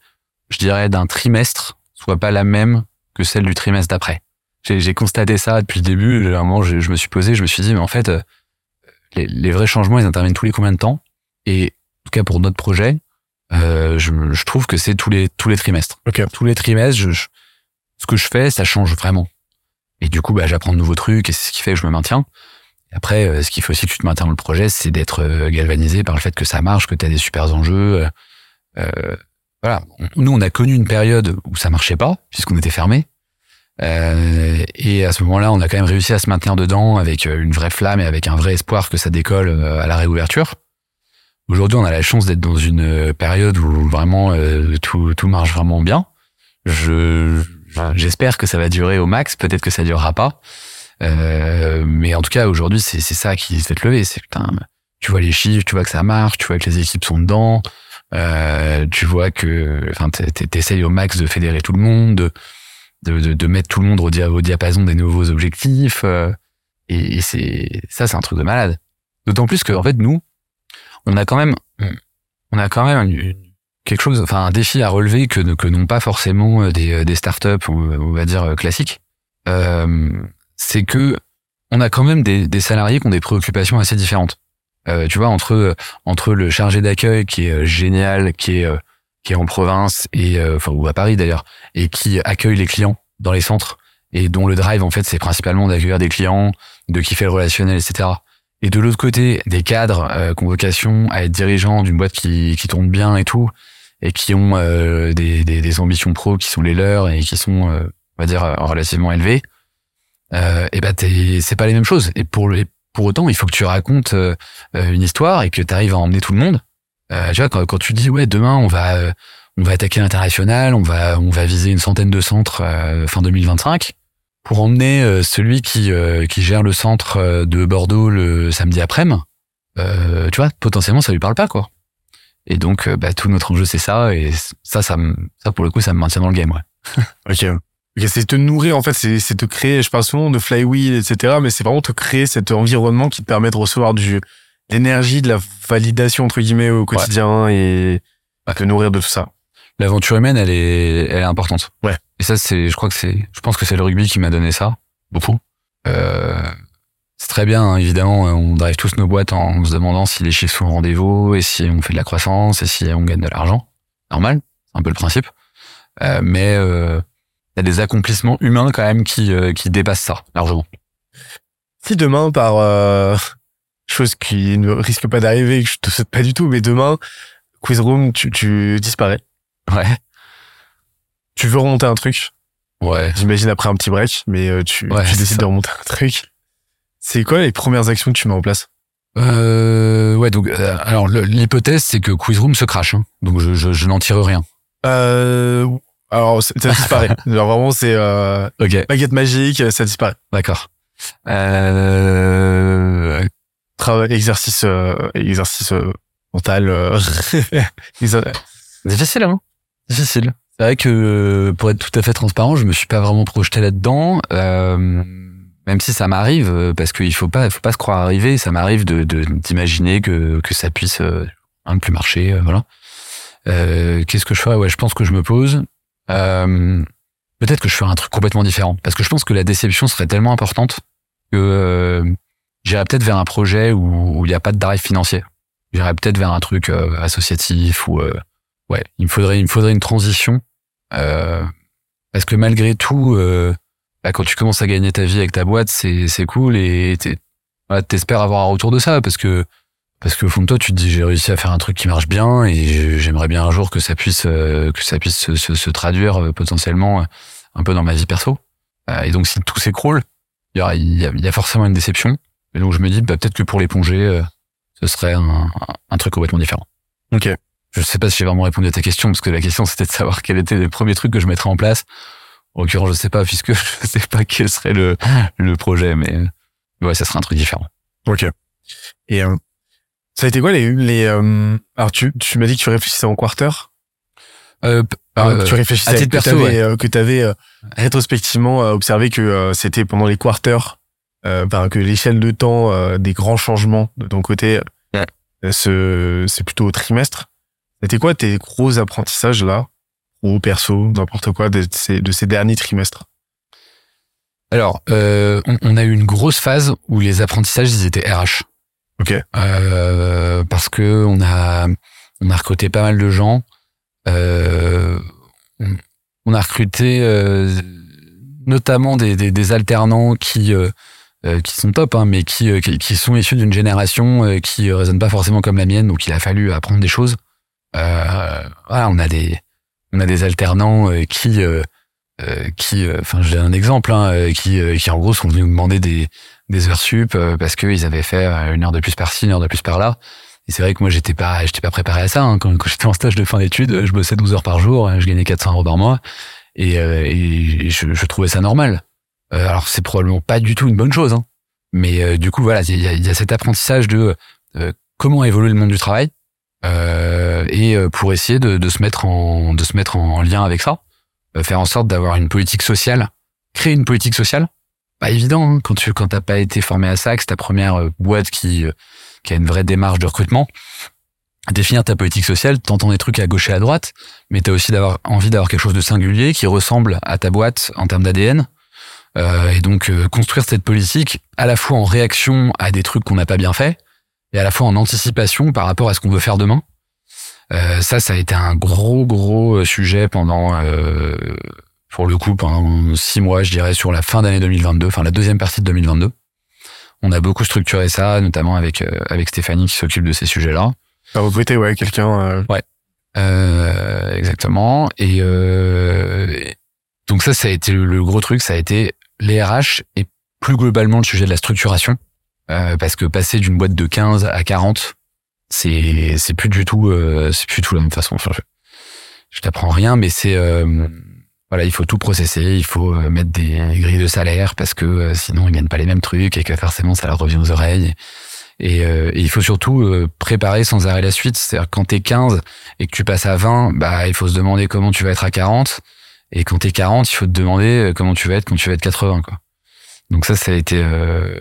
je dirais, d'un trimestre soit pas la même que celle du trimestre d'après. J'ai j'ai constaté ça depuis le début. À un moment, je, je me suis posé, je me suis dit, mais en fait, euh, les, les vrais changements, ils interviennent tous les combien de temps? Et en tout cas pour notre projet, euh, je, je trouve que c'est tous les tous les trimestres. Ok. Tous les trimestres, je, je- ce que je fais, ça change vraiment. Et du coup, bah, j'apprends de nouveaux trucs et c'est ce qui fait que je me maintiens. Et après, euh, ce qu'il faut aussi que tu te maintiens dans le projet, c'est d'être euh, galvanisé par le fait que ça marche, que tu as des super enjeux. euh, voilà. Nous, on a connu une période où ça marchait pas, puisqu'on était fermé. Euh, et à ce moment-là, on a quand même réussi à se maintenir dedans avec euh, une vraie flamme et avec un vrai espoir que ça décolle euh, à la réouverture. Aujourd'hui, on a la chance d'être dans une euh, période où vraiment euh, tout, tout marche vraiment bien. Je j'espère que ça va durer au max. Peut-être que ça durera pas. Euh, mais en tout cas, aujourd'hui, c'est c'est ça qui fait te lever. C'est putain, tu vois les chiffres, tu vois que ça marche, tu vois que les équipes sont dedans, tu vois que, enfin, t'es- t'es- t'essayes au max de fédérer tout le monde, de de, de, de mettre tout le monde au, au diapason des nouveaux objectifs. euh, et c'est ça, c'est un truc de malade. D'autant plus que en fait, nous, on a quand même, on a quand même une- quelque chose, enfin un défi à relever que, que n'ont pas forcément des, des startups, on, va dire classiques. Euh, c'est que on a quand même des, des salariés qui ont des préoccupations assez différentes. Euh, tu vois, entre entre le chargé d'accueil qui est euh, génial, qui est euh, qui est en province et euh, enfin ou à Paris d'ailleurs, et qui accueille les clients dans les centres et dont le drive en fait c'est principalement d'accueillir des clients, de kiffer le relationnel, etc. Et de l'autre côté, des cadres euh, qui ont vocation à être dirigeants d'une boîte qui, qui tourne bien et tout, et qui ont euh, des, des, des ambitions pro qui sont les leurs et qui sont, euh, on va dire, euh, relativement élevées, euh, et ben c'est pas les mêmes choses. Et pour, pour autant, il faut que tu racontes euh, une histoire et que tu arrives à emmener tout le monde. Euh, tu vois, quand, quand tu dis ouais, demain on va euh, on va attaquer l'international, on va on va viser une centaine de centres euh, fin 2025 pour emmener celui qui qui gère le centre de Bordeaux le samedi après-midi. Euh, tu vois, potentiellement ça lui parle pas quoi. Et donc bah, tout notre enjeu c'est ça et ça ça ça pour le coup ça me maintient dans le game ouais. Ok. Ok, c'est te nourrir en fait, c'est c'est te créer. Je parle souvent de flywheel, etc. Mais c'est vraiment te créer cet environnement qui te permet de recevoir du l'énergie, de la validation entre guillemets au quotidien et Ouais. te nourrir de tout ça. L'aventure humaine, elle est, elle est importante. Ouais. Et ça, c'est, je crois que c'est, je pense que c'est le rugby qui m'a donné ça, beaucoup. Euh, c'est très bien, hein, évidemment, on drive tous nos boîtes en se demandant si les chiffres sont au rendez-vous et si on fait de la croissance et si on gagne de l'argent. Normal, c'est un peu le principe. Euh, mais euh, il y a des accomplissements humains quand même qui, euh, qui dépassent ça largement. Si demain, par euh, chose qui ne risque pas d'arriver, que je te souhaite pas du tout, mais demain, Quiz Room, tu, tu disparais. Ouais. Tu veux remonter un truc, Ouais. j'imagine après un petit break, mais euh, tu, Ouais, tu décides ça. de remonter un truc. C'est quoi les premières actions que tu mets en place? Euh, ouais, donc, euh, alors l'hypothèse, c'est que Quizroom se crache, hein, donc je, je, je n'en tire rien. euh, Alors, ça disparaît. Genre vraiment, c'est euh, Ok, baguette magique, ça disparaît. d'accord. Euh, Exercice, euh, exercice euh, mental. euh, difficile, hein Difficile. C'est vrai que pour être tout à fait transparent, je me suis pas vraiment projeté là-dedans. Même si ça m'arrive, parce qu'il faut pas, faut pas se croire arrivé. Ça m'arrive de d'imaginer que que ça puisse euh, un plus marcher, voilà. Qu'est-ce que je ferais? Ouais, je pense que je me pose. Peut-être que je ferais un truc complètement différent, parce que je pense que la déception serait tellement importante que j'irais peut-être vers un projet où il n'y a pas de drive financier. J'irais peut-être vers un truc euh, associatif ou euh, ouais, il me faudrait il me faudrait une transition euh, parce que malgré tout, euh, bah, quand tu commences à gagner ta vie avec ta boîte, c'est c'est cool et t'es- voilà, t'espères avoir un retour de ça parce que parce que au fond de toi, tu te dis j'ai réussi à faire un truc qui marche bien et j'aimerais bien un jour que ça puisse euh, que ça puisse se, se, se traduire potentiellement un peu dans ma vie perso. Et donc si tout s'écroule, il y, y, y a forcément une déception. Et donc je me dis bah, peut-être que pour l'éponger, euh, ce serait un, truc complètement différent. Ok. Je sais pas si j'ai vraiment répondu à ta question, parce que la question c'était de savoir quels étaient les premiers trucs que je mettrais en place. En l'occurrence, je sais pas, puisque je sais pas quel serait le, le projet, mais euh, ouais, ça serait un truc différent. Ok. Et euh, ça a été quoi les les euh, alors tu tu m'as dit que tu réfléchissais en quarter? Euh, euh, tu réfléchissais à titre que perso, ouais. euh, que t'avais euh, rétrospectivement observé que c'était pendant les quarters enfin, que l'échelle de temps euh, des grands changements de ton côté Ouais. euh, ce c'est plutôt au trimestre. C'était quoi tes gros apprentissages là, ou perso, n'importe quoi de ces de ces derniers trimestres? Alors, euh, on, on a eu une grosse phase où les apprentissages ils étaient RH. Ok. Euh, parce que on a on a recruté pas mal de gens. Euh, on, on a recruté euh, notamment des, des, des alternants qui euh, qui sont top, hein, mais qui, euh, qui qui sont issus d'une génération euh, qui euh, raisonne pas forcément comme la mienne, donc il a fallu apprendre des choses. Voilà, on a des on a des alternants qui qui, enfin, j'ai un exemple, hein, qui, qui en gros sont venus nous demander des, des heures sup parce qu'ils avaient fait une heure de plus par-ci, une heure de plus par-là. Et c'est vrai que moi, j'étais pas, j'étais pas préparé à ça. hein. Quand, quand j'étais en stage de fin d'études, je bossais 12 heures par jour, hein, je gagnais 400 euros par mois, et, euh, et je, je trouvais ça normal. Euh, alors, c'est probablement pas du tout une bonne chose, hein. mais euh, du coup, voilà, il y a, y a cet apprentissage de euh, comment évolue le monde du travail, euh, et euh, pour essayer de, de se mettre en, de se mettre en lien avec ça euh, faire en sorte d'avoir une politique sociale, créer une politique sociale. Pas évident hein, quand tu quand t'as pas été formé à ça, que c'est ta première boîte qui qui a une vraie démarche de recrutement. Définir ta politique sociale, t'entends des trucs à gauche et à droite, mais t'as aussi d'avoir envie d'avoir quelque chose de singulier qui ressemble à ta boîte en termes d'ADN. Euh, et donc euh, construire cette politique à la fois en réaction à des trucs qu'on n'a pas bien fait et à la fois en anticipation par rapport à ce qu'on veut faire demain. Euh, ça, ça a été un gros, gros sujet pendant, euh, pour le coup, pendant six mois, je dirais, sur la fin d'année 2022, enfin la deuxième partie de 2022. On a beaucoup structuré ça, notamment avec euh, avec Stéphanie qui s'occupe de ces sujets-là. T'as recruté ouais quelqu'un. euh, Euh, exactement. Et, euh, donc ça, ça a été le gros truc, ça a été les RH et plus globalement le sujet de la structuration. Euh, parce que passer d'une boîte de 15 à 40, c'est c'est plus du tout euh, c'est plus du tout la même façon. Enfin, je, je t'apprends rien, mais c'est euh, voilà, il faut tout processer, il faut euh, mettre des grilles de salaire parce que euh, sinon ils gagnent pas les mêmes trucs et que forcément ça leur revient aux oreilles. Et, euh, et il faut surtout préparer sans arrêt la suite. C'est-à-dire quand t'es 15 et que tu passes à 20, bah il faut se demander comment tu vas être à 40. Et quand t'es 40, il faut te demander comment tu vas être quand tu vas être 80, quoi. Donc ça, ça a été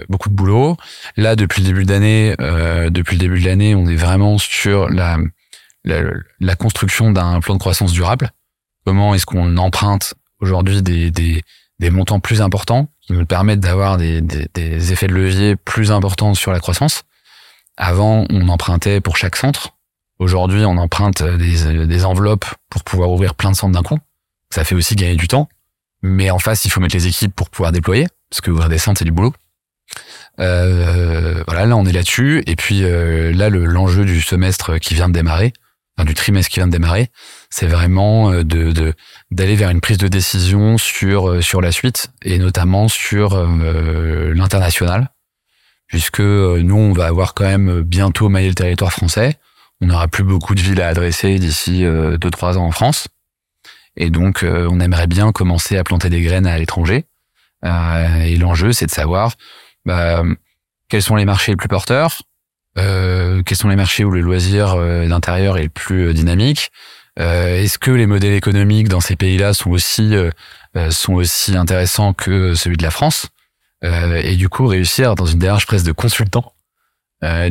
beaucoup de boulot. Là, depuis le début d'année, depuis le début de l'année, on est vraiment sur la, la, la construction d'un plan de croissance durable. Comment est-ce qu'on emprunte aujourd'hui des, des, des montants plus importants qui nous permettent d'avoir des, des, des, effets de levier plus importants sur la croissance? Avant, on empruntait pour chaque centre. Aujourd'hui, on emprunte des, des enveloppes pour pouvoir ouvrir plein de centres d'un coup. Ça fait aussi gagner du temps. Mais en face, il faut mettre les équipes pour pouvoir déployer, parce que ouvrir des centres, c'est du boulot. Euh, voilà, là, on est là-dessus. Et puis euh, là, l'enjeu du semestre qui vient de démarrer, enfin, du trimestre qui vient de démarrer, c'est vraiment euh, d'aller vers une prise de décision sur euh, sur la suite et notamment sur l'international puisque nous on va avoir quand même bientôt maillé le territoire français on n'aura plus beaucoup de villes à adresser d'ici deux trois ans en France et donc on aimerait bien commencer à planter des graines à l'étranger. Et l'enjeu c'est de savoir bah, quels sont les marchés les plus porteurs euh, quels sont les marchés où le loisir d'intérieur est le plus dynamique. Euh, est-ce que les modèles économiques dans ces pays-là sont aussi euh, euh, sont aussi intéressants que celui de la France Et du coup, réussir dans une démarche presque de consultant,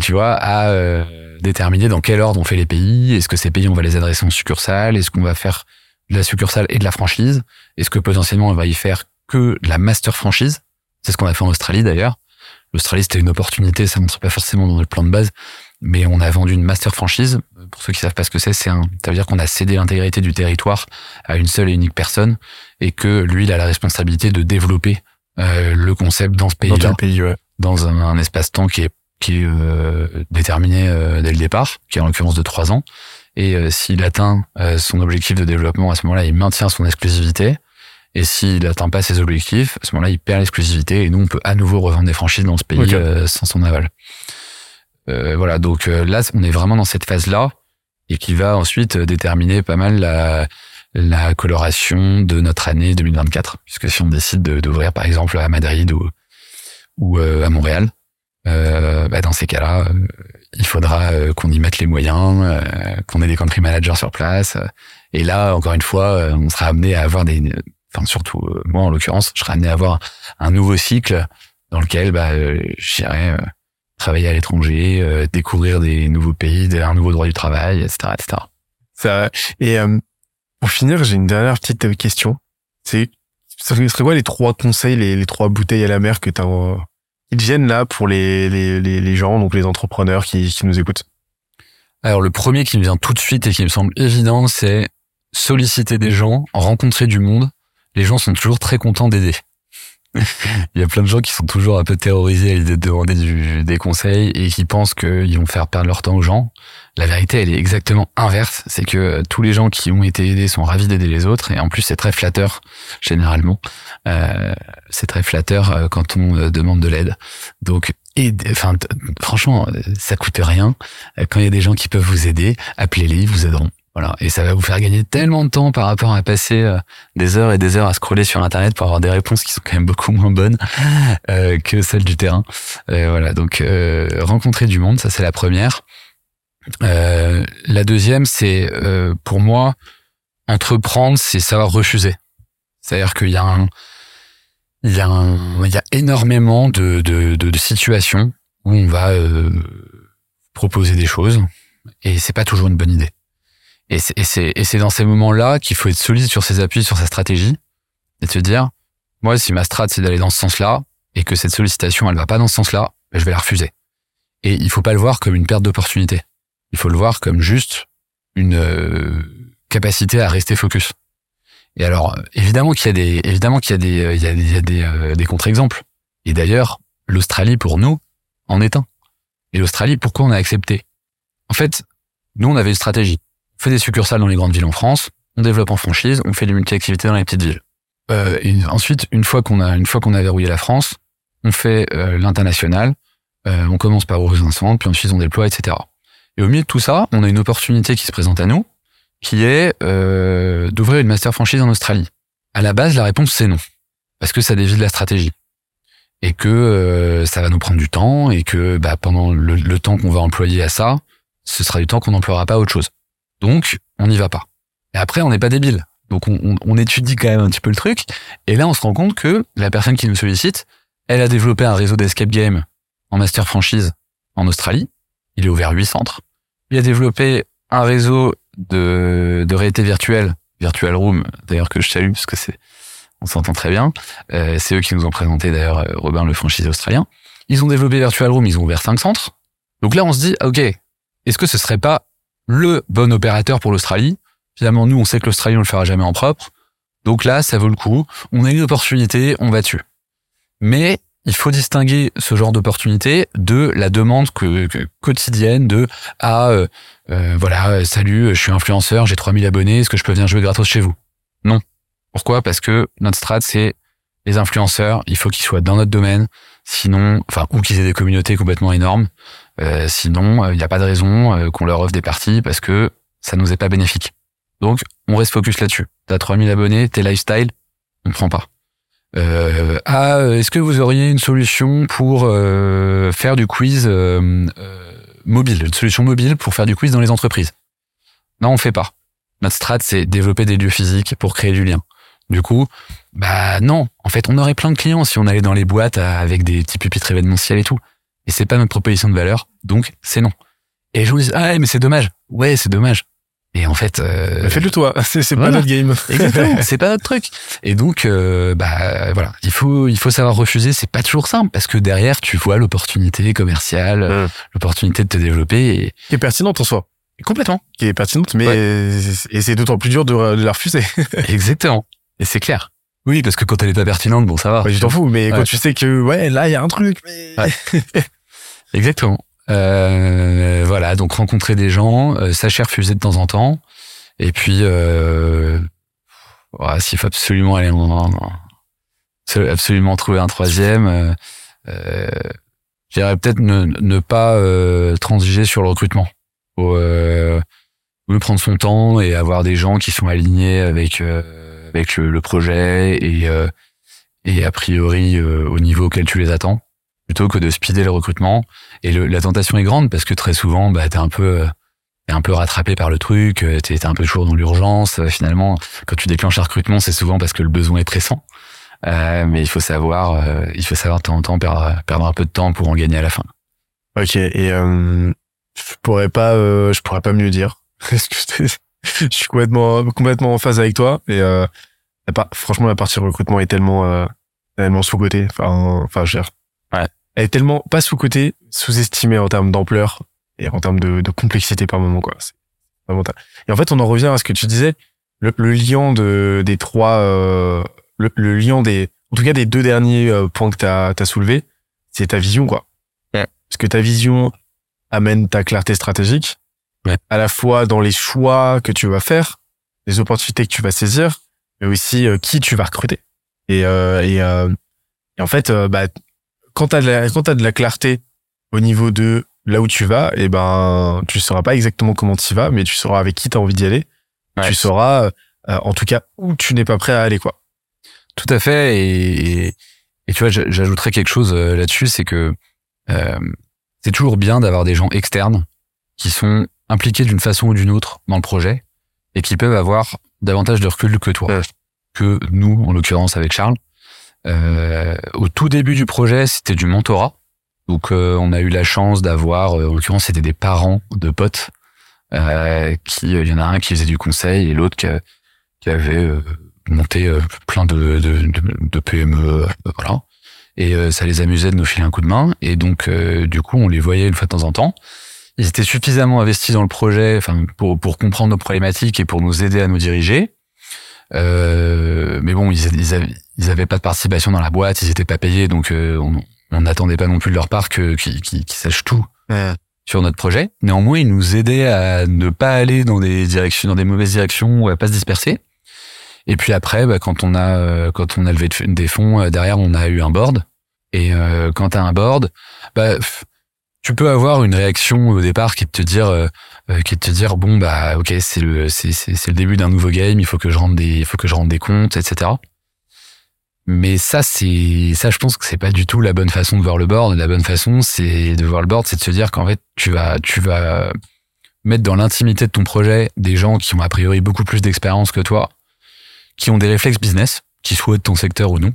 tu vois, à déterminer dans quel ordre on fait les pays? Est-ce que ces pays on va les adresser en succursale? Est-ce qu'on va faire de la succursale et de la franchise Est-ce que potentiellement on va y faire que la master franchise? C'est ce qu'on a fait en Australie d'ailleurs. L'Australie c'était une opportunité, ça ne montre pas forcément dans le plan de base, mais on a vendu une master franchise. Pour ceux qui savent pas ce que c'est, c'est un, ça veut dire qu'on a cédé l'intégrité du territoire à une seule et unique personne et que lui, il a la responsabilité de développer euh, le concept dans ce pays-là, dans, pays, ouais? dans un, espace-temps qui est qui est euh, déterminé euh, dès le départ, qui est en l'occurrence de trois ans. Et s'il atteint son objectif de développement, à ce moment-là, il maintient son exclusivité. Et s'il atteint pas ses objectifs, à ce moment-là, il perd l'exclusivité. Et nous, on peut à nouveau revendre des franchises dans ce pays sans son aval. Euh, voilà, donc euh, là, on est vraiment dans cette phase-là et qui va ensuite euh, déterminer pas mal la, la coloration de notre année 2024, puisque si on décide d'ouvrir par exemple à Madrid ou, ou à Montréal, euh, bah dans ces cas-là, il faudra qu'on y mette les moyens, qu'on ait des country managers sur place. Et là, encore une fois, on sera amené à avoir des, enfin surtout moi en l'occurrence, je serai amené à avoir un nouveau cycle dans lequel bah, j'irai travailler à l'étranger, euh, découvrir des nouveaux pays, un nouveau droit du travail, etc., etc. Ça, et euh, pour finir, j'ai une dernière petite euh, question. C'est ce serait quoi les trois conseils, les, les trois bouteilles à la mer que tu as qui viennent là pour les, les, les, gens, donc les entrepreneurs qui nous écoutent Alors le premier qui me vient tout de suite et qui me semble évident, c'est solliciter des gens, rencontrer du monde. Les gens sont toujours très contents d'aider. il y a plein de gens qui sont toujours un peu terrorisés à l'idée de demander du, des conseils et qui pensent qu'ils vont faire perdre leur temps aux gens. La vérité, elle est exactement inverse. C'est que tous les gens qui ont été aidés sont ravis d'aider les autres et en plus c'est très flatteur généralement. Euh, c'est très flatteur euh, quand on euh, demande de l'aide. Donc, et, enfin, franchement, ça coûte rien. Quand il y a des gens qui peuvent vous aider, appelez-les, ils vous aideront. Voilà. Et ça va vous faire gagner tellement de temps par rapport à passer euh, des heures et des heures à scroller sur Internet pour avoir des réponses qui sont quand même beaucoup moins bonnes euh, que celles du terrain. Euh, voilà. Donc, rencontrer du monde, ça c'est la première. la deuxième, c'est pour moi, entreprendre, c'est savoir refuser. C'est-à-dire qu'il y a un, il y a un, il y a énormément de, de, de, de situations où on va proposer des choses et c'est pas toujours une bonne idée. Et c'est dans ces moments-là qu'il faut être solide sur ses appuis, sur sa stratégie, et se dire, moi, si ma strat, c'est d'aller dans ce sens-là, et que cette sollicitation, elle va pas dans ce sens-là, ben, je vais la refuser. Et il faut pas le voir comme une perte d'opportunité. Il faut le voir comme juste une euh, capacité à rester focus. Et alors, évidemment qu'il y a des, évidemment qu'il y a des, il y a des, il y a des, euh, des contre-exemples. Et d'ailleurs, l'Australie pour nous en est un. Et l'Australie, pourquoi on a accepté? En fait, nous, on avait une stratégie fait des succursales dans les grandes villes en France, on développe en franchise, on fait des multi-activités dans les petites villes. Euh, et ensuite, une fois qu'on a une fois qu'on a verrouillé la France, on fait euh, l'international. Euh, on commence par un centre, puis ensuite on déploie, etc. Et au milieu de tout ça, on a une opportunité qui se présente à nous, qui est euh, d'ouvrir une master franchise en Australie. À la base, la réponse c'est non, parce que ça dévie de la stratégie et que euh, ça va nous prendre du temps et que bah, pendant le, le temps qu'on va employer à ça, ce sera du temps qu'on n'emploiera pas à autre chose. Donc, on n'y va pas. Et après, on n'est pas débile. Donc on, étudie quand même un petit peu le truc. Et là, on se rend compte que la personne qui nous sollicite, elle a développé un réseau d'escape game en master franchise en Australie. Il est ouvert huit centres. Il a développé un réseau de, de réalité virtuelle, Virtual Room, d'ailleurs que je salue parce que c'est, on s'entend très bien. Euh, c'est eux qui nous ont présenté d'ailleurs Robin le franchisé australien. Ils ont développé Virtual Room, ils ont ouvert cinq centres. Donc là, on se dit, ok, est-ce que ce serait pas le bon opérateur pour l'Australie Finalement, nous, on sait que l'Australie, on le fera jamais en propre. Donc là, ça vaut le coup. On a une opportunité, on va dessus. Mais il faut distinguer ce genre d'opportunité de la demande quotidienne de ah euh, euh, voilà salut je suis influenceur j'ai 3000 abonnés est-ce que je peux venir jouer gratos chez vous? Non pourquoi? Parce que notre strat c'est les influenceurs il faut qu'ils soient dans notre domaine sinon enfin ou qu'ils aient des communautés complètement énormes sinon il n'y a pas de raison euh, qu'on leur offre des parties parce que ça nous est pas bénéfique donc on reste focus là-dessus t'as 3000 abonnés t'es lifestyle on prend pas euh, ah, euh, est-ce que vous auriez une solution pour euh, faire du quiz euh, euh, mobile, une solution mobile pour faire du quiz dans les entreprises? Non, on fait pas. Notre strat, c'est développer des lieux physiques pour créer du lien. Du coup, bah non. En fait, on aurait plein de clients si on allait dans les boîtes avec des petits pupitres événementiels et tout. Et c'est pas notre proposition de valeur, donc c'est non. Et les gens disent ah ouais, mais c'est dommage. Ouais, c'est dommage. Et en fait, euh, Bah, Fais-le toi, c'est voilà. pas notre game. Exactement, c'est pas notre truc. Et donc, euh, bah voilà, il faut il faut savoir refuser. C'est pas toujours simple parce que derrière, tu vois l'opportunité commerciale, Mm. l'opportunité de te développer. Et... Qui est pertinente en soi. Complètement. Qui est pertinente, mais et c'est d'autant plus dur de, de la refuser. Exactement. Et c'est clair. Oui, parce que quand elle est pas pertinente, bon, ça va. Ouais, je t'en fous, mais Ouais. quand tu sais que ouais, là il y a un truc, mais Ouais. Exactement. Euh, voilà, donc rencontrer des gens, euh, sachez refuser de temps en temps. Et puis, euh, voilà, s'il faut absolument aller en- absolument trouver un troisième, euh, euh, je dirais peut-être ne, ne pas euh, transiger sur le recrutement. Faut, euh, prendre son temps et avoir des gens qui sont alignés avec avec le, projet et et a priori au niveau auquel tu les attends plutôt que de speeder le recrutement. Et le- la tentation est grande parce que très souvent, bah, t'es un peu, euh, t'es un peu rattrapé par le truc, euh, t'es t'es un peu toujours dans l'urgence. Euh, Finalement, quand tu déclenches un recrutement, c'est souvent parce que le besoin est pressant. Euh, mais il faut savoir, euh, il faut savoir de temps en temps perdre, perdre un peu de temps pour en gagner à la fin. Ok, et euh, je pourrais pas, je pourrais pas mieux dire. Je suis complètement, complètement en phase avec toi. Et franchement, la partie recrutement est tellement, tellement sous côté. Enfin, enfin, je veux dire. Elle est tellement pas sous côté, sous-estimée en termes d'ampleur et en termes de, de complexité par moment, quoi. C'est vraiment ta- Et en fait, on en revient à ce que tu disais, le, le lien de des trois, euh, le, le lien des, en tout cas des deux derniers euh, points que t'as as soulevé, c'est ta vision, quoi. Ouais. Parce que ta vision amène ta clarté stratégique, Ouais. à la fois dans les choix que tu vas faire, les opportunités que tu vas saisir, mais aussi euh, qui tu vas recruter. Et, euh, et, euh, et en fait, euh, bah, quand t'as de la, quand t'as de la clarté au niveau de là où tu vas, et ben, tu sauras pas exactement comment tu vas, mais tu sauras avec qui t'as envie d'y aller. Ouais. Tu sauras, euh, en tout cas, où tu n'es pas prêt à aller, quoi. Tout à fait. Et, et, et tu vois, j'a- j'ajouterais quelque chose euh, là-dessus, c'est que euh, c'est toujours bien d'avoir des gens externes qui sont impliqués d'une façon ou d'une autre dans le projet et qui peuvent avoir davantage de recul que toi, Ouais. que nous, en l'occurrence avec Charles. Euh, au tout début du projet, c'était du mentorat. Donc, euh, on a eu la chance d'avoir, euh, en l'occurrence, c'était des parents de potes. Qui, il y en a un qui faisait du conseil et l'autre qui, qui avait monté plein de, de, de, de PME, voilà. Et euh, ça les amusait de nous filer un coup de main. Et donc, euh, du coup, on les voyait une fois de temps en temps. Ils étaient suffisamment investis dans le projet, enfin, pour, pour comprendre nos problématiques et pour nous aider à nous diriger. Euh, mais bon, ils, ils, avaient, ils avaient pas de participation dans la boîte, ils étaient pas payés, donc euh, on on n'attendait pas non plus de leur part que qu'ils qu'ils- qu'ils sachent tout sur notre projet. Néanmoins, ils nous aidaient à ne pas aller dans des directions, dans des mauvaises directions ou à pas se disperser. Et puis après, bah, quand on a euh, quand on a levé des fonds, euh, derrière on a eu un board. Et euh, quand tu as un board, bah, tu peux avoir une réaction au départ qui est de te dire euh, euh, qui est de te dire bon bah ok c'est le c'est c'est le début d'un nouveau game, il faut que je rende des il faut que je rende des comptes, etc. Mais ça c'est ça je pense que c'est pas du tout la bonne façon de voir le board. La bonne façon c'est de voir le board, c'est de se dire qu'en fait tu vas tu vas mettre dans l'intimité de ton projet des gens qui ont a priori beaucoup plus d'expérience que toi qui ont des réflexes business, qui de ton secteur ou non,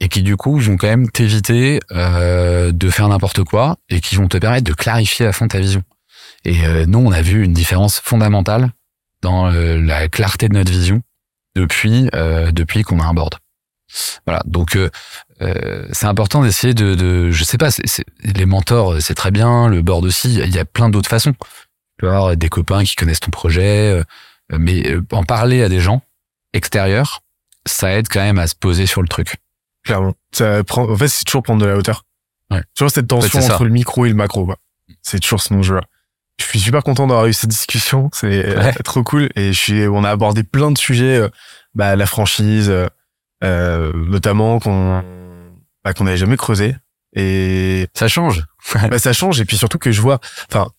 et qui du coup vont quand même t'éviter euh, de faire n'importe quoi et qui vont te permettre de clarifier à fond ta vision. Et euh, nous, on a vu une différence fondamentale dans euh, la clarté de notre vision depuis euh, depuis qu'on a un board. Voilà, donc euh, euh, c'est important d'essayer de, de, je sais pas, c'est c'est- les mentors c'est très bien, le board aussi. Il y a plein d'autres façons. Tu peux avoir des copains qui connaissent ton projet, euh, mais euh, en parler à des gens extérieurs, ça aide quand même à se poser sur le truc. Clairement. Ça prend, en fait, c'est toujours prendre de la hauteur. Ouais. Toujours cette tension entre le micro et le macro, quoi. C'est toujours ce enjeu-là. Je suis super content d'avoir eu cette discussion. C'est euh, Ouais. trop cool. Et je suis, on a abordé plein de sujets, euh, bah, la franchise, euh, euh, notamment qu'on, bah, qu'on n'avait jamais creusé. Et, Ça change. bah, ça change. Et puis surtout que je vois, enfin,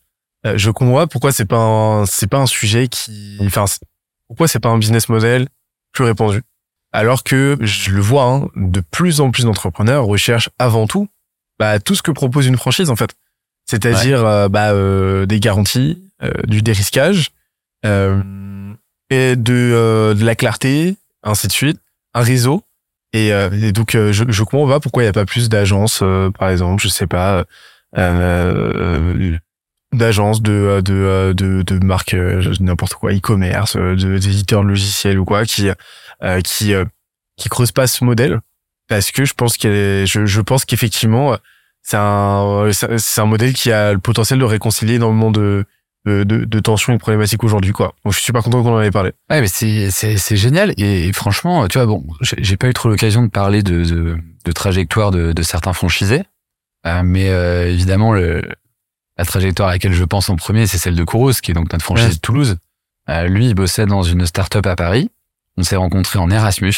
euh, je comprends pourquoi c'est pas un, c'est pas un sujet qui, enfin, pourquoi c'est pas un business model plus répandu? Alors que je le vois, hein, de plus en plus d'entrepreneurs recherchent avant tout, bah, tout ce que propose une franchise, en fait. C'est-à-dire, euh, bah, euh, des garanties, euh, du dérisquage, euh, et de, euh, de la clarté, ainsi de suite, un réseau. Et, euh, et donc, euh, je, je comprends pas pourquoi il n'y a pas plus d'agences, euh, par exemple, je sais pas, d'agences de de de, de marques n'importe quoi e-commerce d'éditeurs de logiciels ou quoi qui qui qui creusent pas ce modèle parce que je pense que je, je pense qu'effectivement c'est un c'est un modèle qui a le potentiel de réconcilier énormément de de, de, de tensions et de problématiques aujourd'hui quoi donc je suis super content qu'on en ait parlé Ouais, mais c'est c'est c'est génial et, et franchement, tu vois, bon, j'ai pas eu trop l'occasion de parler de de, de trajectoire de, de certains franchisés, euh, mais euh, évidemment le la trajectoire à laquelle je pense en premier, c'est celle de Kouros, qui est donc notre franchise Ouais. de Toulouse. Euh, lui, il bossait dans une start-up à Paris. On s'est rencontrés en Erasmus.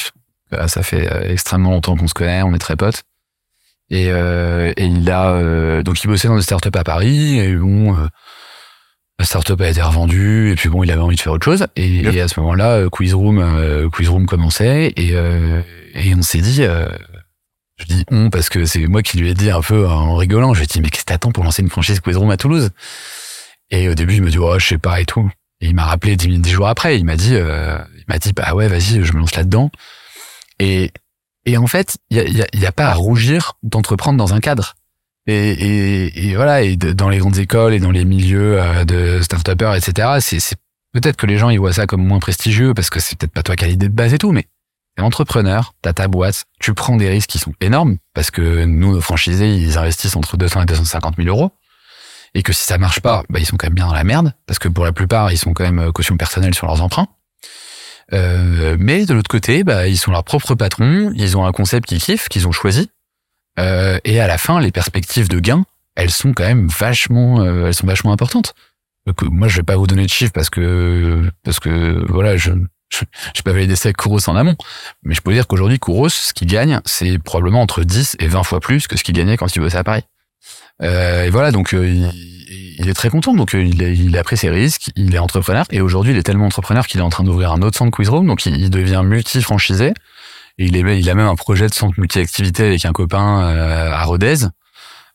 Euh, ça fait euh, extrêmement longtemps qu'on se connaît, on est très potes. Et, euh, et il a euh, donc il bossait dans une start-up à Paris et bon euh, la start-up a été revendue et puis bon il avait envie de faire autre chose. Et, Yep. et à ce moment-là euh, Quizroom euh, Quizroom commençait et euh, et on s'est dit euh, je dis on parce que c'est moi qui lui ai dit un peu en rigolant je lui ai dit mais qu'est-ce que t'attends pour lancer une franchise Quizroom à Toulouse? Et au début il me dit oh je sais pas et tout. Et il m'a rappelé dix, minutes- dix jours après il m'a dit euh, il m'a dit bah ouais vas-y je me lance là-dedans et et en fait il y a, il y, a, il y a pas à rougir d'entreprendre dans un cadre et, et, et voilà, et de- dans les grandes écoles et dans les milieux euh, de start-upers, etc., c'est, peut-être que les gens ils voient ça comme moins prestigieux parce que c'est peut-être pas toi qui as l'idée de base et tout, mais t'es entrepreneur, t'as ta boîte, tu prends des risques qui sont énormes parce que nous, nos franchisés, ils investissent entre 200 et 250 000 euros et que si ça marche pas, bah, ils sont quand même bien dans la merde parce que pour la plupart, ils sont quand même euh, caution personnelle sur leurs emprunts. Euh, mais de l'autre côté, bah, ils sont leurs propres patrons, ils ont un concept qu'ils kiffent, qu'ils ont choisi, euh, et à la fin, les perspectives de gains, elles sont quand même vachement, euh, elles sont vachement importantes. Donc, euh, moi, je vais pas vous donner de chiffres parce que parce que voilà, je je j'ai pas validé ça avec Kouros en amont, mais je peux dire qu'aujourd'hui, Kouros, ce qu'il gagne, c'est probablement entre 10 et 20 fois plus que ce qu'il gagnait quand il bossait à Paris. Euh, et voilà, donc euh, il, est très content. Donc il, a, il a pris ses risques, il est entrepreneur, et aujourd'hui, il est tellement entrepreneur qu'il est en train d'ouvrir un autre centre Quizroom, donc il devient multi-franchisé. Il, est, il a même un projet de centre multi-activité avec un copain euh, à Rodez.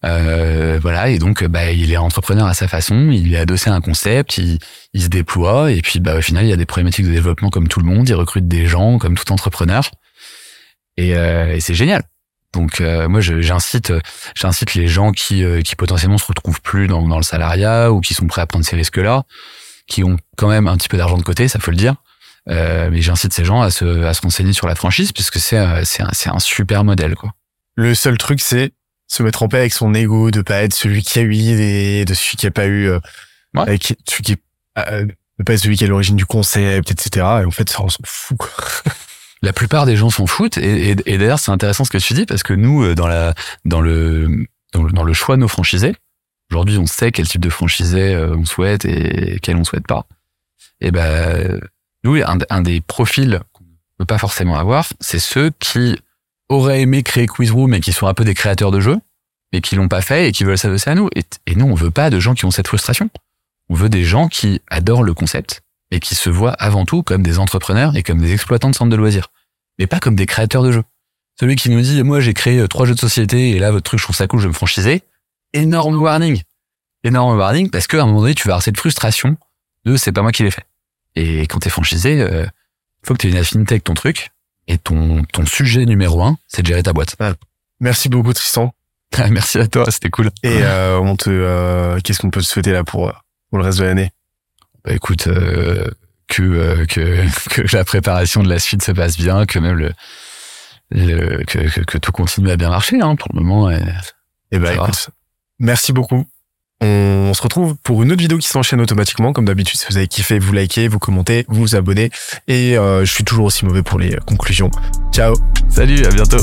Euh, voilà, et donc bah, il est entrepreneur à sa façon, il est adossé à un concept, il, il se déploie, et puis bah, au final, il y a des problématiques de développement comme tout le monde, il recrute des gens comme tout entrepreneur, et, euh, et c'est génial. Donc euh, moi, j'incite, j'incite les gens qui, euh, qui potentiellement se retrouvent plus dans, dans le salariat ou qui sont prêts à prendre ces risques-là, qui ont quand même un petit peu d'argent de côté, ça faut le dire. Euh, mais j'incite ces gens à se, à se renseigner sur la franchise puisque c'est, euh, c'est, un, un super modèle, quoi. le seul truc c'est se mettre en paix avec son ego de pas être celui qui a eu l'idée de celui qui a pas eu euh, Ouais. avec celui qui euh, de pas être celui qui est à l'origine du concept etc et en fait ça on s'en fout quoi. La plupart des gens s'en foutent et, et, et d'ailleurs c'est intéressant ce que tu dis parce que nous euh, dans la dans le dans le, dans le choix de nos franchisés aujourd'hui on sait quel type de franchisé euh, on souhaite et quel on souhaite pas et ben nous un, des profils qu'on ne peut pas forcément avoir c'est ceux qui auraient aimé créer Quizroom et qui sont un peu des créateurs de jeux mais qui l'ont pas fait et qui veulent s'adosser à nous et, et nous on veut pas de gens qui ont cette frustration on veut des gens qui adorent le concept et qui se voient avant tout comme des entrepreneurs et comme des exploitants de centres de loisirs, mais pas comme des créateurs de jeux. Celui qui nous dit, moi j'ai créé euh, trois jeux de société et là votre truc je trouve ça cool, je vais me franchiser, énorme warning. Énorme warning parce qu'à un moment donné tu vas avoir cette frustration de c'est pas moi qui l'ai fait. Et quand t'es franchisé, euh, faut que tu aies une affinité avec ton truc. Et ton, ton sujet numéro un, c'est de gérer ta boîte. Merci beaucoup Tristan. Merci à toi, c'était cool. Et euh, on te, euh, qu'est-ce qu'on peut te souhaiter là pour, pour le reste de l'année? Bah écoute, euh, que, euh, que que la préparation de la suite se passe bien, que même le, le que, que, que tout continue à bien marcher hein, pour le moment. Et, Eh ben va. écoute, merci beaucoup. On, se retrouve pour une autre vidéo qui s'enchaîne automatiquement. Comme d'habitude, si vous avez kiffé, vous likez, vous commentez, vous vous abonnez. Et euh, je suis toujours aussi mauvais pour les conclusions. Ciao Salut, à bientôt.